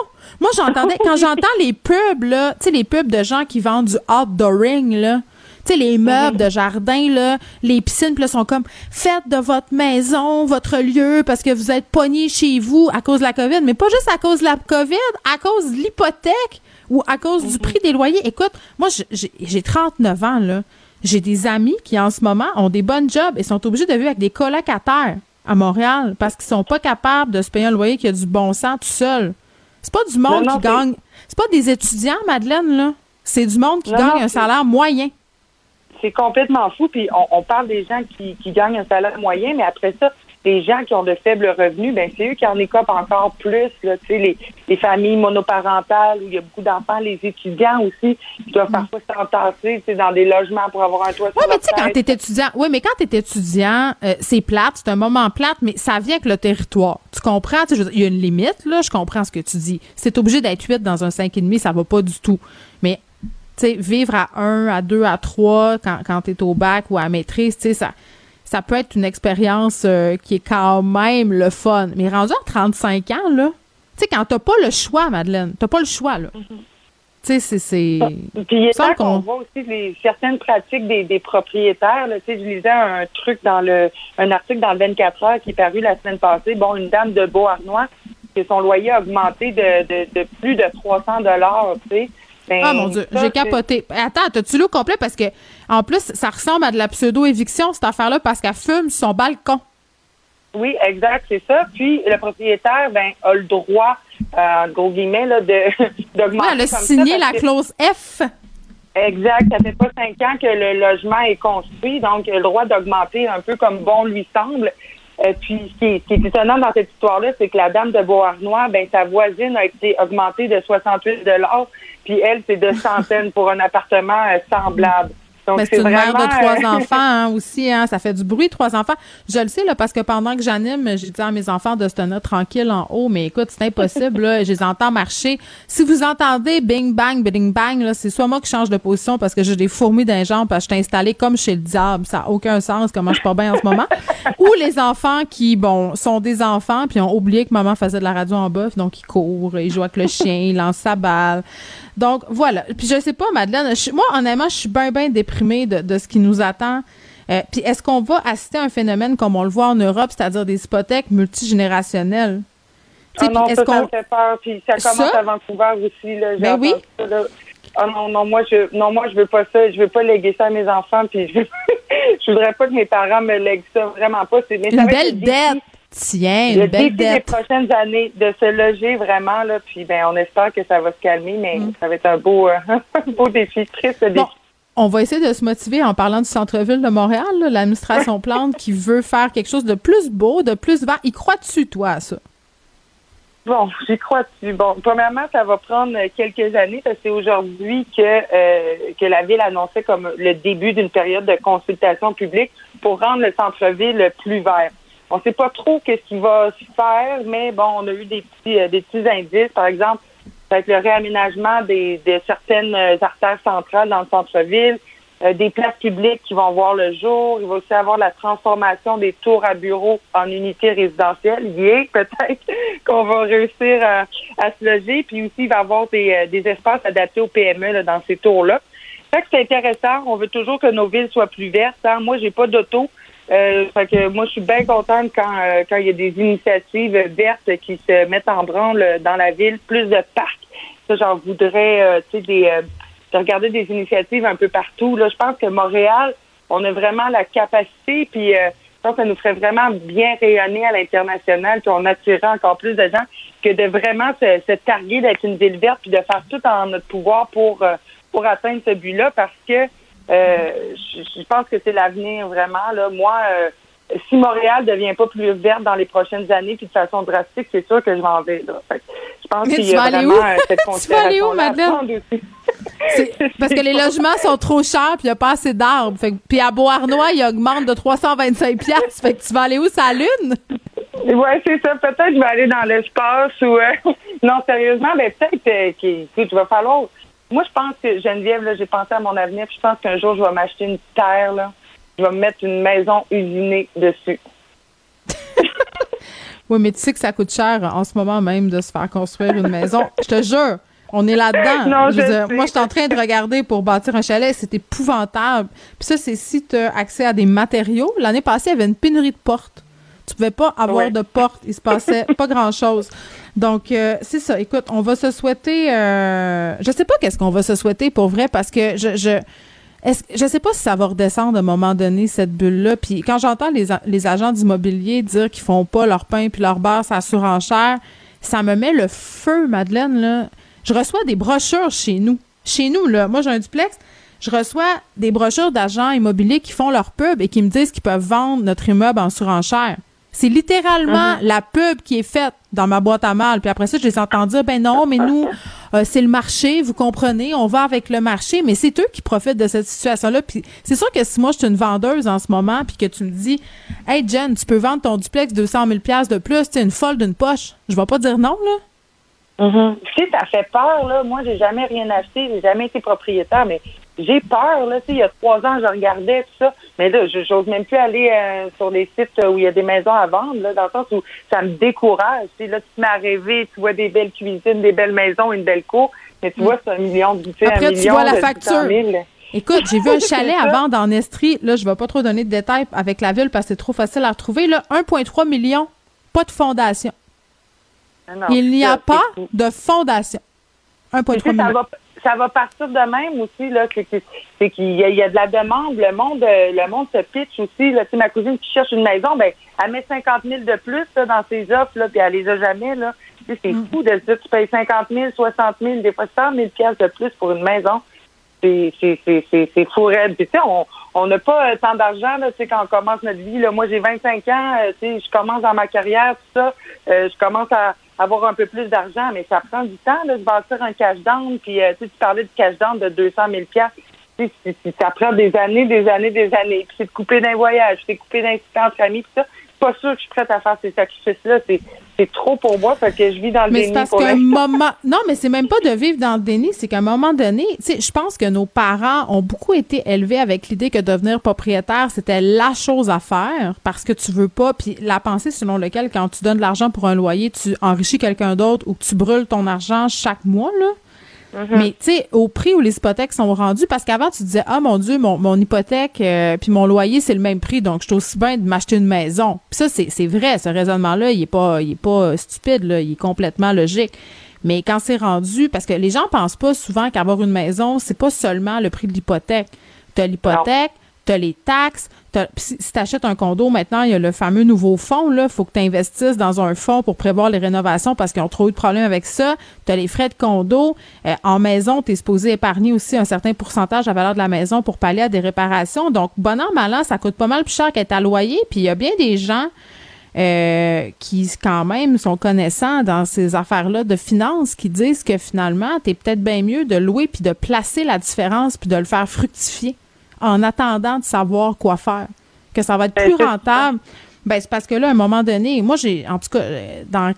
[SPEAKER 3] Moi, j'entendais, quand j'entends les pubs, là, tu sais, les pubs de gens qui vendent du outdooring, là, tu sais, les meubles de jardin, là, les piscines, puis là, sont comme faites de votre maison, votre lieu, parce que vous êtes pogné chez vous à cause de la COVID, mais pas juste à cause de la COVID, à cause de l'hypothèque ou à cause du prix des loyers. Écoute, moi, j'ai 39 ans, là. J'ai des amis qui, en ce moment, ont des bonnes jobs et sont obligés de vivre avec des colocataires à Montréal parce qu'ils sont pas capables de se payer un loyer qui a du bon sens tout seul. C'est pas du monde qui gagne. C'est pas des étudiants, Madeleine, là. C'est du monde qui gagne un salaire moyen
[SPEAKER 14] c'est complètement fou. Puis on, parle des gens qui, gagnent un salaire moyen, mais après ça, les gens qui ont de faibles revenus, ben c'est eux qui en écopent encore plus. Là, les, les familles monoparentales où il y a beaucoup d'enfants, les étudiants aussi qui doivent mm. parfois s'entasser dans des logements pour avoir un toit
[SPEAKER 3] sur Oui, mais tu sais, quand tu étudiant, oui, mais quand tu étudiant, euh, c'est plate, c'est un moment plate, mais ça vient avec le territoire. Tu comprends? Il y a une limite, là, je comprends ce que tu dis. C'est obligé d'être 8 dans un 5,5, ça va pas du tout. Mais tu sais, vivre à un, à deux, à trois quand, quand tu es au bac ou à maîtrise, tu sais, ça, ça peut être une expérience euh, qui est quand même le fun. Mais rendu à 35 ans, là, tu sais, quand t'as pas le choix, Madeleine, t'as pas le choix, là. Tu sais, c'est... c'est...
[SPEAKER 14] Puis il est temps qu'on voit aussi les, certaines pratiques des, des propriétaires. Tu sais, je lisais un truc dans le un article dans le 24 heures qui est paru la semaine passée. Bon, une dame de Beauharnois, que son loyer a augmenté de, de, de plus de 300 dollars, tu sais. Ben,
[SPEAKER 3] Ah mon Dieu, j'ai capoté. Attends, t'as-tu le complet? Parce que, en plus, ça ressemble à de la pseudo-éviction, cette affaire-là, parce qu'elle fume son balcon.
[SPEAKER 14] Oui, exact, c'est ça. Puis le propriétaire, ben, a le droit, euh, en gros guillemets, là, de (laughs) d'augmenter.
[SPEAKER 3] Ouais, elle a
[SPEAKER 14] comme
[SPEAKER 3] signé la
[SPEAKER 14] que-
[SPEAKER 3] clause F.
[SPEAKER 14] Exact. Ça fait pas cinq ans que le logement est construit, donc il a le droit d'augmenter un peu comme bon lui semble. Euh, puis ce qui, est, ce qui est étonnant dans cette histoire-là, c'est que la dame de Beauharnois, ben sa voisine a été augmentée de 68 puis elle, c'est de centaines pour un appartement euh, semblable. Donc,
[SPEAKER 3] Mais c'est une mère de trois
[SPEAKER 14] euh,
[SPEAKER 3] enfants hein, (laughs) aussi, hein, ça fait du bruit, trois enfants. Je le sais, là, parce que pendant que j'anime, j'ai dit à mes enfants de se tenir tranquille en haut, mais écoute, c'est impossible, là, je les entends marcher. Si vous entendez bing bang, bing bang, là, c'est soit moi qui change de position parce que j'ai des fourmis d'un jambes parce que je suis installée comme chez le diable, ça n'a aucun sens, comment je suis pas bien en ce moment. (laughs) Ou les enfants qui, bon, sont des enfants puis ont oublié que maman faisait de la radio en bœuf, donc ils courent, ils jouent avec le chien, ils lancent sa balle. Donc, voilà. Puis je sais pas, Madeleine, je- moi, honnêtement, je suis bien, bien déprimée de, de ce qui nous attend. Euh, puis est-ce qu'on va assister à un phénomène comme on le voit en Europe, c'est-à-dire des hypothèques multigénérationnelles?
[SPEAKER 14] Ah non, ça,
[SPEAKER 3] est-ce
[SPEAKER 14] ça me fait peur. Puis ça commence
[SPEAKER 3] Ça?
[SPEAKER 14] à Vancouver aussi. Là,
[SPEAKER 3] Ben oui.
[SPEAKER 14] entendu ça, là. Ah non, non, moi je non, moi je veux pas ça. Je veux pas léguer ça à mes enfants. Puis je, (laughs) je voudrais pas que mes parents me lèguent ça. Vraiment pas. C'est
[SPEAKER 3] Une belle dette. Tiens,
[SPEAKER 14] Le
[SPEAKER 3] belle
[SPEAKER 14] défi des prochaines années de se loger vraiment là. Puis ben on espère que ça va se calmer, mais
[SPEAKER 3] Mm.
[SPEAKER 14] ça va être un beau, euh, (laughs) un beau défi, triste défi.
[SPEAKER 3] Bon, on va essayer de se motiver en parlant du centre-ville de Montréal, l'administration (laughs) Plante qui veut faire quelque chose de plus beau, de plus vert. Y crois-tu, toi, à ça?
[SPEAKER 14] Bon, j'y crois dessus. Bon, premièrement, ça va prendre quelques années parce que c'est aujourd'hui que euh, que la ville annonçait comme le début d'une période de consultation publique pour rendre le centre-ville plus vert. On ne sait pas trop qu'est-ce qui va se faire, mais bon, on a eu des petits euh, des petits indices. Par exemple, être le réaménagement des, de certaines euh, artères centrales dans le centre-ville, euh, des places publiques qui vont voir le jour. Il va aussi avoir la transformation des tours à bureaux en unités résidentielles. Yeah, (laughs) peut-être qu'on va réussir à, à se loger. Puis aussi, il va y avoir des, euh, des espaces adaptés aux PME là, dans ces tours-là. Fait que c'est intéressant. On veut toujours que nos villes soient plus vertes. hein. Moi, j'ai pas d'auto. Euh, fait que moi, je suis bien contente quand euh, quand il y a des initiatives vertes qui se mettent en branle dans la ville, plus de parcs. Ça, j'en voudrais, euh, tu sais, des euh, de regarder des initiatives un peu partout. Là, je pense que Montréal, on a vraiment la capacité, puis euh, je pense ça nous ferait vraiment bien rayonner à l'international, puis on attirerait encore plus de gens que de vraiment se, se targuer d'être une ville verte, puis de faire tout en notre pouvoir pour euh, pour atteindre ce but-là, parce que euh, je, je pense que c'est l'avenir vraiment. Là, moi. euh, si Montréal devient pas plus verte dans les prochaines années puis de façon drastique, c'est sûr que je m'en vais. Là. Fait je pense
[SPEAKER 3] Mais
[SPEAKER 14] qu'il
[SPEAKER 3] tu
[SPEAKER 14] y a
[SPEAKER 3] vas aller
[SPEAKER 14] vraiment
[SPEAKER 3] où?
[SPEAKER 14] euh, cette (laughs)
[SPEAKER 3] Tu vas aller où, Madeleine? (laughs) Parce que les logements sont trop chers puis il n'y a pas assez d'arbres. Puis à Beauharnois, il augmente de 325 pièces. Fait que tu vas aller où, sa lune?
[SPEAKER 14] Ouais, c'est ça. Peut-être que je vais aller dans l'espace ou euh, (laughs) non, sérieusement, ben peut-être euh, qu'il va falloir. Moi, je pense que Geneviève, là, j'ai pensé à mon avenir, puis je pense qu'un jour, je vais m'acheter une terre, là. Je vais me mettre une maison usinée dessus. (laughs)
[SPEAKER 3] Oui, mais tu sais que ça coûte cher en ce moment même de se faire construire une maison. Je te jure, on est là-dedans. (laughs)
[SPEAKER 14] Non,
[SPEAKER 3] Je
[SPEAKER 14] je
[SPEAKER 3] moi, je suis en train de regarder pour bâtir un chalet. C'est épouvantable. Puis ça, c'est si tu as accès à des matériaux. L'année passée, il y avait une pénurie de portes. Tu pouvais pas avoir
[SPEAKER 14] Ouais.
[SPEAKER 3] de portes. Il se passait (laughs) pas grand-chose. Donc, euh, c'est ça. Écoute, on va se souhaiter... Euh, je sais pas qu'est-ce qu'on va se souhaiter pour vrai parce que je... je est-ce, je sais pas si ça va redescendre à un moment donné, cette bulle-là. Puis quand j'entends les, les agents d'immobilier dire qu'ils font pas leur pain puis leur beurre sa surenchère, ça me met le feu, Madeleine, là. Je reçois des brochures chez nous. Chez nous, là. Moi, j'ai un duplex. Je reçois des brochures d'agents immobiliers qui font leur pub et qui me disent qu'ils peuvent vendre notre immeuble en surenchère. C'est littéralement la pub qui est faite dans ma boîte à mal. Puis après ça, je les entends dire, ben non, mais nous, (laughs) euh, c'est le marché, vous comprenez, on va avec le marché, mais c'est eux qui profitent de cette situation-là. Puis c'est sûr que si moi, je suis une vendeuse en ce moment, puis que tu me dis, hey Jen, tu peux vendre ton duplex 200 000 pièces de plus, tu une folle d'une poche, je vais pas dire non, là.
[SPEAKER 14] Mhm. Tu sais, ça fait peur, là. Moi, j'ai jamais rien acheté, j'ai jamais été propriétaire, mais j'ai peur, là. Tu sais, il y a trois ans, je regardais tout ça, mais là, je j'ose même plus aller euh, sur les sites où il y a des maisons à vendre, là, dans le sens où ça me décourage. Tu sais, là, tu te mets à rêver, tu vois des belles cuisines, des belles maisons, une belle cour, mais tu vois, c'est un million de tu sais,
[SPEAKER 3] Après,
[SPEAKER 14] un
[SPEAKER 3] tu
[SPEAKER 14] million
[SPEAKER 3] vois la
[SPEAKER 14] de
[SPEAKER 3] facture.
[SPEAKER 14] 600 000.
[SPEAKER 3] Écoute, j'ai vu (laughs) un chalet
[SPEAKER 14] ça.
[SPEAKER 3] à vendre en Estrie. Là, je vais pas trop donner de détails avec la ville parce que c'est trop facile à retrouver. Là, 1,3 million, pas de fondation.
[SPEAKER 14] Ah non,
[SPEAKER 3] Il n'y a
[SPEAKER 14] ça,
[SPEAKER 3] pas de fondation. 1,3
[SPEAKER 14] Tu sais, ça
[SPEAKER 3] million.
[SPEAKER 14] va, ça va partir de même aussi, là, que- que- c'est qu'il y, a- il y a de la demande. Le monde, euh, le monde se pitch aussi. Là. Ma cousine qui cherche une maison, ben, elle met 50 000 de plus là, dans ses offres, là, puis elle les a jamais. Là. C'est
[SPEAKER 3] Mm.
[SPEAKER 14] fou de se dire tu payes 50 000, 60 000, des fois 100 000 piastres de plus pour une maison. C'est fou raide. Puis, tu sais, on on n'a pas euh, tant d'argent là, tu sais, quand on commence notre vie. Là. Moi, j'ai 25 ans. euh, tu sais, je commence dans ma carrière, tout ça. Euh, je commence à avoir un peu plus d'argent, mais ça prend du temps de bâtir un cash down. Puis, euh, tu parlais de cash down de 200 000 piastres. Tu sais, c'est- c'est- ça prend des années, des années, des années. Puis, c'est de couper d'un voyage, c'est de couper d'un entre amis, tout ça. Pas sûr que je suis prête à faire ces sacrifices-là. C'est c'est trop pour moi, fait que je vis dans le
[SPEAKER 3] Mais
[SPEAKER 14] déni
[SPEAKER 3] c'est parce
[SPEAKER 14] pour
[SPEAKER 3] qu'un (laughs) moment. Non, mais c'est même pas de vivre dans le déni, c'est qu'à un moment donné, tu sais, je pense que nos parents ont beaucoup été élevés avec l'idée que devenir propriétaire, c'était la chose à faire parce que tu veux pas. Puis la pensée selon laquelle, quand tu donnes de l'argent pour un loyer, tu enrichis quelqu'un d'autre ou que tu brûles ton argent chaque mois, là. Mais tu sais, au prix où les hypothèques sont rendues, parce qu'avant, tu disais, ah mon Dieu, mon, mon hypothèque euh, puis mon loyer, c'est le même prix, donc je suis aussi bien de m'acheter une maison. Puis ça, c'est c'est vrai, ce raisonnement-là, il est pas, il est pas stupide, là, il est complètement logique. Mais quand c'est rendu, parce que les gens pensent pas souvent qu'avoir une maison, c'est pas seulement le prix de l'hypothèque. Tu as l'hypothèque, tu as les taxes, si, tu achètes un condo, maintenant, il y a le fameux nouveau fonds. Il faut que tu investisses dans un fonds pour prévoir les rénovations parce qu'ils ont trop eu de problèmes avec ça. Tu as les frais de condo. Euh, en maison, tu es supposé épargner aussi un certain pourcentage la valeur de la maison pour pallier à des réparations. Donc, bon an, mal an, ça coûte pas mal plus cher qu'être à loyer. Puis il y a bien des gens euh, qui quand même sont connaissants dans ces affaires-là de finances qui disent que finalement, tu es peut-être bien mieux de louer puis de placer la différence puis de le faire fructifier en attendant de savoir quoi faire. Que ça va être plus rentable. Ben, c'est parce que là, à un moment donné, moi, j'ai, en tout cas, euh, dans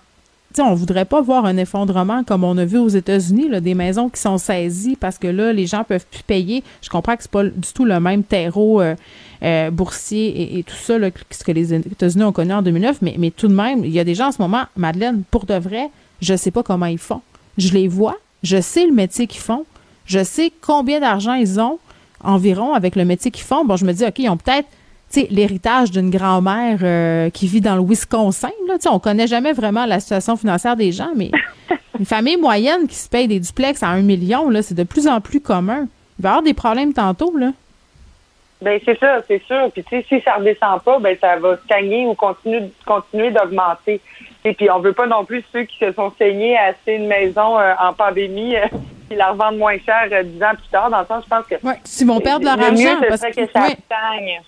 [SPEAKER 3] tu sais, on voudrait pas voir un effondrement comme on a vu aux États-Unis, là, des maisons qui sont saisies parce que là, les gens peuvent plus payer. Je comprends que c'est pas du tout le même terreau euh, euh, boursier et, et tout ça là, que ce que les États-Unis ont connu en 2009, mais, mais tout de même, il y a des gens en ce moment, Madeleine, pour de vrai, je sais pas comment ils font. Je les vois, je sais le métier qu'ils font, je sais combien d'argent ils ont environ avec le métier qu'ils font. Bon, je me dis, OK, ils ont peut-être tu sais, l'héritage d'une grand-mère euh, qui vit dans le Wisconsin. Là, Tu sais, on connaît jamais vraiment la situation financière des gens, mais (laughs) une famille moyenne qui se paye des duplex à un million, là, c'est de plus en plus commun. Il va y avoir des problèmes tantôt, là.
[SPEAKER 14] Ben c'est ça, c'est sûr. Puis tu sais, si ça redescend pas, ben ça va stagner ou continuer, continuer d'augmenter. Et puis on veut pas non plus ceux qui se sont saignés à acheter une maison euh, en pandémie euh, qui la revendent moins cher euh, dix ans plus tard. Dans le sens, je pense que
[SPEAKER 3] S'ils vont perdre leur
[SPEAKER 14] le
[SPEAKER 3] argent
[SPEAKER 14] mieux,
[SPEAKER 3] parce que-
[SPEAKER 14] que ça
[SPEAKER 3] ouais.
[SPEAKER 14] stagne.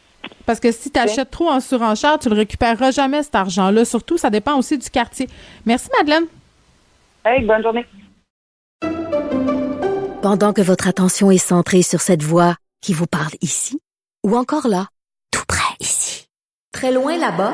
[SPEAKER 3] Parce que si tu achètes trop en surenchère, tu le récupéreras jamais, cet argent-là. Surtout, ça dépend aussi du quartier. Merci, Madeleine.
[SPEAKER 14] Hey, bonne journée.
[SPEAKER 2] Pendant que votre attention est centrée sur cette voix qui vous parle ici, ou encore là, tout près ici, très loin là-bas,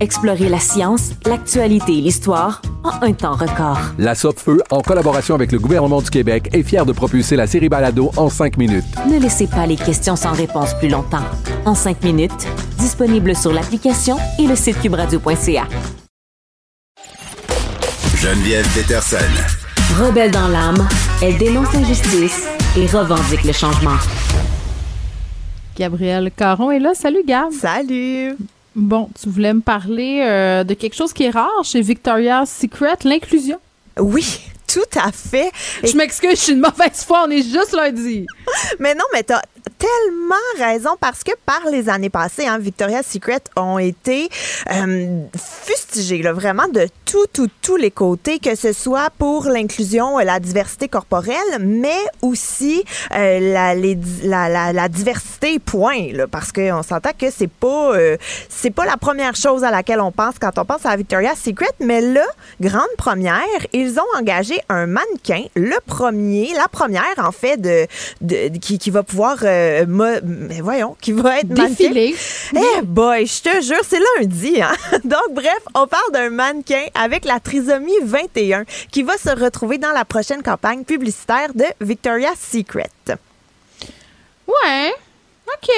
[SPEAKER 5] Explorez la science, l'actualité et l'histoire en un temps record.
[SPEAKER 6] La Feu, en collaboration avec le gouvernement du Québec, est fière de propulser la série Balado en cinq minutes.
[SPEAKER 5] Ne laissez pas les questions sans réponse plus longtemps. En cinq minutes, disponible sur l'application et le site cubradio.ca.
[SPEAKER 1] Geneviève Peterson.
[SPEAKER 5] Rebelle dans l'âme, elle dénonce l'injustice et revendique le changement.
[SPEAKER 3] Gabrielle Caron est là. Salut, Gab.
[SPEAKER 15] Salut.
[SPEAKER 3] Bon, tu voulais me parler euh, de quelque chose qui est rare chez Victoria's Secret, l'inclusion.
[SPEAKER 15] Oui, tout à fait.
[SPEAKER 3] Je m'excuse, je suis une mauvaise foi, on est juste lundi. (laughs)
[SPEAKER 15] mais non, mais t'as tellement raison parce que par les années passées, hein, Victoria's Secret ont été euh, fustigés, là, vraiment de tout, tout, tous les côtés, que ce soit pour l'inclusion, la diversité corporelle, mais aussi euh, la, les, la, la, la, diversité, point, là, parce qu'on s'entend que c'est pas, euh, c'est pas la première chose à laquelle on pense quand on pense à Victoria's Secret, mais là, grande première, ils ont engagé un mannequin, le premier, la première, en fait, de, de qui, qui va pouvoir euh, mais voyons, qui va être
[SPEAKER 3] défilé.
[SPEAKER 15] Eh boy, je te jure, c'est lundi. Hein? (laughs) Donc bref, on parle d'un mannequin avec la trisomie 21 qui va se retrouver dans la prochaine campagne publicitaire de Victoria's Secret.
[SPEAKER 3] Ouais, ok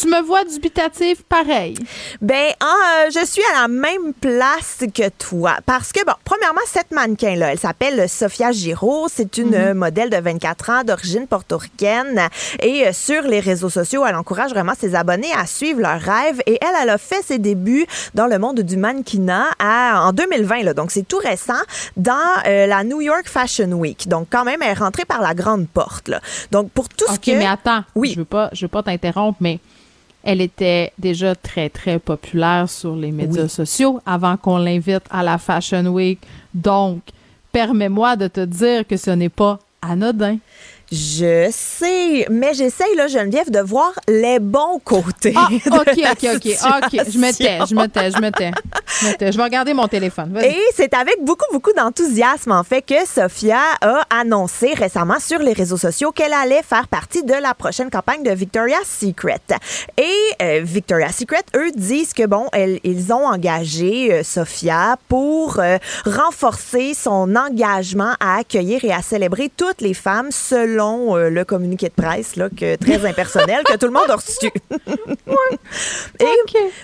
[SPEAKER 3] tu me vois dubitatif pareil.
[SPEAKER 15] Ben, euh, je suis à la même place que toi. Parce que, bon, premièrement, cette mannequin-là, elle s'appelle Sophia Giraud. C'est une mhm. modèle de 24 ans d'origine portoricaine. Et euh, sur les réseaux sociaux, elle encourage vraiment ses abonnés à suivre leurs rêves. Et elle, elle a fait ses débuts dans le monde du mannequinat en 2020. Là, donc, c'est tout récent dans euh, la New York Fashion Week. Donc, quand même, elle est rentrée par la grande porte. Là. Donc, pour tout ce
[SPEAKER 3] que... mais attends. Oui. Je veux pas, je veux pas t'interrompre, mais elle était déjà très, très populaire sur les médias sociaux avant qu'on l'invite à la Fashion Week. Donc, permets-moi de te dire que ce n'est pas anodin.
[SPEAKER 15] Je sais, mais j'essaye, là, Geneviève, de voir les bons côtés.
[SPEAKER 3] Ah, (laughs) OK, OK, OK, OK. Je me tais, je me tais, je me tais. Je vais regarder mon téléphone.
[SPEAKER 15] Et c'est avec beaucoup, beaucoup d'enthousiasme, en fait, que Sophia a annoncé récemment sur les réseaux sociaux qu'elle allait faire partie de la prochaine campagne de Victoria's Secret. Et euh, Victoria's Secret, eux, disent que, bon, ils ont engagé euh, Sophia pour euh, renforcer son engagement à accueillir et à célébrer toutes les femmes selon euh, le communiqué de presse, là, que, très impersonnel, que tout le monde a reçu. (laughs) Et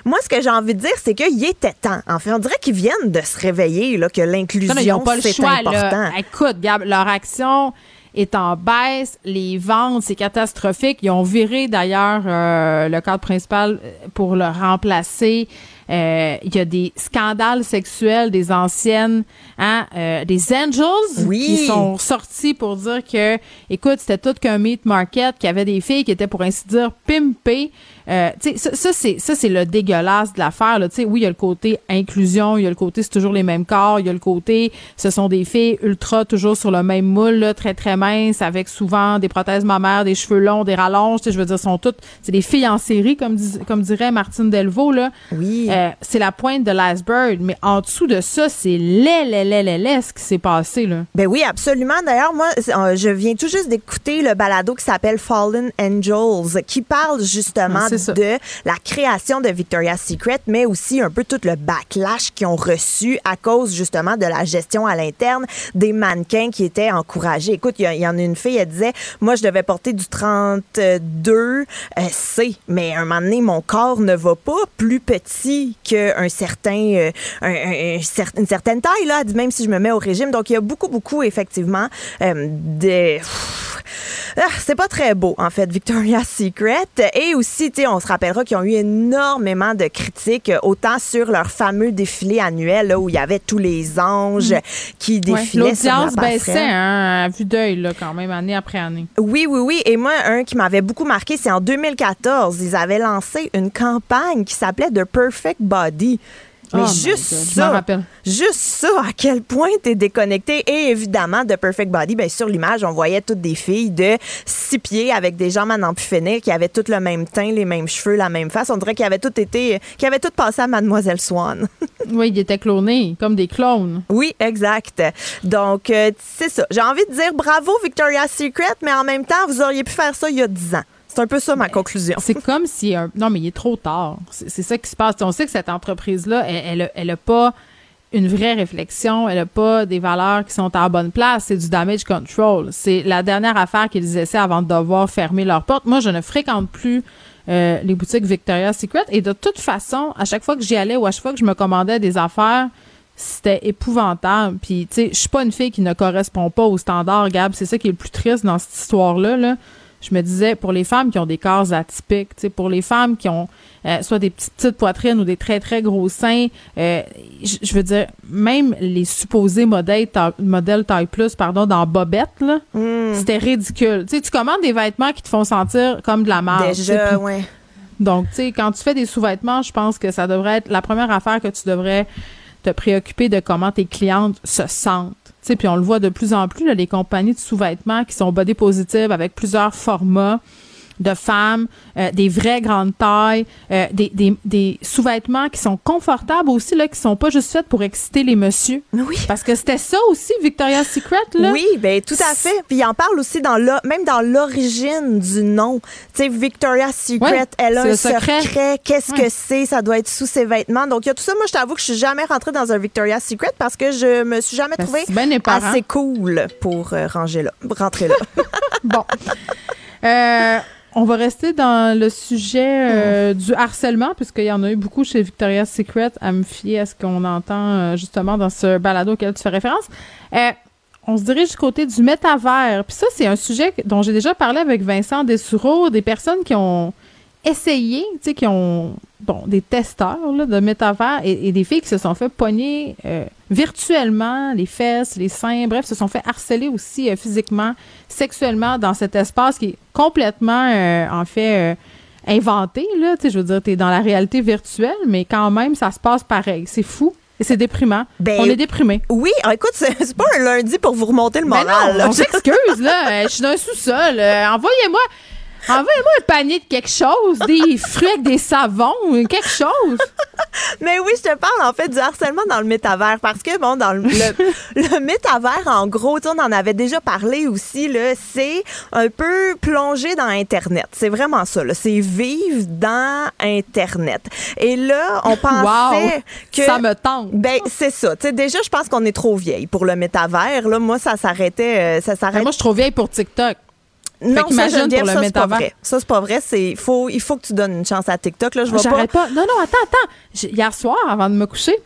[SPEAKER 15] moi, ce que j'ai envie de dire, c'est qu'il était temps. En fait, on dirait qu'ils viennent de se réveiller, là, que l'inclusion, c'est important.
[SPEAKER 3] Écoute, Gab, leur action est en baisse. Les ventes, c'est catastrophique. Ils ont viré d'ailleurs euh, le cadre principal pour le remplacer. Euh, il y a des scandales sexuels des anciennes, hein, euh, des Angels qui sont sortis pour dire que, écoute, c'était tout qu'un meat market, qu'il y avait des filles qui étaient, pour ainsi dire, pimpées euh, ça, ça c'est ça c'est le dégueulasse de l'affaire. Tu sais, oui, il y a le côté inclusion, il y a le côté c'est toujours les mêmes corps, il y a le côté ce sont des filles ultra toujours sur le même moule, là, très très minces, avec souvent des prothèses mammaires, des cheveux longs, des rallonges. Je veux dire, sont toutes c'est des filles en série comme comme dirait Martine Delvaux là.
[SPEAKER 15] Oui.
[SPEAKER 3] Euh, c'est la pointe de l'iceberg, mais en dessous de ça, c'est laid, laid, laid, laid, laid ce qui s'est passé là.
[SPEAKER 15] Ben oui, absolument. D'ailleurs, moi, euh, je viens tout juste d'écouter le balado qui s'appelle Fallen Angels, qui parle justement ah, de la création de Victoria's Secret, mais aussi un peu tout le backlash qu'ils ont reçu à cause justement de la gestion à l'interne des mannequins qui étaient encouragés. Écoute, il y, en a une fille, elle disait, moi, je devais porter du 32 C, mais à un moment donné, mon corps ne va pas plus petit qu'un certain, euh, une certaine taille, là, même si je me mets au régime. Donc, il y a beaucoup, beaucoup, effectivement, euh, de... Ah, c'est pas très beau, en fait, Victoria's Secret. Et aussi, tu sais, on se rappellera qu'ils ont eu énormément de critiques, autant sur leur fameux défilé annuel, là, où il y avait tous les anges mm. qui défilaient sur la
[SPEAKER 3] baissait, hein, à vue d'œil, là, quand même, année après année.
[SPEAKER 15] Oui, oui, oui. Et moi, un qui m'avait beaucoup marqué, c'est en 2014, ils avaient lancé une campagne qui s'appelait The Perfect Body. Mais oh juste ça, juste ça, à quel point tu es déconnecté. Et évidemment, de Perfect Body, bien, sur l'image, on voyait toutes des filles de six pieds avec des jambes à n'en plus finir, qui avaient toutes le même teint, les mêmes cheveux, la même face. On dirait qu'ils avaient tout été, qu'ils avaient tout passé à Mademoiselle Swan. (laughs)
[SPEAKER 3] oui, ils étaient clonés, comme des clones.
[SPEAKER 15] Oui, exact. Donc, euh, c'est ça. J'ai envie de dire bravo Victoria's Secret, mais en même temps, vous auriez pu faire ça il y a dix ans. C'est un peu ça ma conclusion.
[SPEAKER 3] C'est comme si non mais il est trop tard. C'est ça qui se passe. On sait que cette entreprise là, elle, elle, a pas une vraie réflexion, elle a pas des valeurs qui sont à bonne place, c'est du damage control. C'est la dernière affaire qu'ils essaient avant de devoir fermer leurs portes. Moi, je ne fréquente plus euh, les boutiques Victoria's Secret et de toute façon, à chaque fois que j'y allais ou à chaque fois que je me commandais des affaires, c'était épouvantable. Puis, tu sais, je suis pas une fille qui ne correspond pas aux standards, Gab. C'est ça qui est le plus triste dans cette histoire-là. Là je me disais, pour les femmes qui ont des corps atypiques, pour les femmes qui ont euh, soit des petites, petites, poitrines ou des très, très gros seins, euh, je veux dire, même les supposés modèles, modèles taille plus, pardon, dans Bobette, là,
[SPEAKER 15] Hmm.
[SPEAKER 3] c'était ridicule. Tu sais, tu commandes des vêtements qui te font sentir comme de la marde.
[SPEAKER 15] Déjà, ouais.
[SPEAKER 3] donc, tu sais, quand tu fais des sous-vêtements, je pense que ça devrait être la première affaire que tu devrais te préoccuper de comment tes clientes se sentent. Sais, puis on le voit de plus en plus, là, les compagnies de sous-vêtements qui sont body positives avec plusieurs formats de femmes, euh, des vraies grandes tailles, euh, des, des, des sous-vêtements qui sont confortables aussi, là, qui sont pas juste faits pour exciter les messieurs.
[SPEAKER 15] Oui.
[SPEAKER 3] Parce que c'était ça aussi, Victoria's Secret, là.
[SPEAKER 15] Oui, ben tout à fait. Puis il en parle aussi dans même dans l'origine du nom. Tu sais, Victoria's Secret, elle a un
[SPEAKER 3] secret.
[SPEAKER 15] secret. Qu'est-ce que c'est? Ça doit être sous ses vêtements. Donc il y a tout ça. Moi, je t'avoue que je suis jamais rentrée dans un Victoria's Secret parce que je me suis jamais
[SPEAKER 3] Ben,
[SPEAKER 15] trouvée assez cool pour euh, ranger là, rentrer là. (laughs)
[SPEAKER 3] Bon. Euh, on va rester dans le sujet euh, du harcèlement, puisqu'il y en a eu beaucoup chez Victoria's Secret, à me fier à ce qu'on entend euh, justement dans ce balado auquel tu fais référence. Euh, on se dirige du côté du métavers. Puis ça, c'est un sujet dont j'ai déjà parlé avec Vincent Dessureau, des personnes qui ont essayé, tu sais, qui ont, bon, des testeurs là, de métavers et, et des filles qui se sont fait pogner euh, virtuellement les fesses, les seins, bref, se sont fait harceler aussi euh, physiquement, sexuellement dans cet espace qui est complètement, euh, en fait, inventé, là, tu sais, je veux dire, t'es dans la réalité virtuelle, mais quand même, ça se passe pareil. C'est fou. Et c'est déprimant.
[SPEAKER 15] Ben,
[SPEAKER 3] On est déprimé.
[SPEAKER 15] Oui, ah, écoute, c'est pas un lundi pour vous remonter le
[SPEAKER 3] Ben
[SPEAKER 15] moral.
[SPEAKER 3] non,
[SPEAKER 15] là.
[SPEAKER 3] on s'excuse, là. (laughs) Je suis dans un sous-sol. Envoyez-moi. Envoyez-moi un panier de quelque chose, des fruits avec des savons, quelque chose.
[SPEAKER 15] Mais oui, je te parle en fait du harcèlement dans le métavers parce que bon dans le, le, (laughs) le métavers en gros, on en avait déjà parlé aussi c'est un peu plonger dans internet. C'est vraiment ça c'est vivre dans internet. Et là, on pensait
[SPEAKER 3] Wow,
[SPEAKER 15] que
[SPEAKER 3] ça me tente.
[SPEAKER 15] Ben c'est ça. Déjà je pense qu'on est trop vieille pour le métavers là. Moi ça s'arrêtait euh, ça
[SPEAKER 3] Ben,
[SPEAKER 15] s'arrête
[SPEAKER 3] moi, je suis trop vieille pour TikTok.
[SPEAKER 15] Non, ça, Geneviève,
[SPEAKER 3] pour le
[SPEAKER 15] ça, c'est pas vrai. Ça, c'est pas vrai. C'est, faut, il faut que tu donnes une chance à TikTok. Là, je vais pas.
[SPEAKER 3] J'arrête pas. Non, non, attends, attends. Hier soir, avant de me coucher,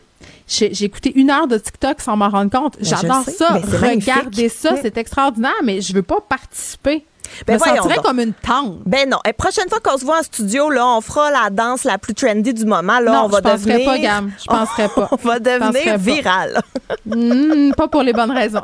[SPEAKER 3] j'ai écouté une heure de TikTok sans m'en rendre compte.
[SPEAKER 15] Ben, je
[SPEAKER 3] J'adore ça. Regardez ça, c'est extraordinaire, mais je veux pas participer.
[SPEAKER 15] Ben,
[SPEAKER 3] je me
[SPEAKER 15] voyons
[SPEAKER 3] sentirais
[SPEAKER 15] donc.
[SPEAKER 3] comme une tante.
[SPEAKER 15] Ben non. Et prochaine fois qu'on se voit en studio, là, on fera la danse la plus trendy du moment. Là,
[SPEAKER 3] Non,
[SPEAKER 15] on va
[SPEAKER 3] je penserais
[SPEAKER 15] devenir.
[SPEAKER 3] pas, Gam. Je (laughs) penserais pas.
[SPEAKER 15] On va
[SPEAKER 3] Je
[SPEAKER 15] devenir
[SPEAKER 3] pas.
[SPEAKER 15] viral. (laughs)
[SPEAKER 3] Hmm, pas pour les bonnes raisons.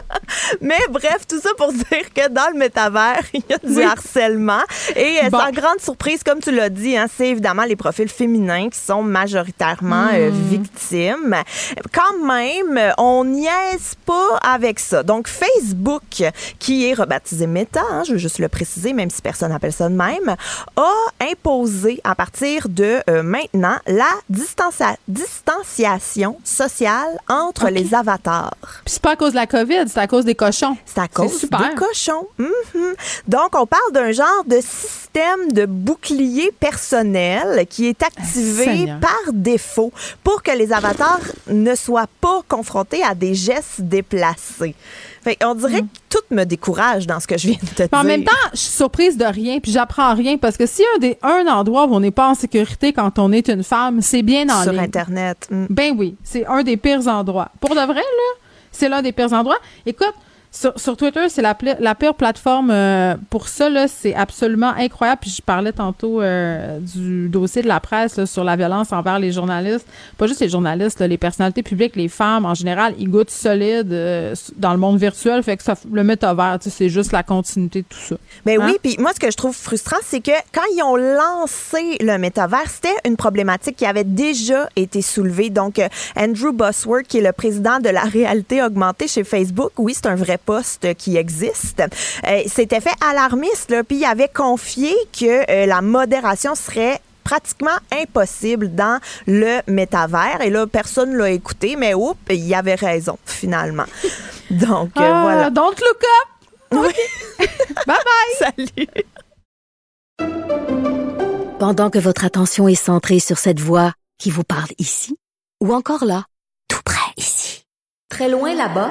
[SPEAKER 3] (laughs)
[SPEAKER 15] Mais bref, tout ça pour (laughs) dire que dans le métavers, il y a du
[SPEAKER 3] Oui.
[SPEAKER 15] harcèlement. Et euh,
[SPEAKER 3] Bon.
[SPEAKER 15] sans grande surprise, comme tu l'as dit, hein, c'est évidemment les profils féminins qui sont majoritairement euh,
[SPEAKER 3] Hmm.
[SPEAKER 15] victimes. Quand même, on niaise pas avec ça. Donc, Facebook, qui est rebaptisé Meta, hein, je veux juste le préciser, même si personne n'appelle ça de même, a imposé à partir de euh, maintenant la distancia- distanciation sociale entre les avatars.
[SPEAKER 3] Puis c'est pas à cause de la COVID, c'est à cause des cochons.
[SPEAKER 15] C'est à cause
[SPEAKER 3] super.
[SPEAKER 15] des cochons. Mhm. Donc, on parle d'un genre de système de bouclier personnel qui est activé
[SPEAKER 3] Seigneur.
[SPEAKER 15] par défaut pour que les avatars ne soient pas confrontés à des gestes déplacés. Fait, on dirait que tout me décourage dans ce que je viens de te
[SPEAKER 3] Mais
[SPEAKER 15] dire.
[SPEAKER 3] en même temps, je suis surprise de rien, puis j'apprends rien, parce que s'il y a un, des, un endroit où on n'est pas en sécurité quand on est une femme, c'est bien en
[SPEAKER 15] sur
[SPEAKER 3] ligne.
[SPEAKER 15] Internet. Mm.
[SPEAKER 3] Ben oui, c'est un des pires endroits. Pour de vrai, là, c'est l'un des pires endroits. Écoute, sur, sur Twitter, c'est la, pla- la pire plateforme euh, pour ça. C'est absolument incroyable. Puis je parlais tantôt euh, du dossier de la presse là, sur la violence envers les journalistes. Pas juste les journalistes, là, les personnalités publiques, les femmes en général, ils goûtent solide euh, dans le monde virtuel. Fait que ça, le métavers, tu sais, c'est juste la continuité de tout ça.
[SPEAKER 15] Ben
[SPEAKER 3] Hein?
[SPEAKER 15] oui, puis moi, ce que je trouve frustrant, c'est que quand ils ont lancé le métavers, c'était une problématique qui avait déjà été soulevée. Donc, Andrew Bosworth, qui est le président de la réalité augmentée chez Facebook, oui, c'est un vrai poste qui existe, euh, s'était fait alarmiste, là, puis il avait confié que euh, la modération serait pratiquement impossible dans le métavers. Et là, personne l'a écouté, mais oups, il avait raison, finalement. (laughs) Donc, euh,
[SPEAKER 3] Ah,
[SPEAKER 15] voilà.
[SPEAKER 3] Don't look up! (laughs) bye bye!
[SPEAKER 15] Salut!
[SPEAKER 2] Pendant que votre attention est centrée sur cette voix qui vous parle ici, ou encore là, tout près ici, très loin là-bas,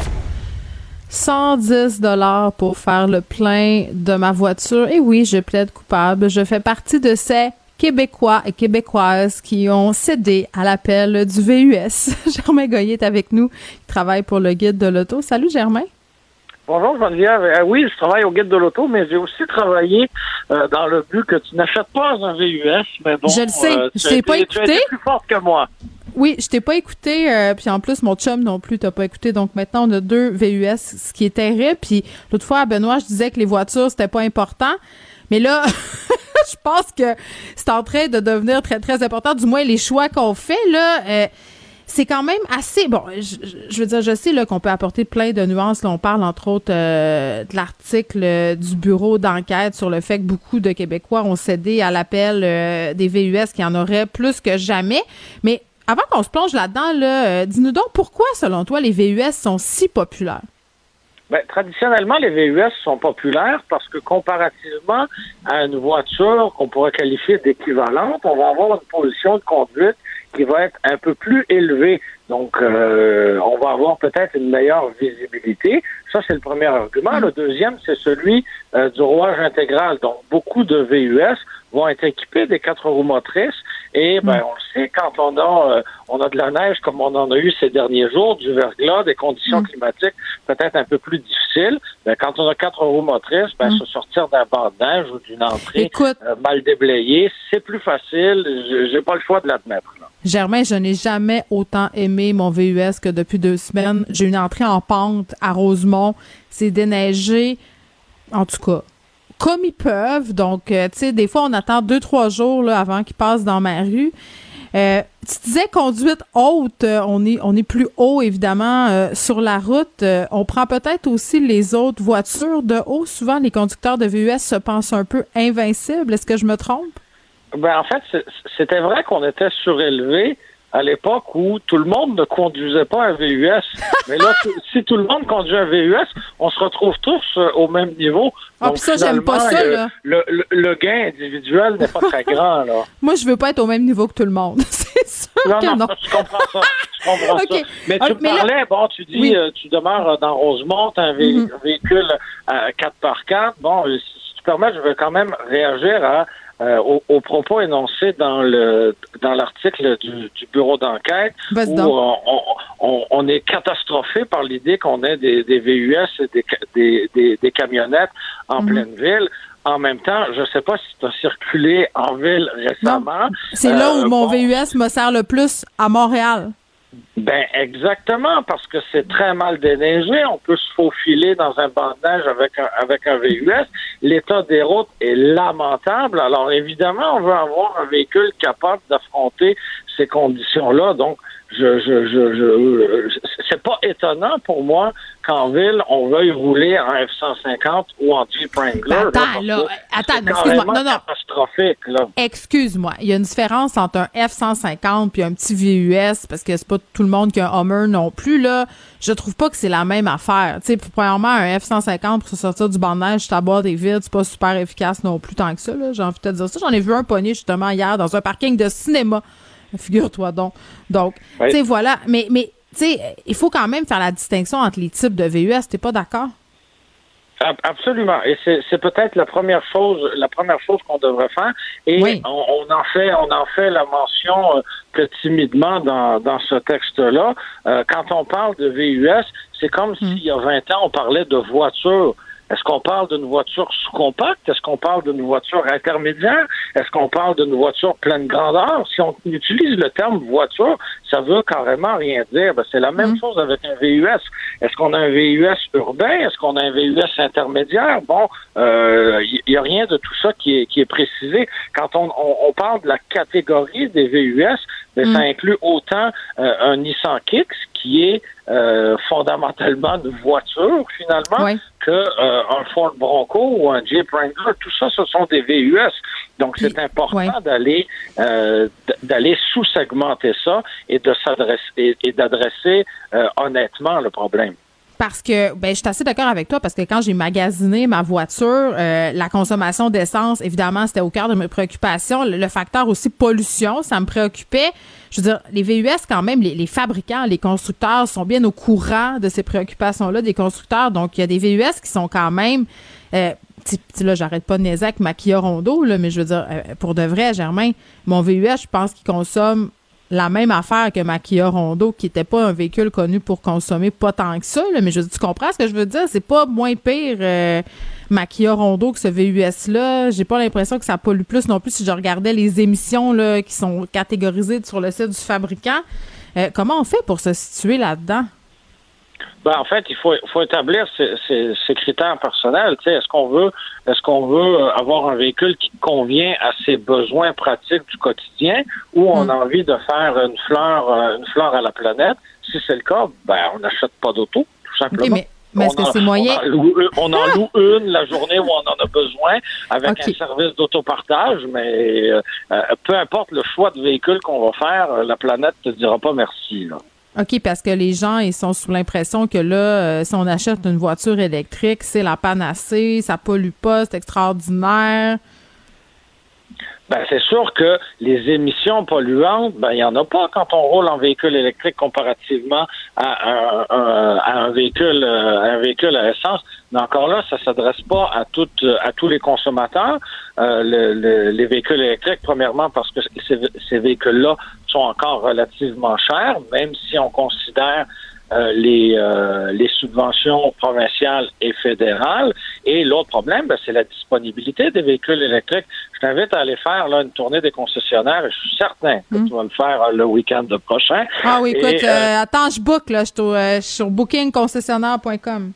[SPEAKER 3] 110 dollars pour faire le plein de ma voiture. Et oui, je plaide coupable. Je fais partie de ces Québécois et Québécoises qui ont cédé à l'appel du VUS. (laughs) Germain Goyer est avec nous, qui travaille pour le guide de l'auto. Salut Germain.
[SPEAKER 16] Bonjour Geneviève. Euh, oui, je travaille au guide de l'auto, mais j'ai aussi travaillé euh, dans le but que tu n'achètes pas un VUS. Mais bon,
[SPEAKER 3] je le sais.
[SPEAKER 16] Euh,
[SPEAKER 3] je t'ai pas écouté.
[SPEAKER 16] Tu plus forte que moi.
[SPEAKER 3] Oui, je t'ai pas écouté, euh, puis en plus mon chum non plus t'as pas écouté, donc maintenant on a deux VUS, ce qui est terrible. Puis l'autre fois à Benoît, je disais que les voitures c'était pas important, mais là, (laughs) je pense que c'est en train de devenir très très important. Du moins les choix qu'on fait là. Euh, c'est quand même assez bon. Je, veux dire, je sais qu'on peut apporter plein de nuances. Là, on parle entre autres euh, de l'article du bureau d'enquête sur le fait que beaucoup de Québécois ont cédé à l'appel des VUS qui en auraient plus que jamais. Mais avant qu'on se plonge là-dedans, là, euh, dis-nous donc pourquoi, selon toi, les VUS sont si populaires?
[SPEAKER 16] Ben, traditionnellement, les VUS sont populaires parce que comparativement à une voiture qu'on pourrait qualifier d'équivalente, on va avoir une position de conduite qui va être un peu plus élevée. Donc, euh, on va avoir peut-être une meilleure visibilité. Ça, c'est le premier argument. Le deuxième, c'est celui euh, du rouage intégral. Donc, beaucoup de VUS vont être équipés des quatre roues motrices. Et ben, mm. on le sait, quand on a euh, on a de la neige comme on en a eu ces derniers jours, du verglas, des conditions mm. climatiques peut-être un peu plus difficiles, ben, quand on a quatre roues motrices, ben, mm. se sortir d'un banc de neige ou d'une entrée euh, mal déblayée, c'est plus facile. J'ai pas le choix de l'admettre.
[SPEAKER 3] Germain, je n'ai jamais autant aimé mon VUS que depuis deux semaines. J'ai une entrée en pente à Rosemont. C'est déneigé. En tout cas, comme ils peuvent. Donc, euh, tu sais, des fois, on attend deux, trois jours là, avant qu'ils passent dans ma rue. Euh, tu disais conduite haute, euh, on est on est plus haut évidemment sur la route. on prend peut-être aussi les autres voitures de haut. Souvent, les conducteurs de VUS se pensent un peu invincibles. Est-ce que je me trompe?
[SPEAKER 16] Ben en fait, c'était vrai qu'on était surélevé à l'époque où tout le monde ne conduisait pas un VUS. (laughs) Mais là, si tout le monde conduit un VUS, on se retrouve tous euh, au même niveau.
[SPEAKER 3] Ah, Donc, ça, j'aime pas ça, là.
[SPEAKER 16] Le, le, gain individuel n'est pas très (laughs) grand, là.
[SPEAKER 3] Moi, je veux pas être au même niveau que tout le monde. (laughs) C'est sûr
[SPEAKER 16] non,
[SPEAKER 3] que
[SPEAKER 16] non.
[SPEAKER 3] non.
[SPEAKER 16] Je comprends ça. Je comprends ça. Mais tu ah, parlais, bon, tu dis, euh, tu demeures dans Rosemont, un mm-hmm. véhicule à 4x4. Bon, si tu permets, je vais quand même réagir à euh, aux, propos énoncés dans le dans l'article du, bureau d'enquête où on, est catastrophé par l'idée qu'on ait des, VUS et des, des, camionnettes en mhm. pleine ville. En même temps, je ne sais pas si tu as circulé en ville récemment.
[SPEAKER 3] C'est là où euh, mon VUS me sert le plus à Montréal.
[SPEAKER 16] Ben exactement, parce que c'est très mal déneigé. On peut se faufiler dans un neige avec un, avec un VUS. L'état des routes est lamentable. Alors évidemment, on veut avoir un véhicule capable d'affronter ces conditions-là. Donc, je, je, je, je c'est pas étonnant pour moi qu'en ville, on veuille rouler en F-150 ou en Jeep Wrangler.
[SPEAKER 3] Attends, là, attends, excuse-moi. Non, non.
[SPEAKER 16] catastrophique, là.
[SPEAKER 3] Excuse-moi. Il y a une différence entre un F-150 puis un petit VUS, parce que c'est pas tout le monde qui a un Hummer non plus, là. Je trouve pas que c'est la même affaire. Tu sais, premièrement, un F-150 pour se sortir du neige, à boire des vides, c'est pas super efficace non plus tant que ça, là. J'ai envie de te dire ça. J'en ai vu un pogné, justement, hier, dans un parking de cinéma. (laughs) Figure-toi donc. Donc, tu sais, voilà. Mais, mais tu sais, il faut quand même faire la distinction entre les types de VUS. T'es pas d'accord?
[SPEAKER 16] Absolument. Et c'est peut-être la première chose, la première chose qu'on devrait faire. Et on, en fait, on en fait la mention euh, que timidement dans, dans ce texte-là. Euh, quand on parle de VUS, c'est comme hmm. s'il y a 20 ans, on parlait de voitures. Est-ce qu'on parle d'une voiture sous-compacte? Est-ce qu'on parle d'une voiture intermédiaire? Est-ce qu'on parle d'une voiture pleine grandeur? Si on utilise le terme voiture, ça veut carrément rien dire. Ben, c'est la même chose avec un VUS. Est-ce qu'on a un VUS urbain? Est-ce qu'on a un VUS intermédiaire? Bon, il euh, n'y a rien de tout ça qui est, qui est précisé. Quand on, on, parle de la catégorie des VUS, ben, ça inclut autant euh, un Nissan Kicks qui est euh, fondamentalement une voiture finalement que euh, un Ford Bronco ou un Jeep Wrangler. Tout ça, ce sont des VUS. Donc c'est important d'aller euh, d'aller sous-segmenter ça et de s'adresser et, d'adresser honnêtement le problème
[SPEAKER 3] parce que ben je suis assez d'accord avec toi parce que quand j'ai magasiné ma voiture, la consommation d'essence, évidemment, c'était au cœur de mes préoccupations. le, facteur aussi pollution, ça me préoccupait je veux dire, les VUS, quand même, les, fabricants, les constructeurs sont bien au courant de ces préoccupations-là des constructeurs. Donc, il y a des VUS qui sont quand même. Euh, là, j'arrête pas de niaiser avec ma Kia Rondo, là, mais je veux dire, euh, pour de vrai, Germain, mon VUS, je pense qu'il consomme la même affaire que ma Rondo, qui n'était pas un véhicule connu pour consommer pas tant que ça. mais je tu comprends ce que je veux dire? C'est pas moins pire euh, ma Rondo que ce VUS-là. J'ai pas l'impression que ça pollue plus non plus si je regardais les émissions là, qui sont catégorisées sur le site du fabricant. Euh, comment on fait pour se situer là-dedans?
[SPEAKER 16] Ben, en fait, il faut, faut établir ces, ces, ces critères personnels. Est-ce qu'on veut, est-ce qu'on veut euh, avoir un véhicule qui convient à ses besoins pratiques du quotidien, ou on a mm. envie de faire une fleur, euh, une fleur à la planète? Si c'est le cas, ben on n'achète pas d'auto, tout simplement.
[SPEAKER 3] mais... est-ce que c'est moyen?
[SPEAKER 16] On en, loue, une la journée où on en a besoin avec un service d'autopartage, mais euh, peu importe le choix de véhicule qu'on va faire, la planète ne te dira pas merci. Là.
[SPEAKER 3] OK, parce que les gens, ils sont sous l'impression que là, euh, si on achète une voiture électrique, c'est la panacée, ça pollue pas, c'est extraordinaire.
[SPEAKER 16] Ben, c'est sûr que les émissions polluantes, ben, il n'y en a pas quand on roule en véhicule électrique comparativement à un, véhicule, euh, un véhicule à essence. Mais encore là, ça s'adresse pas à toutes, à tous les consommateurs. Euh, les véhicules électriques, premièrement, parce que ces, véhicules-là sont encore relativement chers, même si on considère euh, les, euh, les subventions provinciales et fédérales. Et l'autre problème, ben, c'est la disponibilité des véhicules électriques. Je t'invite à aller faire là, une tournée des concessionnaires. Je suis certain que hmm. tu vas le faire le week-end prochain.
[SPEAKER 3] Ah oui, écoute, attends, je book, là, je suis sur bookingconcessionnaire.com.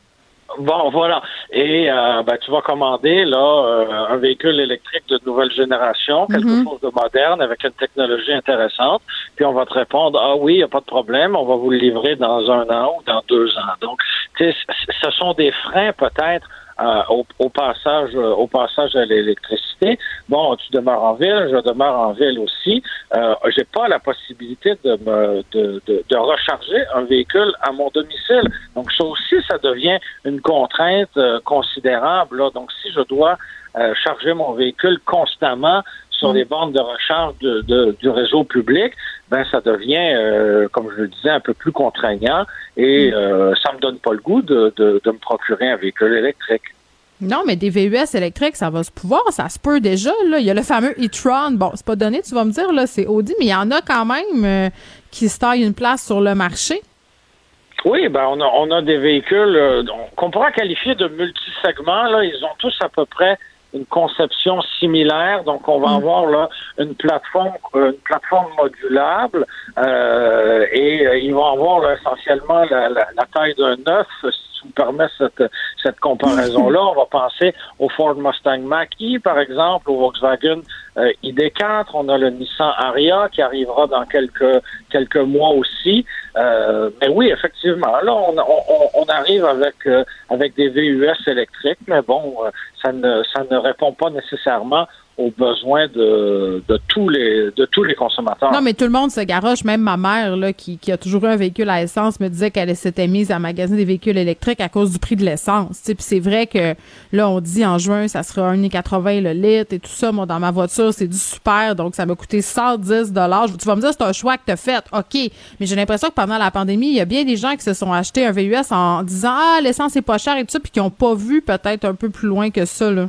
[SPEAKER 16] Bon, voilà. Et euh, ben, tu vas commander là euh, un véhicule électrique de nouvelle génération, quelque mhm. chose de moderne avec une technologie intéressante. Puis on va te répondre ah oui, il n'y a pas de problème, on va vous le livrer dans un an ou dans deux ans. Donc, ce sont des freins peut-être euh, au, passage euh, au passage à l'électricité. Bon, tu demeures en ville, je demeure en ville aussi. Euh, j'ai pas la possibilité de me de, de, de, recharger un véhicule à mon domicile. Donc ça aussi, ça devient une contrainte euh, considérable. Là. Donc si je dois charger mon véhicule constamment sur les bornes de recharge de, du réseau public, ben ça devient, euh, comme je le disais, un peu plus contraignant et mm. euh, ça me donne pas le goût de, de, me procurer un véhicule électrique.
[SPEAKER 3] Non, mais des VUS électriques, ça va se pouvoir, ça se peut déjà. Là. Il y a le fameux e-tron. Bon, c'est pas donné, tu vas me dire, là, c'est Audi, mais il y en a quand même euh, qui se taillent une place sur le marché.
[SPEAKER 16] Oui, ben on a, on a des véhicules qu'on pourra qualifier de multisegments. Là, ils ont tous à peu près une conception similaire. Donc, on va mm. avoir là une plateforme, une plateforme modulable euh, et euh, ils vont avoir essentiellement la, taille d'un œuf. Si tu me permets cette, cette comparaison-là, (laughs) on va penser au Ford Mustang Mach-E, par exemple, au Volkswagen euh, ID4. On a le Nissan Ariya qui arrivera dans quelques quelques mois aussi. Euh, mais oui, effectivement, là, on, arrive avec avec des VUS électriques, mais bon, ça ne ça ne répond pas nécessairement aux besoins de, de, tous les de tous les consommateurs.
[SPEAKER 3] Non, mais tout le monde se garoche. Même ma mère, là, qui, a toujours eu un véhicule à essence, me disait qu'elle s'était mise à magasiner des véhicules électriques à cause du prix de l'essence. Puis c'est vrai que là, on dit en juin, ça sera 1,80 le litre et tout ça. Moi, dans ma voiture, c'est du super, donc ça m'a coûté 110 dollars. Tu vas me dire, c'est un choix que tu as fait. OK. Mais j'ai l'impression que pendant la pandémie, il y a bien des gens qui se sont achetés un VUS en disant Ah, l'essence est pas chère et tout ça, puis qui n'ont pas vu peut-être un peu plus loin que ça. Là.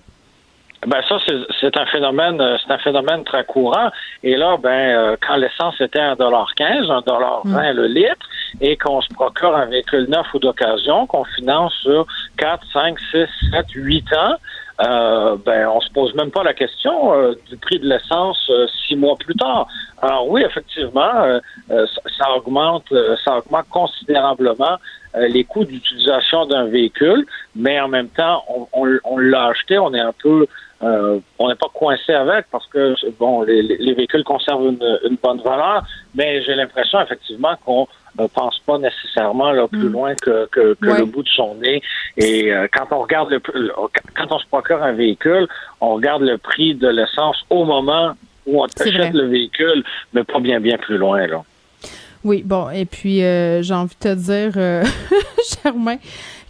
[SPEAKER 16] Ben ça, c'est un phénomène, euh, c'est un phénomène très courant. Et là, ben, euh, quand l'essence était à 1,15 1,20 le litre, et qu'on se procure un véhicule neuf ou d'occasion, qu'on finance sur 4, 5, 6, 7, 8 ans, euh, ben on se pose même pas la question euh, du prix de l'essence euh, six mois plus tard. Alors oui, effectivement, euh, ça, ça, augmente, ça augmente considérablement les coûts d'utilisation d'un véhicule, mais en même temps, on, on, on l'a acheté, on est un peu euh, on n'est pas coincé avec parce que bon, les, les véhicules conservent une, une, bonne valeur, mais j'ai l'impression effectivement qu'on ne pense pas nécessairement là, plus mm. loin que, que, que ouais. le bout de son nez. Et euh, quand on regarde le quand on se procure un véhicule, on regarde le prix de l'essence au moment où on achète le véhicule, mais pas bien bien plus loin là.
[SPEAKER 3] Oui, bon, et puis euh, j'ai envie de te dire, euh, (laughs) Germain,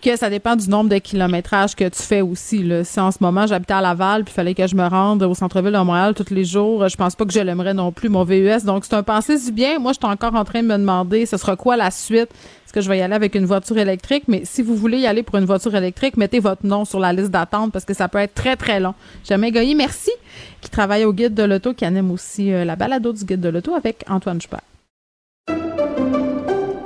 [SPEAKER 3] que ça dépend du nombre de kilométrages que tu fais aussi. Là. Si en ce moment j'habitais à Laval puis fallait que je me rende au centre-ville de Montréal tous les jours, je pense pas que je l'aimerais non plus, mon VUS. Donc c'est un pensée du bien. Moi, je suis encore en train de me demander ce sera quoi la suite? Est-ce que je vais y aller avec une voiture électrique? Mais si vous voulez y aller pour une voiture électrique, mettez votre nom sur la liste d'attente parce que ça peut être très, très long. Jamais Goyer, merci, qui travaille au guide de l'auto, qui anime aussi euh, la balado du guide de l'auto avec Antoine Joubert.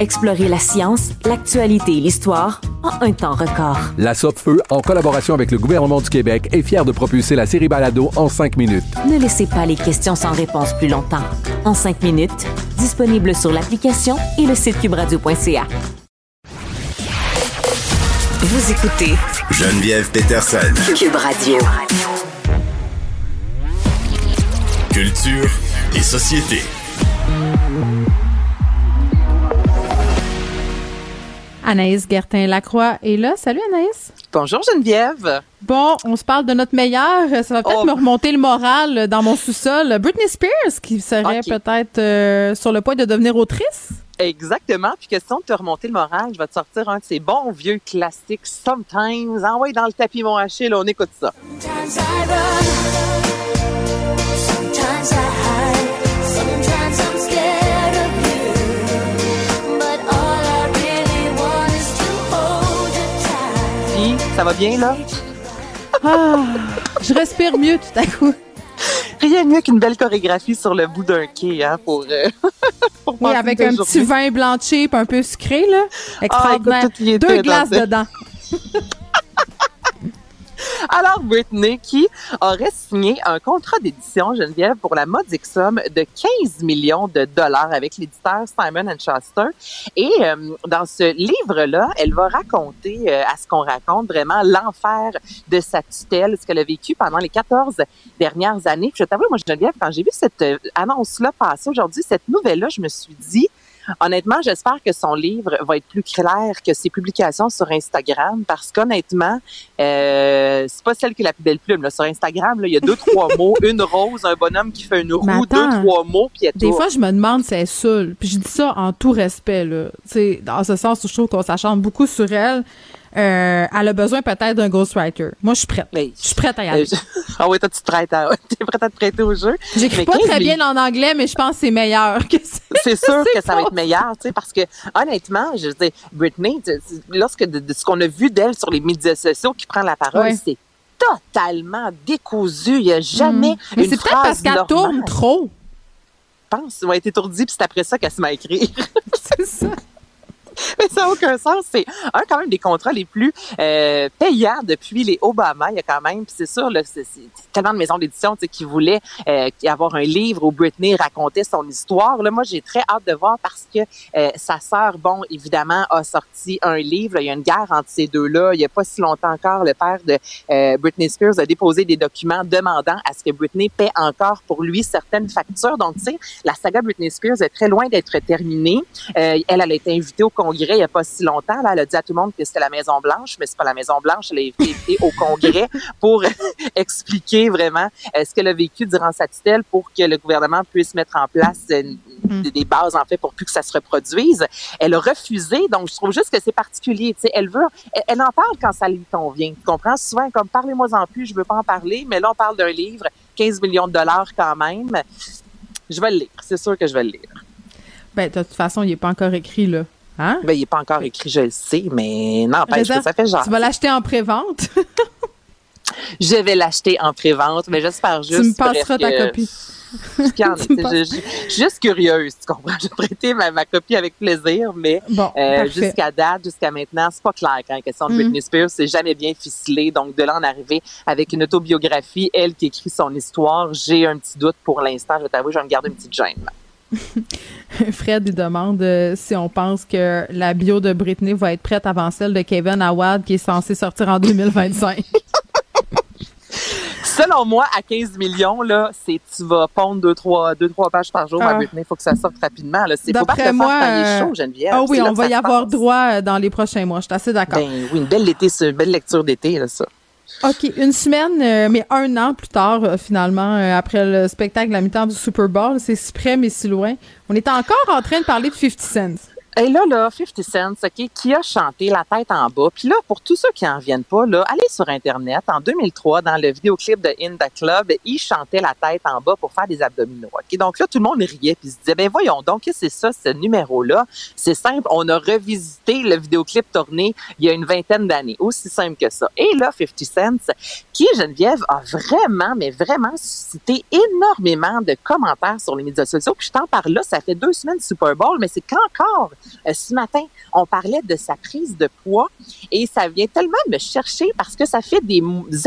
[SPEAKER 5] Explorez la science, l'actualité et l'histoire en un temps record.
[SPEAKER 6] La Feu, en collaboration avec le gouvernement du Québec, est fière de propulser la série Balado en cinq minutes.
[SPEAKER 5] Ne laissez pas les questions sans réponse plus longtemps. En cinq minutes, disponible sur l'application et le site cubradio.ca.
[SPEAKER 17] Vous écoutez
[SPEAKER 1] Geneviève Peterson.
[SPEAKER 17] Cube Radio.
[SPEAKER 1] Culture et société.
[SPEAKER 3] Anaïs Gertin-Lacroix est là. Salut Anaïs.
[SPEAKER 18] Bonjour Geneviève.
[SPEAKER 3] Bon, on se parle de notre meilleur. Ça va peut-être oh. me remonter le moral dans mon sous-sol. Britney Spears qui serait okay. peut-être euh, sur le point de devenir autrice.
[SPEAKER 18] Exactement. Puis question de te remonter le moral, je vais te sortir un de ces bons vieux classiques Sometimes. Envoyez dans le tapis mon Achille, on écoute ça. Sometimes I run, ça va bien là?
[SPEAKER 3] ah, je respire mieux tout à coup.
[SPEAKER 18] Rien de mieux qu'une belle chorégraphie sur le bout d'un quai, hein, pour, euh, (laughs) pour
[SPEAKER 3] Oui, avec un journée. petit vin blanchi et un peu sucré, là. Extraordinaire. Ah, Deux glaces dedans. (laughs) (laughs)
[SPEAKER 18] Alors, Britney, qui aurait signé un contrat d'édition, Geneviève, pour la modique somme de 15 millions de dollars avec l'éditeur Simon Schuster. Et euh, dans ce livre-là, elle va raconter, euh, à ce qu'on raconte, vraiment l'enfer de sa tutelle, ce qu'elle a vécu pendant les 14 dernières années. Puis je t'avoue, moi, Geneviève, quand j'ai vu cette euh, annonce-là passer aujourd'hui, cette nouvelle-là, je me suis dit, Honnêtement, j'espère que son livre va être plus clair que ses publications sur Instagram parce qu'honnêtement, euh, c'est pas celle qui est la plus belle plume. Là. Sur Instagram, il y a deux, (laughs) trois mots, une rose, un bonhomme qui fait une roue, deux, trois mots, puis
[SPEAKER 3] Des fois, je me demande si elle est seule. Puis je dis ça en tout respect. Là. T'sais, dans ce sens, je trouve qu'on s'achante beaucoup sur elle. Euh, elle a besoin peut-être d'un ghostwriter. Moi, je suis prête. Je suis prête à y aller. (laughs)
[SPEAKER 18] ah oui, toi, tu te prêtes à, (laughs) es prête à te prêter au jeu.
[SPEAKER 3] J'écris pas très bien en anglais, mais je pense que c'est meilleur que
[SPEAKER 18] C'est sûr (laughs) que ça va être meilleur, tu sais, parce que, honnêtement, je dis, Britney, lorsque de, de ce qu'on a vu d'elle sur les médias sociaux qui prend la parole, c'est totalement décousu. Il n'y a jamais mmh.
[SPEAKER 3] Mais c'est peut-être parce qu'elle tourne trop.
[SPEAKER 18] Je pense. Elle va être étourdie, puis c'est après ça qu'elle se met à écrire.
[SPEAKER 3] c'est ça.
[SPEAKER 18] Mais (laughs) ça n'a aucun sens. C'est un quand même des contrats les plus euh, payants depuis les Obama. Il y a quand même, c'est sûr, là, c'est, c'est tellement de maisons d'édition qui voulaient euh, avoir un livre où Britney racontait son histoire. Là, moi, j'ai très hâte de voir parce que euh, sa sœur, bon, évidemment, a sorti un livre. Il y a une guerre entre ces deux-là. Il n'y a pas si longtemps encore, le père de euh, Britney Spears a déposé des documents demandant à ce que Britney paie encore pour lui certaines factures. Donc, tu sais, la saga Britney Spears est très loin d'être terminée. Euh, elle, elle a été invitée au Congrès il n'y a pas si longtemps. Là, elle a dit à tout le monde que c'était la Maison Blanche, mais c'est pas la Maison Blanche. Elle a été invitée au Congrès (laughs) pour (laughs) expliquer vraiment euh, ce qu'elle a vécu durant sa tutelle pour que le gouvernement puisse mettre en place euh,
[SPEAKER 3] Mm.
[SPEAKER 18] des, bases en fait pour plus que ça se reproduise. Elle a refusé, donc je trouve juste que c'est particulier. Elle veut, elle, elle en parle quand ça lui convient. Tu comprends? Souvent comme parlez-moi en plus, je veux pas en parler, mais là on parle d'un livre, 15 millions de dollars quand même. Je vais le lire, c'est sûr que je vais le lire.
[SPEAKER 3] Ben, de toute façon, il n'est pas encore écrit, là. Hein?
[SPEAKER 18] Ben, il n'est pas encore écrit, je le sais, mais n'empêche que ça fait genre.
[SPEAKER 3] Tu vas l'acheter en pré-vente? (laughs)
[SPEAKER 18] je vais l'acheter en pré-vente, mais j'espère juste.
[SPEAKER 3] Tu me passeras ta
[SPEAKER 18] que-
[SPEAKER 3] copie. (laughs) (laughs)
[SPEAKER 18] Je, suis juste curieuse, tu comprends? Je vais prêter ma, ma copie avec plaisir, mais
[SPEAKER 3] Bon,
[SPEAKER 18] euh, jusqu'à date, jusqu'à maintenant, c'est pas clair quand la question de
[SPEAKER 3] Mm.
[SPEAKER 18] Britney Spears, c'est jamais bien ficelé. Donc, de là en arriver avec une autobiographie, elle qui écrit son histoire, j'ai un petit doute pour l'instant. Je vais t'avouer, je vais me garder une petite gêne. (laughs)
[SPEAKER 3] Fred, il demande euh, si on pense que la bio de Britney va être prête avant celle de Kevin Awad qui est censée sortir en 2025. (laughs)
[SPEAKER 18] Selon moi, à 15 millions, là, c'est tu vas pondre deux, trois, deux, trois pages par jour
[SPEAKER 3] Ah.
[SPEAKER 18] à Britney. Il faut que ça sorte rapidement. Là. C'est faut pas que
[SPEAKER 3] moi,
[SPEAKER 18] est
[SPEAKER 3] euh,
[SPEAKER 18] chaud, Geneviève.
[SPEAKER 3] ah oui, on va y avoir droit euh, dans les prochains mois. Je suis assez d'accord.
[SPEAKER 18] Ben oui, une belle été, une belle lecture d'été, là, ça.
[SPEAKER 3] OK, une semaine, euh, mais un an plus tard, euh, finalement, euh, après le spectacle de la mi-temps du Super Bowl, c'est si près mais si loin, on est encore en train de parler de 50 Cent.
[SPEAKER 18] Et là, là, 50 Cent, OK, qui a chanté La tête en bas? Puis là, pour tous ceux qui en viennent pas, là, allez sur Internet. En 2003, dans le vidéoclip de In the Club, il chantait La tête en bas pour faire des abdominaux. OK? Donc là, tout le monde riait puis se disait, ben voyons donc, c'est ça, ce numéro-là? C'est simple, on a revisité le vidéoclip tourné il y a une vingtaine d'années. Aussi simple que ça. Et là, 50 Cent, qui, Geneviève, a vraiment, mais vraiment suscité énormément de commentaires sur les médias sociaux. Puis je t'en parle là, ça fait deux semaines du Super Bowl, mais c'est qu'encore ce matin, on parlait de sa prise de poids et ça vient tellement me chercher parce que ça fait des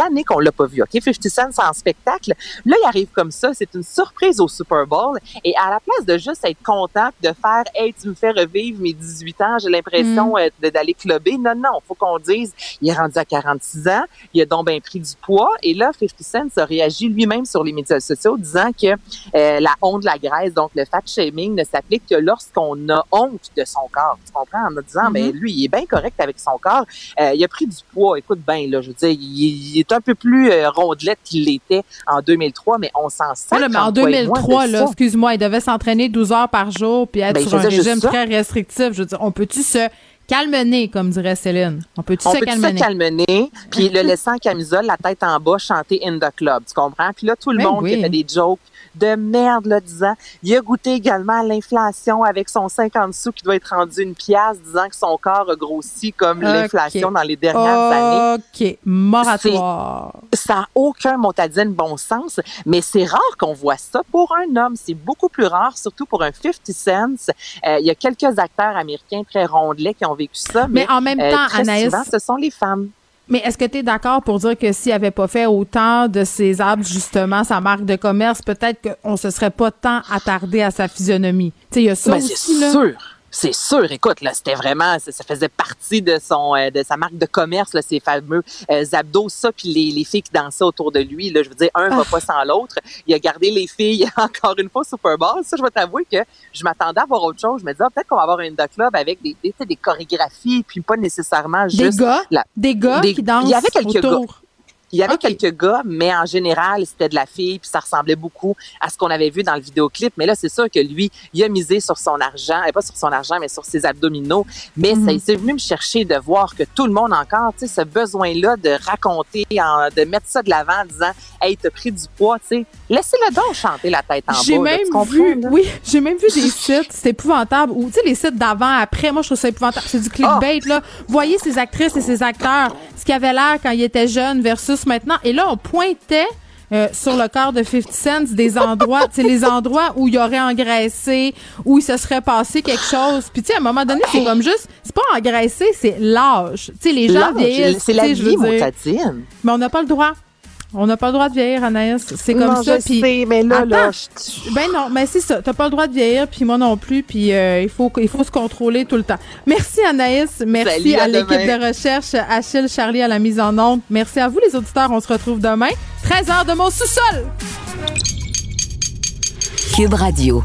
[SPEAKER 18] années qu'on l'a pas vu. OK, 50 Cent c'est en spectacle. Là, il arrive comme ça, c'est une surprise au Super Bowl et à la place de juste être content de faire "Hey, tu me fais revivre mes 18 ans, j'ai l'impression
[SPEAKER 3] Mm.
[SPEAKER 18] euh, d'aller clubber." Non non, faut qu'on dise il est rendu à 46 ans, il a donc bien pris du poids et là 50 Cent a réagi lui-même sur les médias sociaux disant que euh, la honte de la graisse, donc le fat shaming ne s'applique que lorsqu'on a honte de son corps. Tu comprends? En me disant, ben lui, il est bien correct avec son corps. Euh, il a pris du poids. Écoute bien, là, je veux dire, il, il est un peu plus euh, rondelette qu'il l'était en 2003, mais on s'en.
[SPEAKER 3] Ah, là, mais en 2003, là, excuse-moi, il devait s'entraîner 12 heures par jour puis être
[SPEAKER 18] Ben,
[SPEAKER 3] sur un régime très restrictif. Je veux dire, on peut-tu se calmener, comme dirait Céline? On peut-tu
[SPEAKER 18] On
[SPEAKER 3] se
[SPEAKER 18] peut
[SPEAKER 3] calmener?
[SPEAKER 18] se calmener, puis le laisser en camisole, la tête en bas, chanter in the club, tu comprends? Puis là, tout le
[SPEAKER 3] Ben
[SPEAKER 18] monde qui
[SPEAKER 3] oui.
[SPEAKER 18] a fait des jokes de merde, là, disant, il a goûté également à l'inflation avec son 50 sous qui doit être rendu une pièce, disant que son corps a grossi comme l'inflation dans les dernières années.
[SPEAKER 3] OK, moratoire.
[SPEAKER 18] Ça n'a aucun motadine bon sens, mais c'est rare qu'on voit ça pour un homme. C'est beaucoup plus rare, surtout pour un 50 Cent. Euh, Il y a quelques acteurs américains très rondelets qui ont vécu ça, mais,
[SPEAKER 3] Mais en même
[SPEAKER 18] euh,
[SPEAKER 3] temps,
[SPEAKER 18] très
[SPEAKER 3] Anaïs-
[SPEAKER 18] souvent, ce sont les femmes.
[SPEAKER 3] Mais est-ce que tu es d'accord pour dire que s'il avait pas fait autant de ses abs, justement, sa marque de commerce, peut-être qu'on se serait pas tant attardé à sa physionomie? Tu sais, il y a ça
[SPEAKER 18] Ben,
[SPEAKER 3] aussi, là.
[SPEAKER 18] sûr. C'est sûr. Écoute, là, c'était vraiment, ça, ça faisait partie de son, euh, de sa marque de commerce, là, ces fameux euh, abdos, ça, puis les, les filles qui dansaient autour de lui. Là, je veux dire, un va
[SPEAKER 3] Ah.
[SPEAKER 18] pas sans l'autre. Il a gardé les filles (laughs) encore une fois Super Bowl. Ça, je vais t'avouer que je m'attendais à voir autre chose. Je me disais, ah, peut-être qu'on va avoir un Inda Club avec des, des, des chorégraphies, puis pas nécessairement
[SPEAKER 3] Des
[SPEAKER 18] juste
[SPEAKER 3] gars?
[SPEAKER 18] la-
[SPEAKER 3] Des gars
[SPEAKER 18] des-
[SPEAKER 3] qui dansent
[SPEAKER 18] Il y avait quelques
[SPEAKER 3] autour.
[SPEAKER 18] gars. Il y avait quelques gars, mais en général, c'était de la fille, puis ça ressemblait beaucoup à ce qu'on avait vu dans le vidéoclip. Mais là, c'est sûr que lui, il a misé sur son argent, et pas sur son argent, mais sur ses abdominaux. Mais
[SPEAKER 3] Mhm.
[SPEAKER 18] ça, c'est venu me chercher de voir que tout le monde encore, tu sais, ce besoin-là de raconter, en- de mettre ça de l'avant en disant, hey, t'as pris du poids, tu sais, laissez-le donc chanter la tête en bas.
[SPEAKER 3] J'ai
[SPEAKER 18] là,
[SPEAKER 3] même
[SPEAKER 18] comprends,
[SPEAKER 3] vu,
[SPEAKER 18] là?
[SPEAKER 3] oui, j'ai même vu des (laughs) sites, c'est épouvantable, ou tu sais, les sites d'avant, après, moi, je trouve ça épouvantable. C'est du clickbait,
[SPEAKER 18] Ah!
[SPEAKER 3] là. Voyez ces actrices et ces acteurs, ce qu'ils avaient l'air quand ils étaient jeunes versus maintenant. Et là, on pointait euh, sur le corps de 50 Cent des endroits, tu sais, les endroits où il aurait engraissé, où il se serait passé quelque chose. Puis tu sais, à un moment donné, c'est comme juste, c'est pas engraissé, c'est l'âge. Tu sais, les gens vieillissent.
[SPEAKER 18] c'est la
[SPEAKER 3] sais, je veux
[SPEAKER 18] vie,
[SPEAKER 3] dire. Mais on n'a pas le droit. On n'a pas le droit de vieillir, Anaïs. C'est comme
[SPEAKER 18] Non,
[SPEAKER 3] ça.
[SPEAKER 18] je
[SPEAKER 3] puis-
[SPEAKER 18] sais, mais là, là,
[SPEAKER 3] Attends. Ben non, mais c'est ça. T'as pas le droit de vieillir, puis moi non plus. Puis euh, il faut il faut se contrôler tout le temps. Merci Anaïs. Merci
[SPEAKER 18] Salut, à
[SPEAKER 3] à l'équipe de recherche, Achille, Charlie à la mise en onde. Merci à vous les auditeurs. On se retrouve demain. 13 heures de mon sous-sol.
[SPEAKER 17] Cube Radio.